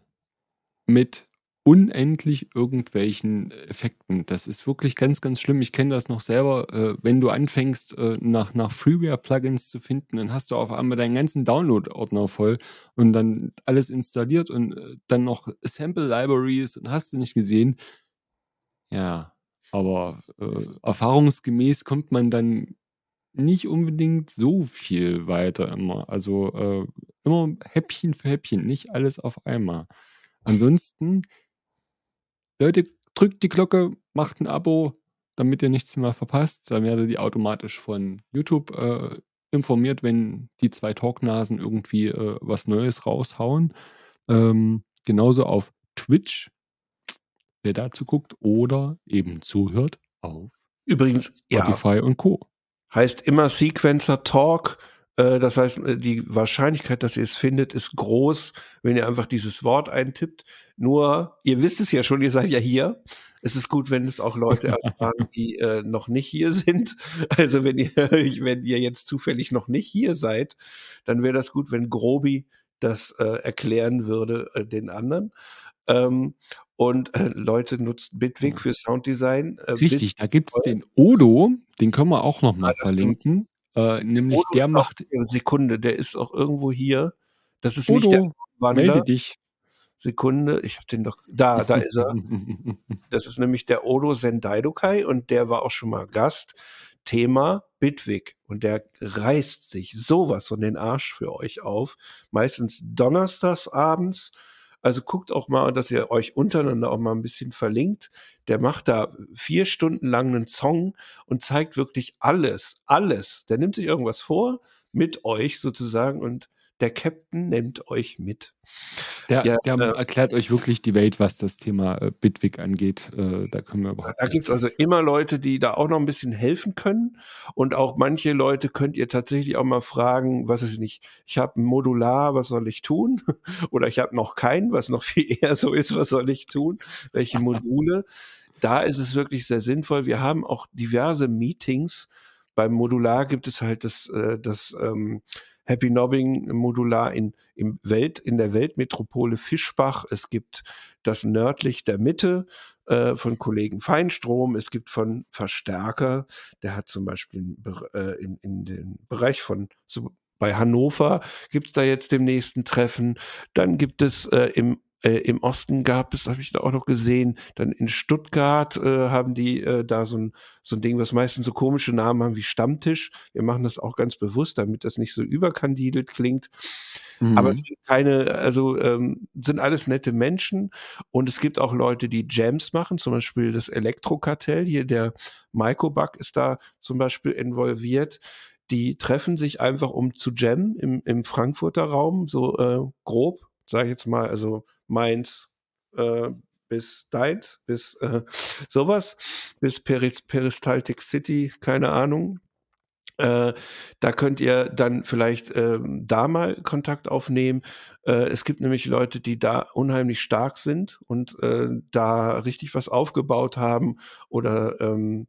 mit unendlich irgendwelchen Effekten. Das ist wirklich ganz, ganz schlimm. Ich kenne das noch selber. Äh, wenn du anfängst, äh, nach, nach Freeware-Plugins zu finden, dann hast du auf einmal deinen ganzen Download-Ordner voll und dann alles installiert und äh, dann noch Sample-Libraries und hast du nicht gesehen. Ja, aber äh, erfahrungsgemäß kommt man dann nicht unbedingt so viel weiter immer. Also äh, immer Häppchen für Häppchen, nicht alles auf einmal. Ansonsten, Leute, drückt die Glocke, macht ein Abo, damit ihr nichts mehr verpasst. Dann werdet ihr automatisch von YouTube äh, informiert, wenn die zwei Talknasen irgendwie äh, was Neues raushauen. Ähm, genauso auf Twitch wer dazu guckt oder eben zuhört auf Übrigens, Spotify ja. und Co. Heißt immer Sequencer Talk. Äh, das heißt, äh, die Wahrscheinlichkeit, dass ihr es findet, ist groß, wenn ihr einfach dieses Wort eintippt. Nur, ihr wisst es ja schon, ihr seid ja hier. Es ist gut, wenn es auch Leute erfahren, [laughs] die äh, noch nicht hier sind. Also wenn ihr, [laughs] wenn ihr jetzt zufällig noch nicht hier seid, dann wäre das gut, wenn Grobi das äh, erklären würde äh, den anderen. Ähm, und äh, Leute nutzen Bitwig für Sounddesign. Äh, Richtig, Bit da gibt es den Odo, den können wir auch nochmal ah, verlinken. Äh, nämlich Odo der macht. Sekunde, der ist auch irgendwo hier. Das ist Odo, nicht der Wandler. Melde dich. Sekunde, ich habe den doch. Da, da ist er. [laughs] das ist nämlich der Odo Sendaidokai und der war auch schon mal Gast. Thema Bitwig und der reißt sich sowas von den Arsch für euch auf. Meistens donnerstags abends also guckt auch mal, dass ihr euch untereinander auch mal ein bisschen verlinkt. Der macht da vier Stunden lang einen Song und zeigt wirklich alles, alles. Der nimmt sich irgendwas vor mit euch sozusagen und der Captain nimmt euch mit. Der, ja, der äh, erklärt euch wirklich die Welt, was das Thema äh, Bitwig angeht. Äh, da können wir überhaupt. Da gibt es also immer Leute, die da auch noch ein bisschen helfen können. Und auch manche Leute könnt ihr tatsächlich auch mal fragen, was ist nicht, ich habe ein Modular, was soll ich tun? [laughs] Oder ich habe noch keinen, was noch viel [laughs] eher so ist, was soll ich tun? Welche Module? da ist es wirklich sehr sinnvoll. Wir haben auch diverse Meetings. Beim Modular gibt es halt das, äh, das ähm, Happy Nobbing Modular in, im Welt, in der Weltmetropole Fischbach. Es gibt das nördlich der Mitte äh, von Kollegen Feinstrom. Es gibt von Verstärker, der hat zum Beispiel in, äh, in, in den Bereich von so bei Hannover gibt es da jetzt dem nächsten Treffen. Dann gibt es äh, im Äh, Im Osten gab es, habe ich da auch noch gesehen, dann in Stuttgart äh, haben die äh, da so ein, so ein Ding, was meistens so komische Namen haben wie Stammtisch. Wir machen das auch ganz bewusst, damit das nicht so überkandidelt klingt. Mhm. Aber es sind keine, also ähm, sind alles nette Menschen und es gibt auch Leute, die Jams machen, zum Beispiel das Elektrokartell. Hier der Maiko Buck ist da zum Beispiel involviert die treffen sich einfach, um zu jammen im, im Frankfurter Raum, so äh, grob, sage ich jetzt mal, also Mainz äh, bis deins, bis äh, [laughs] sowas, bis Peris Peristaltic City, keine Ahnung. Äh, da könnt ihr dann vielleicht äh, da mal Kontakt aufnehmen. Äh, es gibt nämlich Leute, die da unheimlich stark sind und äh, da richtig was aufgebaut haben oder ähm,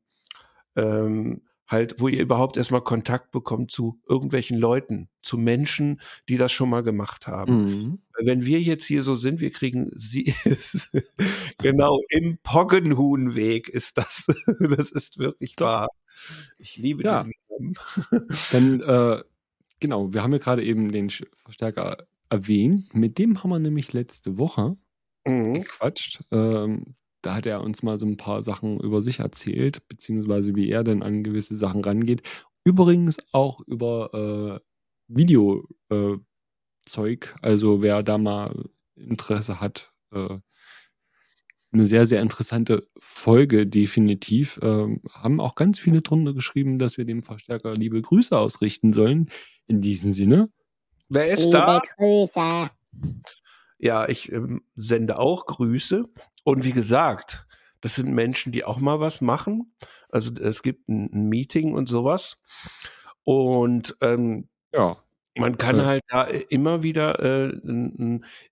ähm, halt, wo ihr überhaupt erstmal Kontakt bekommt zu irgendwelchen Leuten, zu Menschen, die das schon mal gemacht haben. Mhm. Wenn wir jetzt hier so sind, wir kriegen sie, [laughs] genau, im Poggenhuhnweg ist das. [laughs] das ist wirklich wahr. Ich liebe ja. diesen. [laughs] Dann, äh, genau, wir haben ja gerade eben den Verstärker erwähnt. Mit dem haben wir nämlich letzte Woche mhm. gequatscht. Ähm, da hat er uns mal so ein paar Sachen über sich erzählt, beziehungsweise wie er denn an gewisse Sachen rangeht. Übrigens auch über äh, Videozeug. Äh, also wer da mal Interesse hat, äh, eine sehr, sehr interessante Folge, definitiv. Ähm, haben auch ganz viele drunter geschrieben, dass wir dem Verstärker liebe Grüße ausrichten sollen. In diesem Sinne. Wer ist liebe da? Grüße. Ja, ich ähm, sende auch Grüße. Und wie gesagt, das sind Menschen, die auch mal was machen. Also es gibt ein, ein Meeting und sowas. Und ähm, ja. Man kann ja. halt da immer wieder, äh,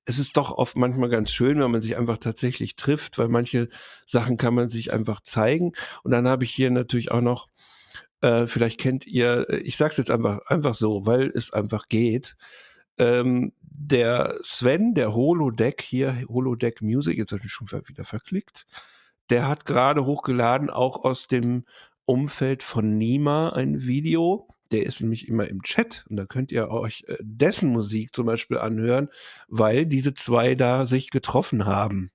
es ist doch oft manchmal ganz schön, wenn man sich einfach tatsächlich trifft, weil manche Sachen kann man sich einfach zeigen. Und dann habe ich hier natürlich auch noch, äh, vielleicht kennt ihr, ich sag's jetzt einfach, einfach so, weil es einfach geht. Ähm, der Sven, der Holodeck hier, Holodeck Music, jetzt habe ich mich schon wieder verklickt, der hat gerade hochgeladen, auch aus dem Umfeld von Nima ein Video. Der ist nämlich immer im Chat und da könnt ihr euch äh, dessen Musik zum Beispiel anhören, weil diese zwei da sich getroffen haben.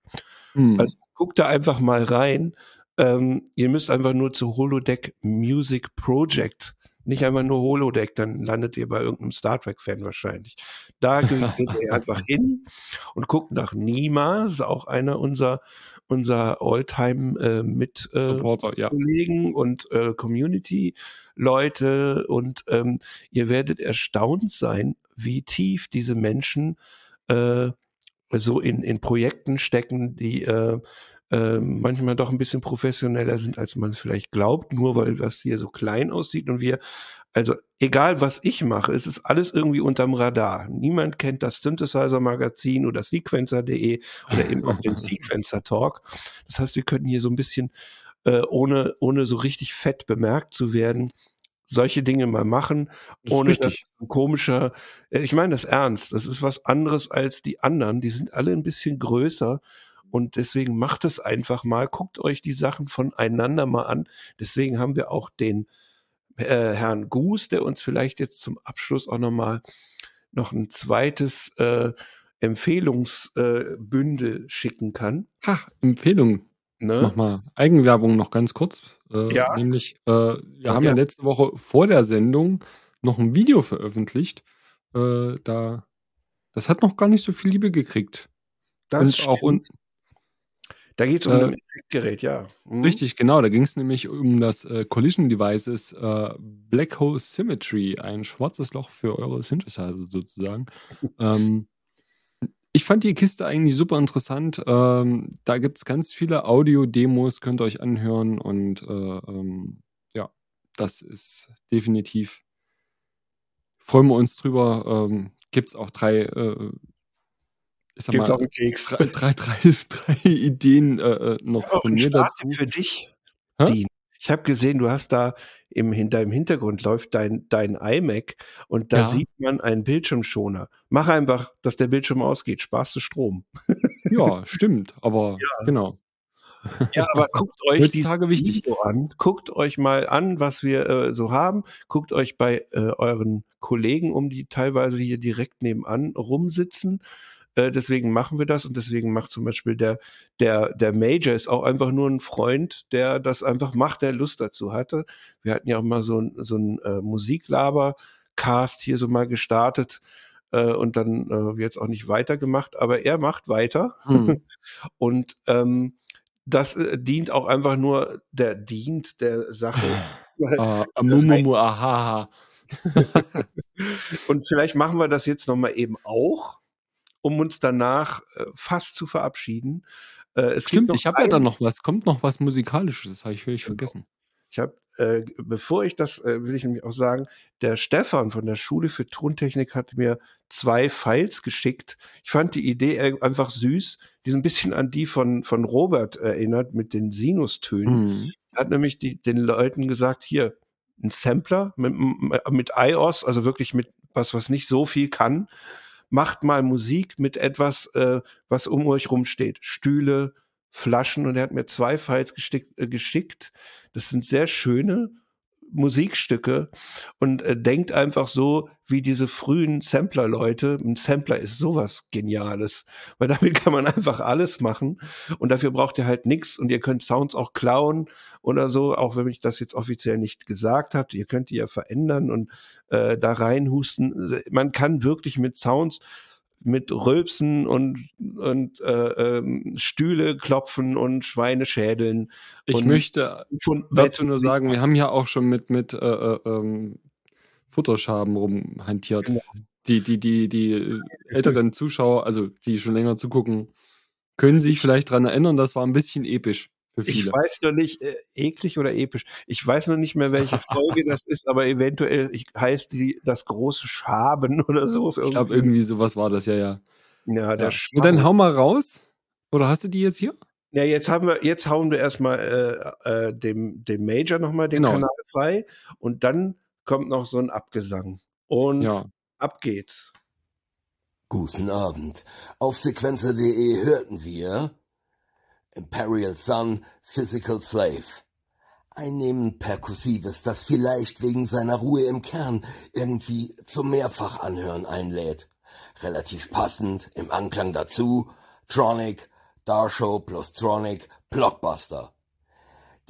Hm. Also guckt da einfach mal rein. Ähm, ihr müsst einfach nur zu Holodeck Music Project nicht einfach nur Holodeck, dann landet ihr bei irgendeinem Star Trek-Fan wahrscheinlich. Da geht [laughs] ihr einfach hin und guckt nach Nima, das ist auch einer unserer unser Alltime äh, mit äh, ja. Und äh, Community Leute und ähm, ihr werdet erstaunt sein, wie tief diese Menschen äh, so in, in Projekten stecken, die äh, äh, manchmal doch ein bisschen professioneller sind, als man es vielleicht glaubt, nur weil das hier so klein aussieht und wir, also egal was ich mache, es ist alles irgendwie unterm Radar. Niemand kennt das Synthesizer-Magazin oder Sequencer.de oder eben auch den [laughs] Sequencer Talk. Das heißt, wir könnten hier so ein bisschen, äh, ohne, ohne so richtig fett bemerkt zu werden, solche Dinge mal machen, ohne richtig. dass komischer, äh, ich meine das ernst, das ist was anderes als die anderen, die sind alle ein bisschen größer und deswegen macht es einfach mal, guckt euch die Sachen voneinander mal an. Deswegen haben wir auch den äh, Herrn Guß, der uns vielleicht jetzt zum Abschluss auch nochmal noch ein zweites äh, Empfehlungsbündel äh, schicken kann. Ha, Empfehlung. Ne? Mach mal Eigenwerbung noch ganz kurz. Äh, ja. Nämlich, äh, wir ja, haben ja letzte Woche vor der Sendung noch ein Video veröffentlicht. Äh, da, das hat noch gar nicht so viel Liebe gekriegt. Das und stimmt. auch un da geht es um äh, ein Effektgerät, ja. Mhm. Richtig, genau. Da ging es nämlich um das äh, Collision Devices äh, Black Hole Symmetry, ein schwarzes Loch für eure Synthesizer sozusagen. [laughs] ähm, ich fand die Kiste eigentlich super interessant. Ähm, da gibt es ganz viele Audio-Demos, könnt ihr euch anhören und äh, ähm, ja, das ist definitiv. Freuen wir uns drüber. Ähm, gibt es auch drei äh, ich sag Gibt's mal, auch einen Keks. Drei, drei, drei, [laughs] drei Ideen äh, äh noch ja, von mir dazu. für dich, Dean. Ich habe gesehen, du hast da im, in deinem Hintergrund läuft dein, dein iMac und da ja. sieht man einen Bildschirmschoner. Mach einfach, dass der Bildschirm ausgeht, sparst du Strom. [laughs] ja, stimmt, aber ja. genau. Ja, aber [laughs] guckt euch die Tage wichtig Video an. Guckt euch mal an, was wir äh, so haben. Guckt euch bei äh, euren Kollegen um, die teilweise hier direkt nebenan rumsitzen Äh, deswegen machen wir das und deswegen macht zum Beispiel der, der, der Major ist auch einfach nur ein Freund, der das einfach macht, der Lust dazu hatte. Wir hatten ja auch mal so so ein äh, Musiklaber-Cast hier so mal gestartet äh, und dann äh, jetzt auch nicht weitergemacht, aber er macht weiter. Hm. [laughs] und ähm, das äh, dient auch einfach nur, der dient der Sache. uh, amumumu, aha. und vielleicht machen wir das jetzt nochmal eben auch, um uns danach äh, fast zu verabschieden. Äh, Stimmt, ich habe ja dann noch was. Kommt noch was Musikalisches, das habe ich völlig genau. vergessen. Ich habe äh, bevor ich das, äh, will ich nämlich auch sagen, der Stefan von der Schule für Tontechnik hat mir zwei Files geschickt. Ich fand die Idee äh, einfach süß, die so ein bisschen an die von, von Robert erinnert mit den Sinustönen. Mhm. Er hat nämlich die, den Leuten gesagt, hier, ein Sampler mit, mit iOS, also wirklich mit was, was nicht so viel kann, macht mal Musik mit etwas, äh, was um euch rumsteht. Stühle, Flaschen und er hat mir zwei Files gestickt, äh, geschickt. Das sind sehr schöne Musikstücke und äh, denkt einfach so wie diese frühen Sampler-Leute. Ein Sampler ist sowas Geniales, weil damit kann man einfach alles machen und dafür braucht ihr halt nichts und ihr könnt Sounds auch klauen oder so, auch wenn ich das jetzt offiziell nicht gesagt habe. Ihr könnt die ja verändern und äh, da reinhusten. Man kann wirklich mit Sounds mit Rülpsen und, und äh, ähm, Stühle klopfen und Schweine schädeln. Ich und möchte dazu nur sagen, wir haben ja auch schon mit, mit äh, äh, ähm, Futterschaben rumhantiert. Genau. Die, die, die, die älteren Zuschauer, also die schon länger zugucken, können sich vielleicht daran erinnern, das war ein bisschen episch. Ich weiß noch nicht, äh, eklig oder episch. Ich weiß noch nicht mehr, welche [laughs] Folge das ist, aber eventuell ich, heißt die das große Schaben [laughs] oder so. Ich glaube, irgendwie sowas war das, ja, ja. Ja, der ja. dann hau mal raus. Oder hast du die jetzt hier? Ja, jetzt haben wir, jetzt hauen wir erstmal äh, äh, dem, dem Major nochmal den genau. Kanal frei und dann kommt noch so ein Abgesang. Und ja. ab geht's. Guten Abend. Auf sequenzer.de hörten wir Imperial Sun, Physical Slave. Ein perkussives, das vielleicht wegen seiner Ruhe im Kern irgendwie zum Mehrfachanhören einlädt. Relativ passend, im Anklang dazu, Tronic, Darshow plus Tronic, Blockbuster.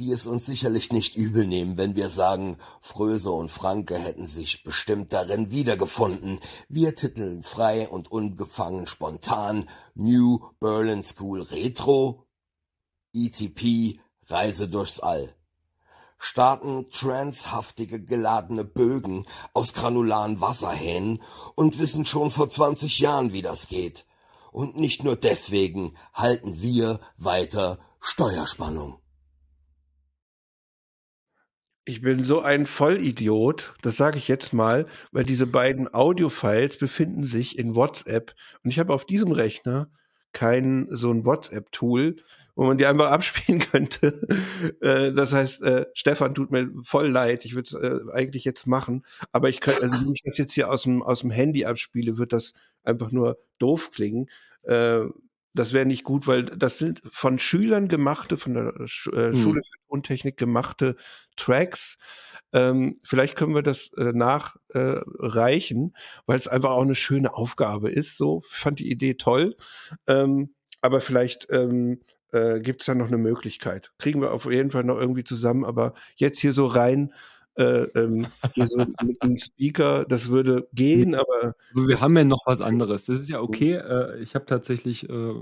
Die es uns sicherlich nicht übel nehmen, wenn wir sagen, Fröse und Franke hätten sich bestimmt darin wiedergefunden. Wir titeln frei und unbefangen spontan New Berlin School Retro ETP Reise durchs All starten transhaftige geladene Bögen aus granularen Wasserhähnen und wissen schon vor 20 Jahren, wie das geht. Und nicht nur deswegen halten wir weiter Steuerspannung. Ich bin so ein Vollidiot, das sage ich jetzt mal, weil diese beiden Audiofiles befinden sich in WhatsApp und ich habe auf diesem Rechner kein so ein WhatsApp-Tool, wo man die einfach [laughs] abspielen könnte. Äh, das heißt, äh, Stefan tut mir voll leid. Ich würde es äh, eigentlich jetzt machen, aber ich könnte, also wenn ich das jetzt hier aus dem aus dem Handy abspiele, wird das einfach nur doof klingen. Das wäre nicht gut, weil das sind von Schülern gemachte, von der Sch hm. Schule für Tontechnik gemachte Tracks. Ähm, vielleicht können wir das äh, nachreichen, äh, weil es einfach auch eine schöne Aufgabe ist. So, ich fand die Idee toll. Ähm, aber vielleicht ähm, äh, gibt es da noch eine Möglichkeit. Kriegen wir auf jeden Fall noch irgendwie zusammen, aber jetzt hier so rein, äh, ähm, hier so [laughs] mit dem Speaker, das würde gehen, aber. Wir haben ja noch was anderes. Das ist ja okay. Äh, ich habe tatsächlich äh,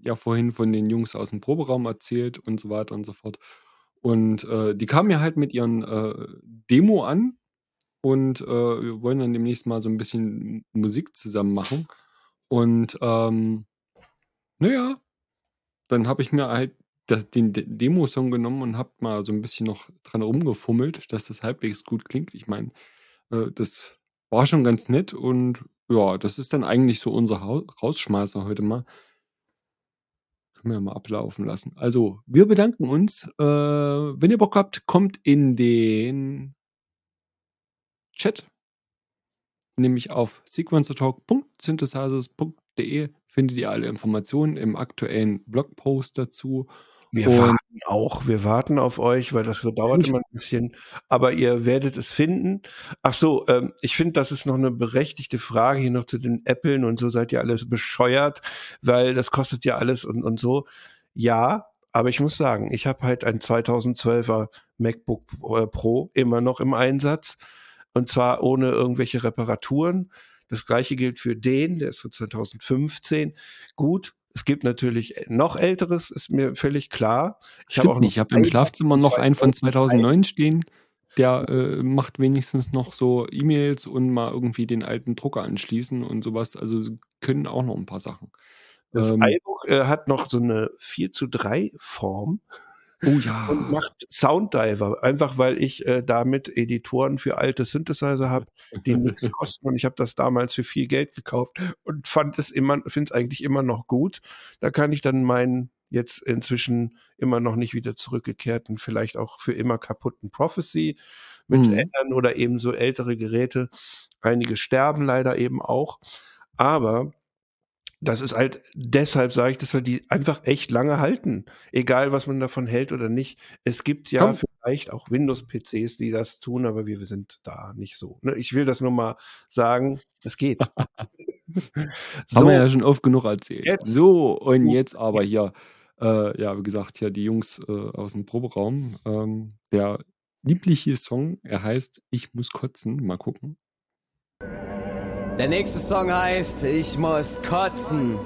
ja vorhin von den Jungs aus dem Proberaum erzählt und so weiter und so fort. Und äh, die kamen ja halt mit ihren äh, Demo an und wir wollen dann demnächst mal so ein bisschen Musik zusammen machen. Und ähm, naja, dann habe ich mir halt das, den Demo-Song genommen und habe mal so ein bisschen noch dran rumgefummelt, dass das halbwegs gut klingt. Ich meine, äh, das war schon ganz nett und ja, das ist dann eigentlich so unser Rausschmeißer heute mal. Können wir mal ablaufen lassen. Also, wir bedanken uns. Äh, wenn ihr Bock habt, kommt in den Chat, nämlich auf sequencertalk.synthesizers.de findet ihr alle Informationen im aktuellen Blogpost dazu. Wir Und warten auch. Wir warten auf euch, weil das dauert immer ein bisschen. Aber ihr werdet es finden. Ach so, ähm, ich finde, das ist noch eine berechtigte Frage hier noch zu den Applen und so seid ihr alles bescheuert, weil das kostet ja alles und, und so. Ja, aber ich muss sagen, ich habe halt ein 2012er MacBook äh, Pro immer noch im Einsatz. Und zwar ohne irgendwelche Reparaturen. Das gleiche gilt für den, der ist von 2015. Gut, es gibt natürlich noch älteres, ist mir völlig klar. Ich habe nicht. Ich habe im Schlafzimmer noch einen von 2009 stehen. Der äh, macht wenigstens noch so E-Mails und mal irgendwie den alten Drucker anschließen und sowas. Also können auch noch ein paar Sachen. Das ähm, iBook äh, hat noch so eine 4 zu 3 Form. Oh ja. Und macht Sounddiver, einfach weil ich äh, damit Editoren für alte Synthesizer habe, die nichts [laughs] kosten. Und ich habe das damals für viel Geld gekauft und fand es immer, finde es eigentlich immer noch gut. Da kann ich dann meinen jetzt inzwischen immer noch nicht wieder zurückgekehrten, vielleicht auch für immer kaputten Prophecy mit mhm. ändern oder eben so ältere Geräte. Einige sterben leider eben auch. Aber das ist halt, deshalb sage ich, dass wir die einfach echt lange halten. Egal, was man davon hält oder nicht. Es gibt ja Komm. vielleicht auch Windows-PCs, die das tun, aber wir sind da nicht so. Ne? Ich will das nur mal sagen, es geht. [laughs] so, Haben wir ja schon oft genug erzählt. Jetzt. So, und jetzt aber hier, äh, ja, wie gesagt, hier die Jungs äh, aus dem Proberaum. Ähm, der liebliche Song, er heißt Ich muss kotzen. Mal gucken. Der nächste Song heißt Ich muss kotzen.